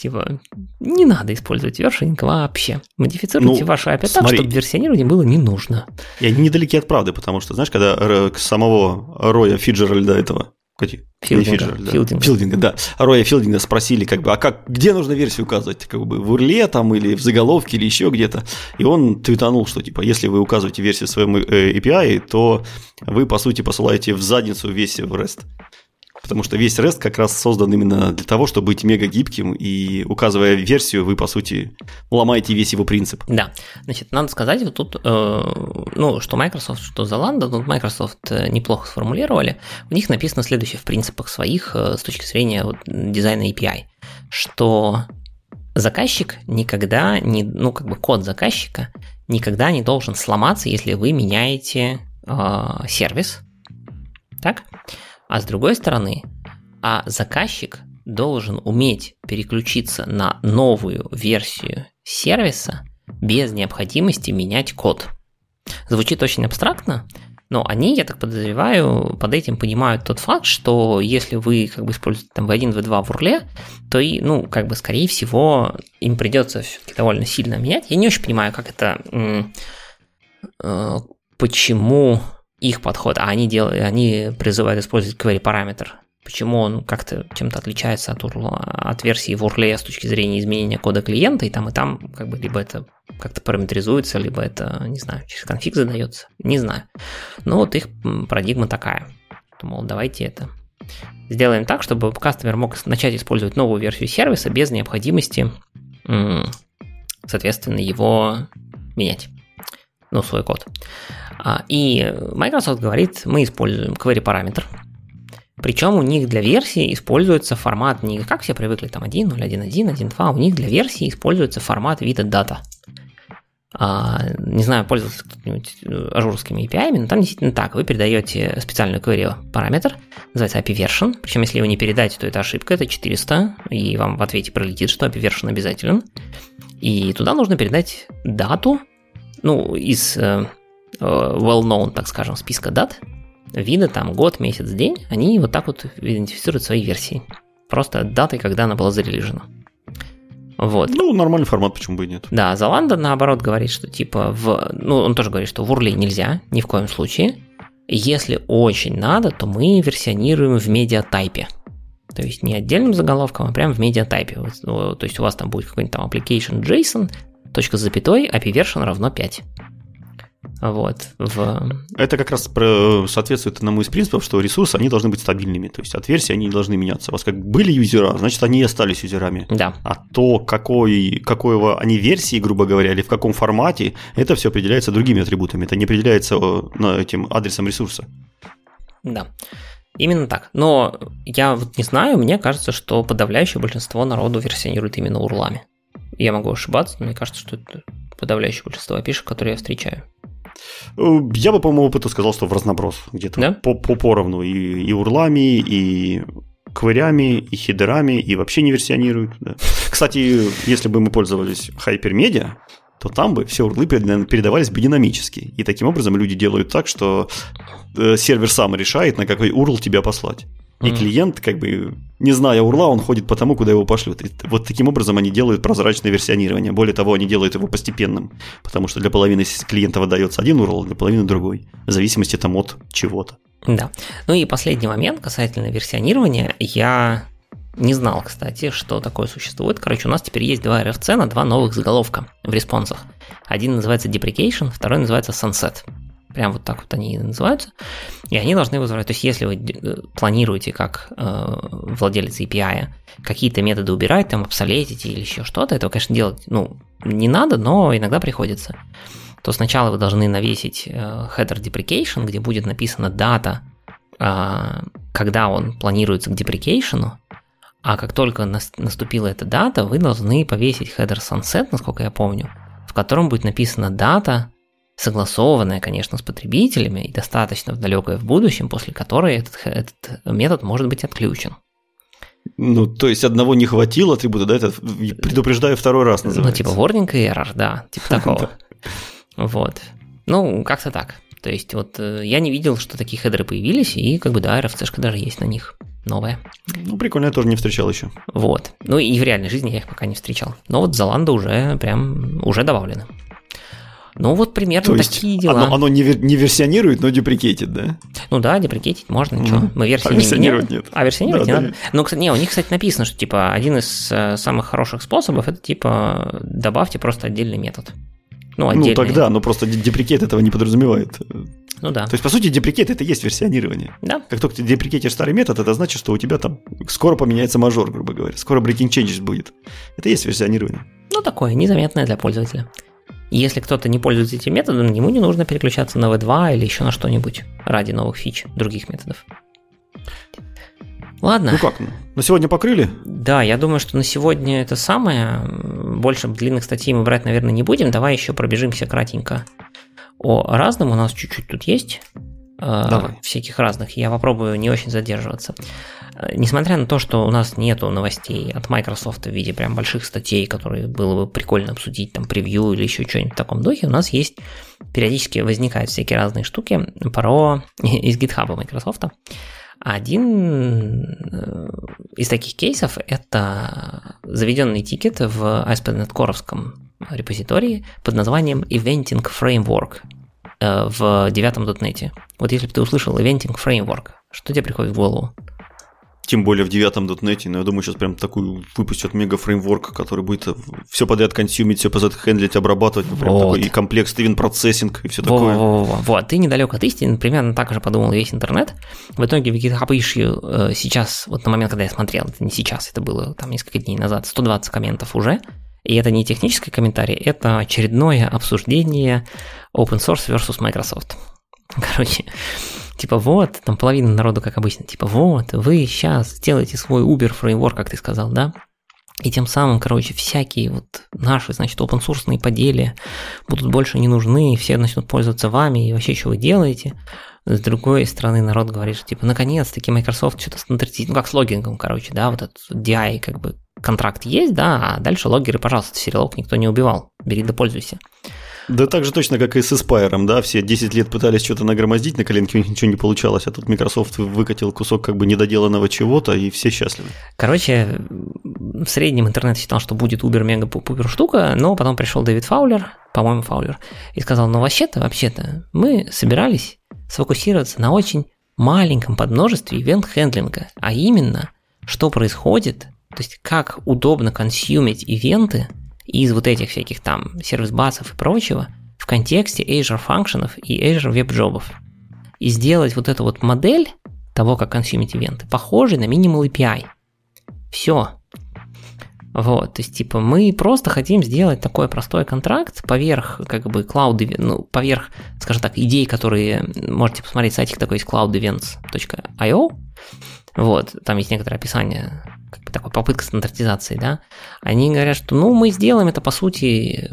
типа, не надо использовать вершинг вообще. Модифицируйте ну, ваше API так, чтобы версионирование было не нужно. И они недалеки от правды, потому что, знаешь, когда самого Роя Фиджеральда этого Филдинга, Фиджер, да. Филдинга. Филдинга, да. Роя Филдинга спросили, как бы, а как, где нужно версию указывать? Как бы в урле там или в заголовке или еще где-то. И он твитанул, что типа, если вы указываете версию своему э, API, то вы, по сути, посылаете в задницу весь REST. Потому что весь REST как раз создан именно для того, чтобы быть мега гибким, и указывая версию, вы, по сути, ломаете весь его принцип. Да, значит, надо сказать вот тут, э, ну, что Microsoft, что Zalando, тут Microsoft э, неплохо сформулировали, у них написано следующее в принципах своих э, с точки зрения вот, дизайна API, что заказчик никогда не, ну, как бы код заказчика никогда не должен сломаться, если вы меняете э, сервис, так? А с другой стороны, а заказчик должен уметь переключиться на новую версию сервиса без необходимости менять код. Звучит очень абстрактно, но они, я так подозреваю, под этим понимают тот факт, что если вы как бы используете там V1, V2 в урле, то и, ну, как бы, скорее всего, им придется все-таки довольно сильно менять. Я не очень понимаю, как это, э, почему их подход, а они, делают, они призывают использовать query параметр. Почему он как-то чем-то отличается от, URL, от версии в URL с точки зрения изменения кода клиента, и там, и там как бы либо это как-то параметризуется, либо это, не знаю, через конфиг задается, не знаю. Но вот их парадигма такая. Мол, давайте это сделаем так, чтобы кастомер мог начать использовать новую версию сервиса без необходимости, соответственно, его менять. Ну, свой код. А, и Microsoft говорит, мы используем query параметр, причем у них для версии используется формат не как все привыкли, там 1.0, 1.1, 1.2, у них для версии используется формат вида дата. А, не знаю, пользовался кто-нибудь э, ажурскими API, но там действительно так. Вы передаете специальную query параметр, называется API version, причем если его не передать, то это ошибка, это 400, и вам в ответе пролетит, что API version обязателен. И туда нужно передать дату, ну, из э, э, well-known, так скажем, списка дат, вида, там, год, месяц, день, они вот так вот идентифицируют свои версии. Просто датой, когда она была зарелижена. Вот. Ну, нормальный формат, почему бы и нет. Да, Заланда, наоборот, говорит, что типа в... Ну, он тоже говорит, что в Урли нельзя, ни в коем случае. Если очень надо, то мы версионируем в медиатайпе. То есть не отдельным заголовком, а прямо в медиатайпе. То есть у вас там будет какой-нибудь там application JSON, точка с запятой, API version равно 5. Вот, в... Это как раз соответствует одному из принципов, что ресурсы, они должны быть стабильными, то есть от версии они не должны меняться. У вас как были юзера, значит, они и остались юзерами. Да. А то, какой, какой они версии, грубо говоря, или в каком формате, это все определяется другими атрибутами, это не определяется на этим адресом ресурса. Да. Именно так. Но я вот не знаю, мне кажется, что подавляющее большинство народу версионирует именно урлами. Я могу ошибаться, но мне кажется, что это подавляющее большинство опишек, которые я встречаю. Э, я бы по моему опыту сказал, что в разноброс. Где-то да? по, по поровну. И, и урлами, и квырями, и хидерами, и вообще не версионируют. Да. Кстати, если бы мы пользовались Hypermedia, то там бы все урлы передавались бы динамически. И таким образом люди делают так, что э, сервер сам решает, на какой URL тебя послать. И mm-hmm. клиент, как бы, не зная урла, он ходит по тому, куда его пошлют. И вот таким образом они делают прозрачное версионирование. Более того, они делают его постепенным, потому что для половины клиентов отдается один URL, для половины другой, в зависимости там от чего-то. Да. Ну и последний момент касательно версионирования. Я не знал, кстати, что такое существует. Короче, у нас теперь есть два RFC на два новых заголовка в респонсах. Один называется Deprecation, второй называется Sunset. Прям вот так вот они называются. И они должны возвращать. То есть, если вы э, планируете как э, владелец API какие-то методы убирать, там, обсолетить или еще что-то, этого, конечно, делать ну, не надо, но иногда приходится. То сначала вы должны навесить э, header deprecation, где будет написана дата, э, когда он планируется к деприкейшену, а как только наступила эта дата, вы должны повесить header sunset, насколько я помню, в котором будет написана дата, согласованная, конечно, с потребителями и достаточно в далекое в будущем, после которой этот, этот метод может быть отключен. Ну, то есть одного не хватило атрибута, да, это предупреждаю второй раз называется. Ну, типа warning error, да, типа такого. Вот. Ну, как-то так. То есть вот э, я не видел, что такие хедеры появились, и как бы да, RFC-шка даже есть на них. Новая. Ну, прикольно, я тоже не встречал еще. Вот. Ну и в реальной жизни я их пока не встречал. Но вот Золанда уже прям уже добавлены. Ну, вот примерно То такие дела. Оно, оно не, вер, не версионирует, но деприкетит, да? Ну да, деприкетить можно, mm. что? Мы версии а не версионировать нет. А версионировать да, не да, надо. Ну, кстати, не, у них, кстати, написано, что типа один из э, самых хороших способов это типа добавьте просто отдельный метод. Ну, отдельный. ну тогда, но просто деприкет этого не подразумевает. Ну да. То есть, по сути, деприкет это и есть версионирование. Да. Как только ты деприкетишь старый метод, это значит, что у тебя там скоро поменяется мажор, грубо говоря. Скоро breaking changes будет. Это и есть версионирование. Ну, такое, незаметное для пользователя. Если кто-то не пользуется этим методом, ему не нужно переключаться на V2 или еще на что-нибудь ради новых фич других методов. Ладно. Ну как, на сегодня покрыли? Да, я думаю, что на сегодня это самое. Больше длинных статей мы брать, наверное, не будем. Давай еще пробежимся кратенько о разном. У нас чуть-чуть тут есть. Э, Давай. Всяких разных. Я попробую не очень задерживаться. Э, несмотря на то, что у нас нету новостей от Microsoft в виде прям больших статей, которые было бы прикольно обсудить, там, превью или еще что-нибудь в таком духе, у нас есть периодически возникают всякие разные штуки про из GitHub Microsoft. Один э, из таких кейсов – это заведенный тикет в ASP.NET Core репозитории под названием Eventing Framework э, в девятом .NET. Вот если бы ты услышал Eventing Framework, что тебе приходит в голову? Тем более в девятом .NET, но я думаю, сейчас прям такую выпустят мега-фреймворк, который будет все подряд консюмить, все подряд хендлить, обрабатывать, ну, прям вот. такой и комплекс Steven процессинг и все такое. Во, во, во, вот, ты недалек от истины, примерно так же подумал весь интернет. В итоге в GitHub issue э, сейчас, вот на момент, когда я смотрел, это не сейчас, это было там несколько дней назад, 120 комментов уже, и это не технический комментарий, это очередное обсуждение open source versus Microsoft. Короче, типа вот, там половина народу, как обычно, типа вот, вы сейчас сделаете свой Uber фреймворк, как ты сказал, да? И тем самым, короче, всякие вот наши, значит, open source поделия будут больше не нужны, все начнут пользоваться вами, и вообще, что вы делаете. С другой стороны, народ говорит, что, типа, наконец-таки Microsoft что-то стандартизирует, ну, как с логингом, короче, да, вот этот DI, как бы, контракт есть, да, а дальше логеры, пожалуйста, сериалог никто не убивал, бери да пользуйся. Да так же точно, как и с Aspire, да, все 10 лет пытались что-то нагромоздить на коленке, у них ничего не получалось, а тут Microsoft выкатил кусок как бы недоделанного чего-то, и все счастливы. Короче, в среднем интернет считал, что будет убер мега пупер штука, но потом пришел Дэвид Фаулер, по-моему, Фаулер, и сказал, ну вообще-то, вообще-то, мы собирались сфокусироваться на очень маленьком подмножестве event-handling а, а именно, что происходит, то есть как удобно consum ить event ы – из вот этих всяких там сервис-басов и прочего в контексте Azure функционов и Azure веб-джобов. И сделать вот эту вот модель того, как консюмить ивенты, похожей на Minimal API. Все. Вот, то есть, типа, мы просто хотим сделать такой простой контракт поверх, как бы, cloud, ну, поверх, скажем так, идей, которые можете посмотреть, сайтик такой есть cloudevents.io, вот, там есть некоторое описание как бы такой попытка стандартизации, да, они говорят, что ну мы сделаем это по сути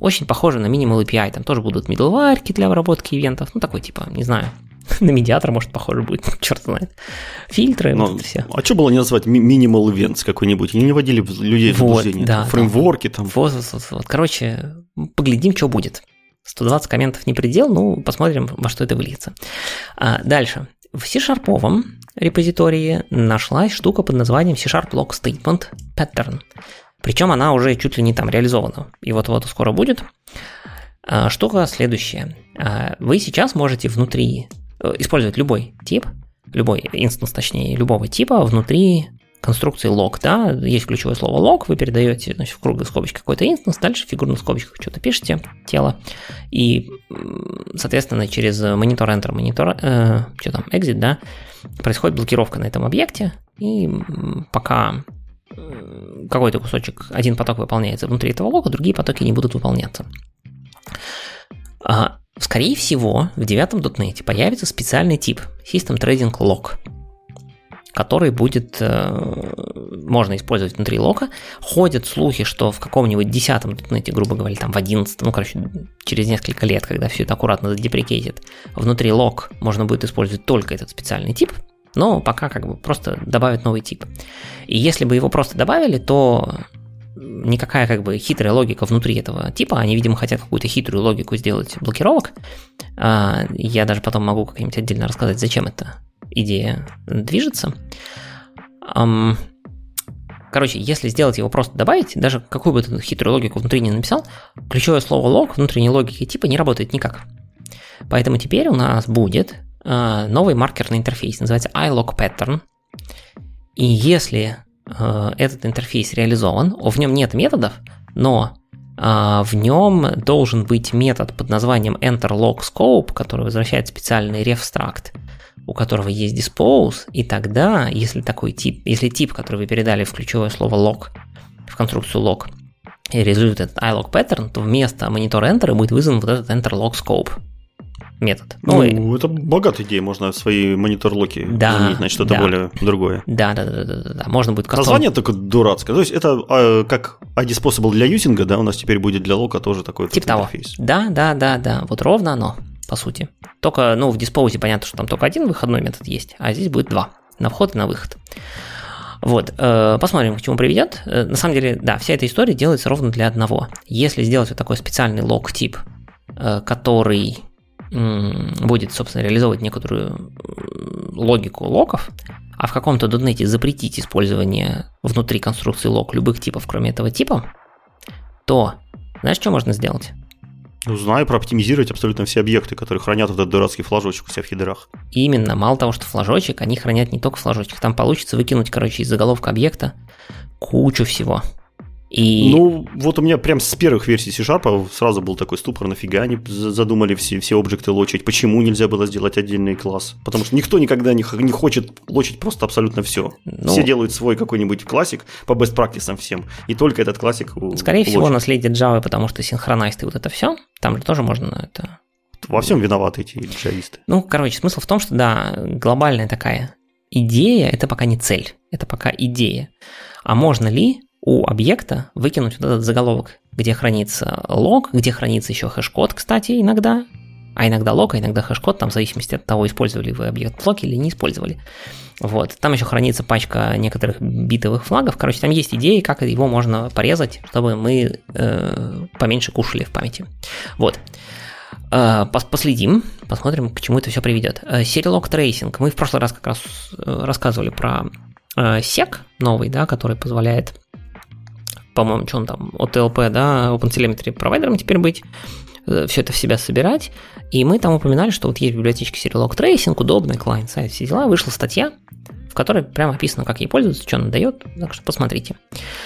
очень похоже на Minimal API, там тоже будут middleware для обработки ивентов, ну такой типа, не знаю, на медиатор, может, похоже будет, черт знает. Фильтры, Но, вот это все. А что было не назвать Minimal Events какой-нибудь? Они не водили людей в вот, заблуждение. Да, фреймворки там. Вот, вот, вот, вот. Короче, поглядим, что будет. 120 комментов не предел, ну, посмотрим, во что это выльется. А, дальше. В C-sharp овом репозитории нашлась штука под названием C-Sharp Lock Statement Pattern. Причем она уже чуть ли не там реализована. И вот-вот скоро будет. А, штука следующая. А, вы сейчас можете внутри э, использовать любой тип, любой instance, точнее, любого типа внутри конструкции lock, да, есть ключевое слово lock, вы передаете, значит, в круглой скобочке какой-то instance, дальше в фигурных скобочках что-то пишете, тело, и, соответственно, через монитор enter, монитор, э, что там, exit, да, происходит блокировка на этом объекте, и пока э, какой-то кусочек, один поток выполняется внутри этого лога, другие потоки не будут выполняться. А, скорее всего, в девятом .NET появится специальный тип System Trading Log, который будет, э, можно использовать внутри лока. Ходят слухи, что в каком-нибудь десятом .NET, грубо говоря, там в одиннадцатом, ну, короче, через несколько лет, когда все это аккуратно задеприкейтит, внутри лог можно будет использовать только этот специальный тип, но пока как бы просто добавят новый тип. И если бы его просто добавили, то никакая как бы хитрая логика внутри этого типа, они, видимо, хотят какую-то хитрую логику сделать блокировок. А, я даже потом могу как-нибудь отдельно рассказать, зачем эта идея движется. Короче, если сделать его просто добавить, даже какую бы ты хитрую логику внутри не написал, ключевое слово лог внутренней логики типа не работает никак. Поэтому теперь у нас будет а, новый маркерный интерфейс, называется iLogPattern. И если Э, этот интерфейс реализован, в нем нет методов, но а, в нем должен быть метод под названием enterLogScope, который возвращает специальный refstruct, у которого есть dispose, и тогда, если такой тип, если тип, который вы передали в ключевое слово log, в конструкцию log, реализует этот iLog pattern, то вместо монитора enter будет вызван вот этот enterLogScope метод. Ну, ну это богатая идея, можно свои монитор-локи да, заменить на что-то да. более другое. Да, да, да, да, да, да. Можно будет кастом... Название такое дурацкое. То есть это а, как ID способ для юзинга, да, у нас теперь будет для лока тоже такой тип того. интерфейс. Да, да, да, да. Вот ровно оно, по сути. Только, ну, в диспоузе понятно, что там только один выходной метод есть, а здесь будет два. На вход и на выход. Вот, э, посмотрим, к чему приведет. Э, на самом деле, да, вся эта история делается ровно для одного. Если сделать вот такой специальный лог-тип, э, который будет, собственно, реализовывать некоторую логику локов, а в каком-то дотнете запретить использование внутри конструкции лог любых типов, кроме этого типа, то знаешь, что можно сделать? Ну, знаю, прооптимизировать абсолютно все объекты, которые хранят этот дурацкий флажочек у себя в хедерах. Именно, мало того, что флажочек, они хранят не только флажочек, там получится выкинуть, короче, из заголовка объекта кучу всего. И... Ну, вот у меня прям с первых версий C-Sharp сразу был такой ступор, нафига они задумали все, все объекты лочить, почему нельзя было сделать отдельный класс? Потому что никто никогда не, не хочет лочить просто абсолютно все. Ну, все делают свой какой-нибудь классик по best practice всем, и только этот классик Скорее лочит. всего, наследие Java, потому что синхронайст и вот это все, там же тоже можно это... Во всем виноваты эти джависты. Ну, короче, смысл в том, что, да, глобальная такая идея – это пока не цель, это пока идея. А можно ли у объекта выкинуть вот этот заголовок, где хранится lock, где хранится еще хэш-код, кстати, иногда, а иногда lock, а иногда хэш-код, там в зависимости от того, использовали вы объект в lock или не использовали. Вот. Там еще хранится пачка некоторых битовых флагов. Короче, там есть идеи, как его можно порезать, чтобы мы э, поменьше кушали в памяти. Вот. Э, последим, посмотрим, к чему это все приведет. Э, Serialog Tracing. Мы в прошлый раз как раз э, рассказывали про э, SEC новый, да, который позволяет по-моему, что он там, OTLP, да, OpenTelemetry провайдером теперь быть, э, все это в себя собирать. И мы там упоминали, что вот есть библиотечка Serial Tracing, удобный клиент, сайт, все дела. Вышла статья, в которой прямо описано, как ей пользоваться, что она дает, так что посмотрите.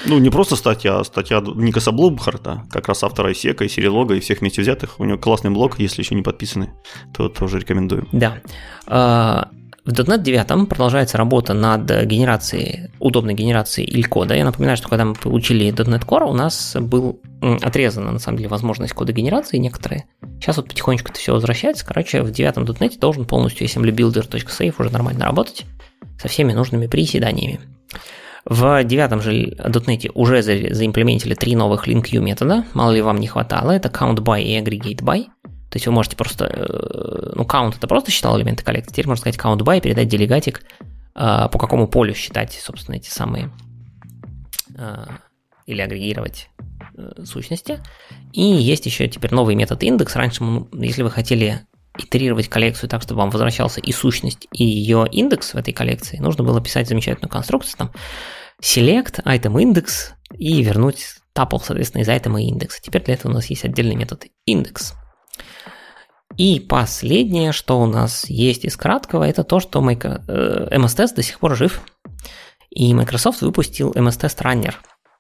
Ну, не просто статья, а статья Никаса Блумхарта, как раз автора Исека и Серилога и всех вместе взятых. У него классный блог, если еще не подписаны, то тоже рекомендую. Да. В .NET 9 продолжается работа над генерацией, удобной генерацией иль-кода. Я напоминаю, что когда мы получили .NET Core, у нас был отрезана, на самом деле, возможность кода генерации некоторые. Сейчас вот потихонечку это все возвращается. Короче, в девятом .NET должен полностью assemblybuilder.safe уже нормально работать со всеми нужными приседаниями. В девятом же .NET уже заимплементили три новых link метода. Мало ли вам не хватало. Это count by и aggregate by. То есть вы можете просто, э, ну, count это просто считал элементы коллекции, теперь можно сказать count by, передать делегатик, э, по какому полю считать, собственно, эти самые, э, или агрегировать сущности. И есть еще теперь новый метод индекс. Раньше, если вы хотели итерировать коллекцию так, чтобы вам возвращался и сущность, и ее индекс в этой коллекции, нужно было писать замечательную конструкцию, там, select, item index, и вернуть тапл, соответственно, из item и индекса. Теперь для этого у нас есть отдельный метод индекс. И последнее, что у нас есть из краткого, это то, что MS-Test э, до сих пор жив. И Microsoft выпустил MS-Test Runner.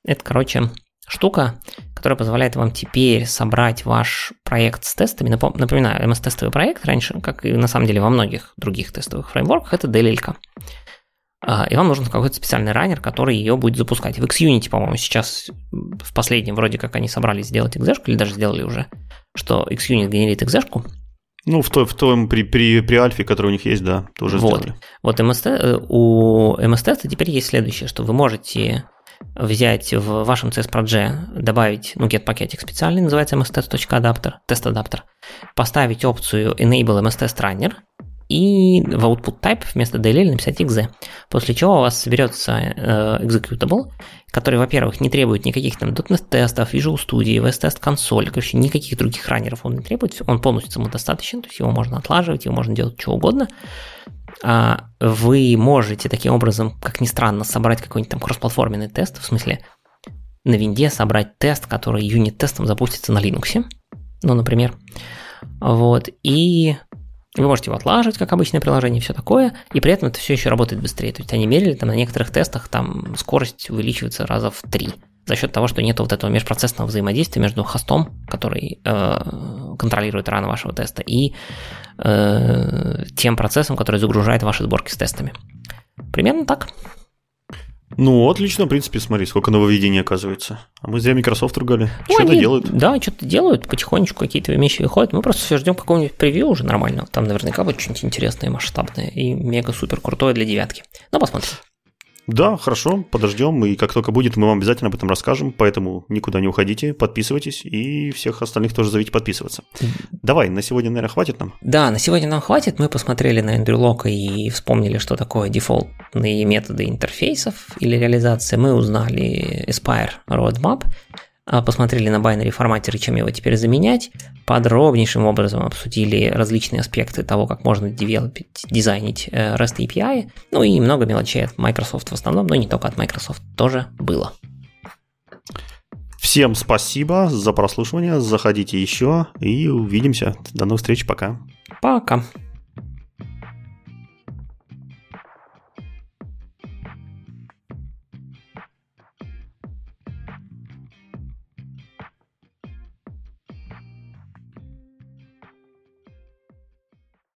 Это, короче, штука, которая позволяет вам теперь собрать ваш проект с тестами. Напоминаю, MS-тестовый проект раньше, как и на самом деле во многих других тестовых фреймворках, это DLL. А, и вам нужен какой-то специальный раннер, который ее будет запускать. В XUnity, по-моему, сейчас в последнем вроде как они собрались сделать exec, или даже сделали уже, что XUnit генерит exec, ну, в, то, в том при, при, при альфе, который у них есть, да, тоже вот. сделали. Вот MST, э, у MST теперь есть следующее, что вы можете взять в вашем CS добавить, ну, get пакетик специальный, называется mstest.adapter, тест-адаптер, поставить опцию enable mstest runner, и в output type вместо DLL написать exe, после чего у вас соберется э, executable, который, во-первых, не требует никаких там .NET тестов, Visual Studio, VS Test консоль, короче, никаких других раннеров он не требует, он полностью самодостаточен, то есть его можно отлаживать, его можно делать что угодно. А вы можете таким образом, как ни странно, собрать какой-нибудь там кроссплатформенный тест, в смысле на винде собрать тест, который юнит-тестом запустится на Linux, ну, например. Вот, и вы можете его отлаживать, как обычное приложение, все такое, и при этом это все еще работает быстрее. То есть они мерили там на некоторых тестах, там скорость увеличивается раза в три за счет того, что нет вот этого межпроцессного взаимодействия между хостом, который э, контролирует рано вашего теста, и э, тем процессом, который загружает ваши сборки с тестами. Примерно так. Ну, отлично, в принципе, смотри, сколько нововведений оказывается. А мы зря Microsoft ругали. Ну, что-то делают. Да, что-то делают, потихонечку какие-то вещи выходят. Мы просто все ждем какого-нибудь превью уже нормального. Там наверняка будет что-нибудь интересное, масштабное и мега-супер крутое для девятки. Ну, посмотрим. Да, хорошо, подождем, и как только будет, мы вам обязательно об этом расскажем, поэтому никуда не уходите, подписывайтесь, и всех остальных тоже зовите подписываться. Давай, на сегодня, наверное, хватит нам? Да, на сегодня нам хватит, мы посмотрели на Эндрю Лока и вспомнили, что такое дефолтные методы интерфейсов или реализации, мы узнали Aspire Roadmap, посмотрели на binary форматер и чем его теперь заменять, подробнейшим образом обсудили различные аспекты того, как можно девелопить, дизайнить э, REST API, ну и много мелочей от Microsoft в основном, но не только от Microsoft, тоже было. Всем спасибо за прослушивание. Заходите еще и увидимся. До новых встреч. Пока. Пока.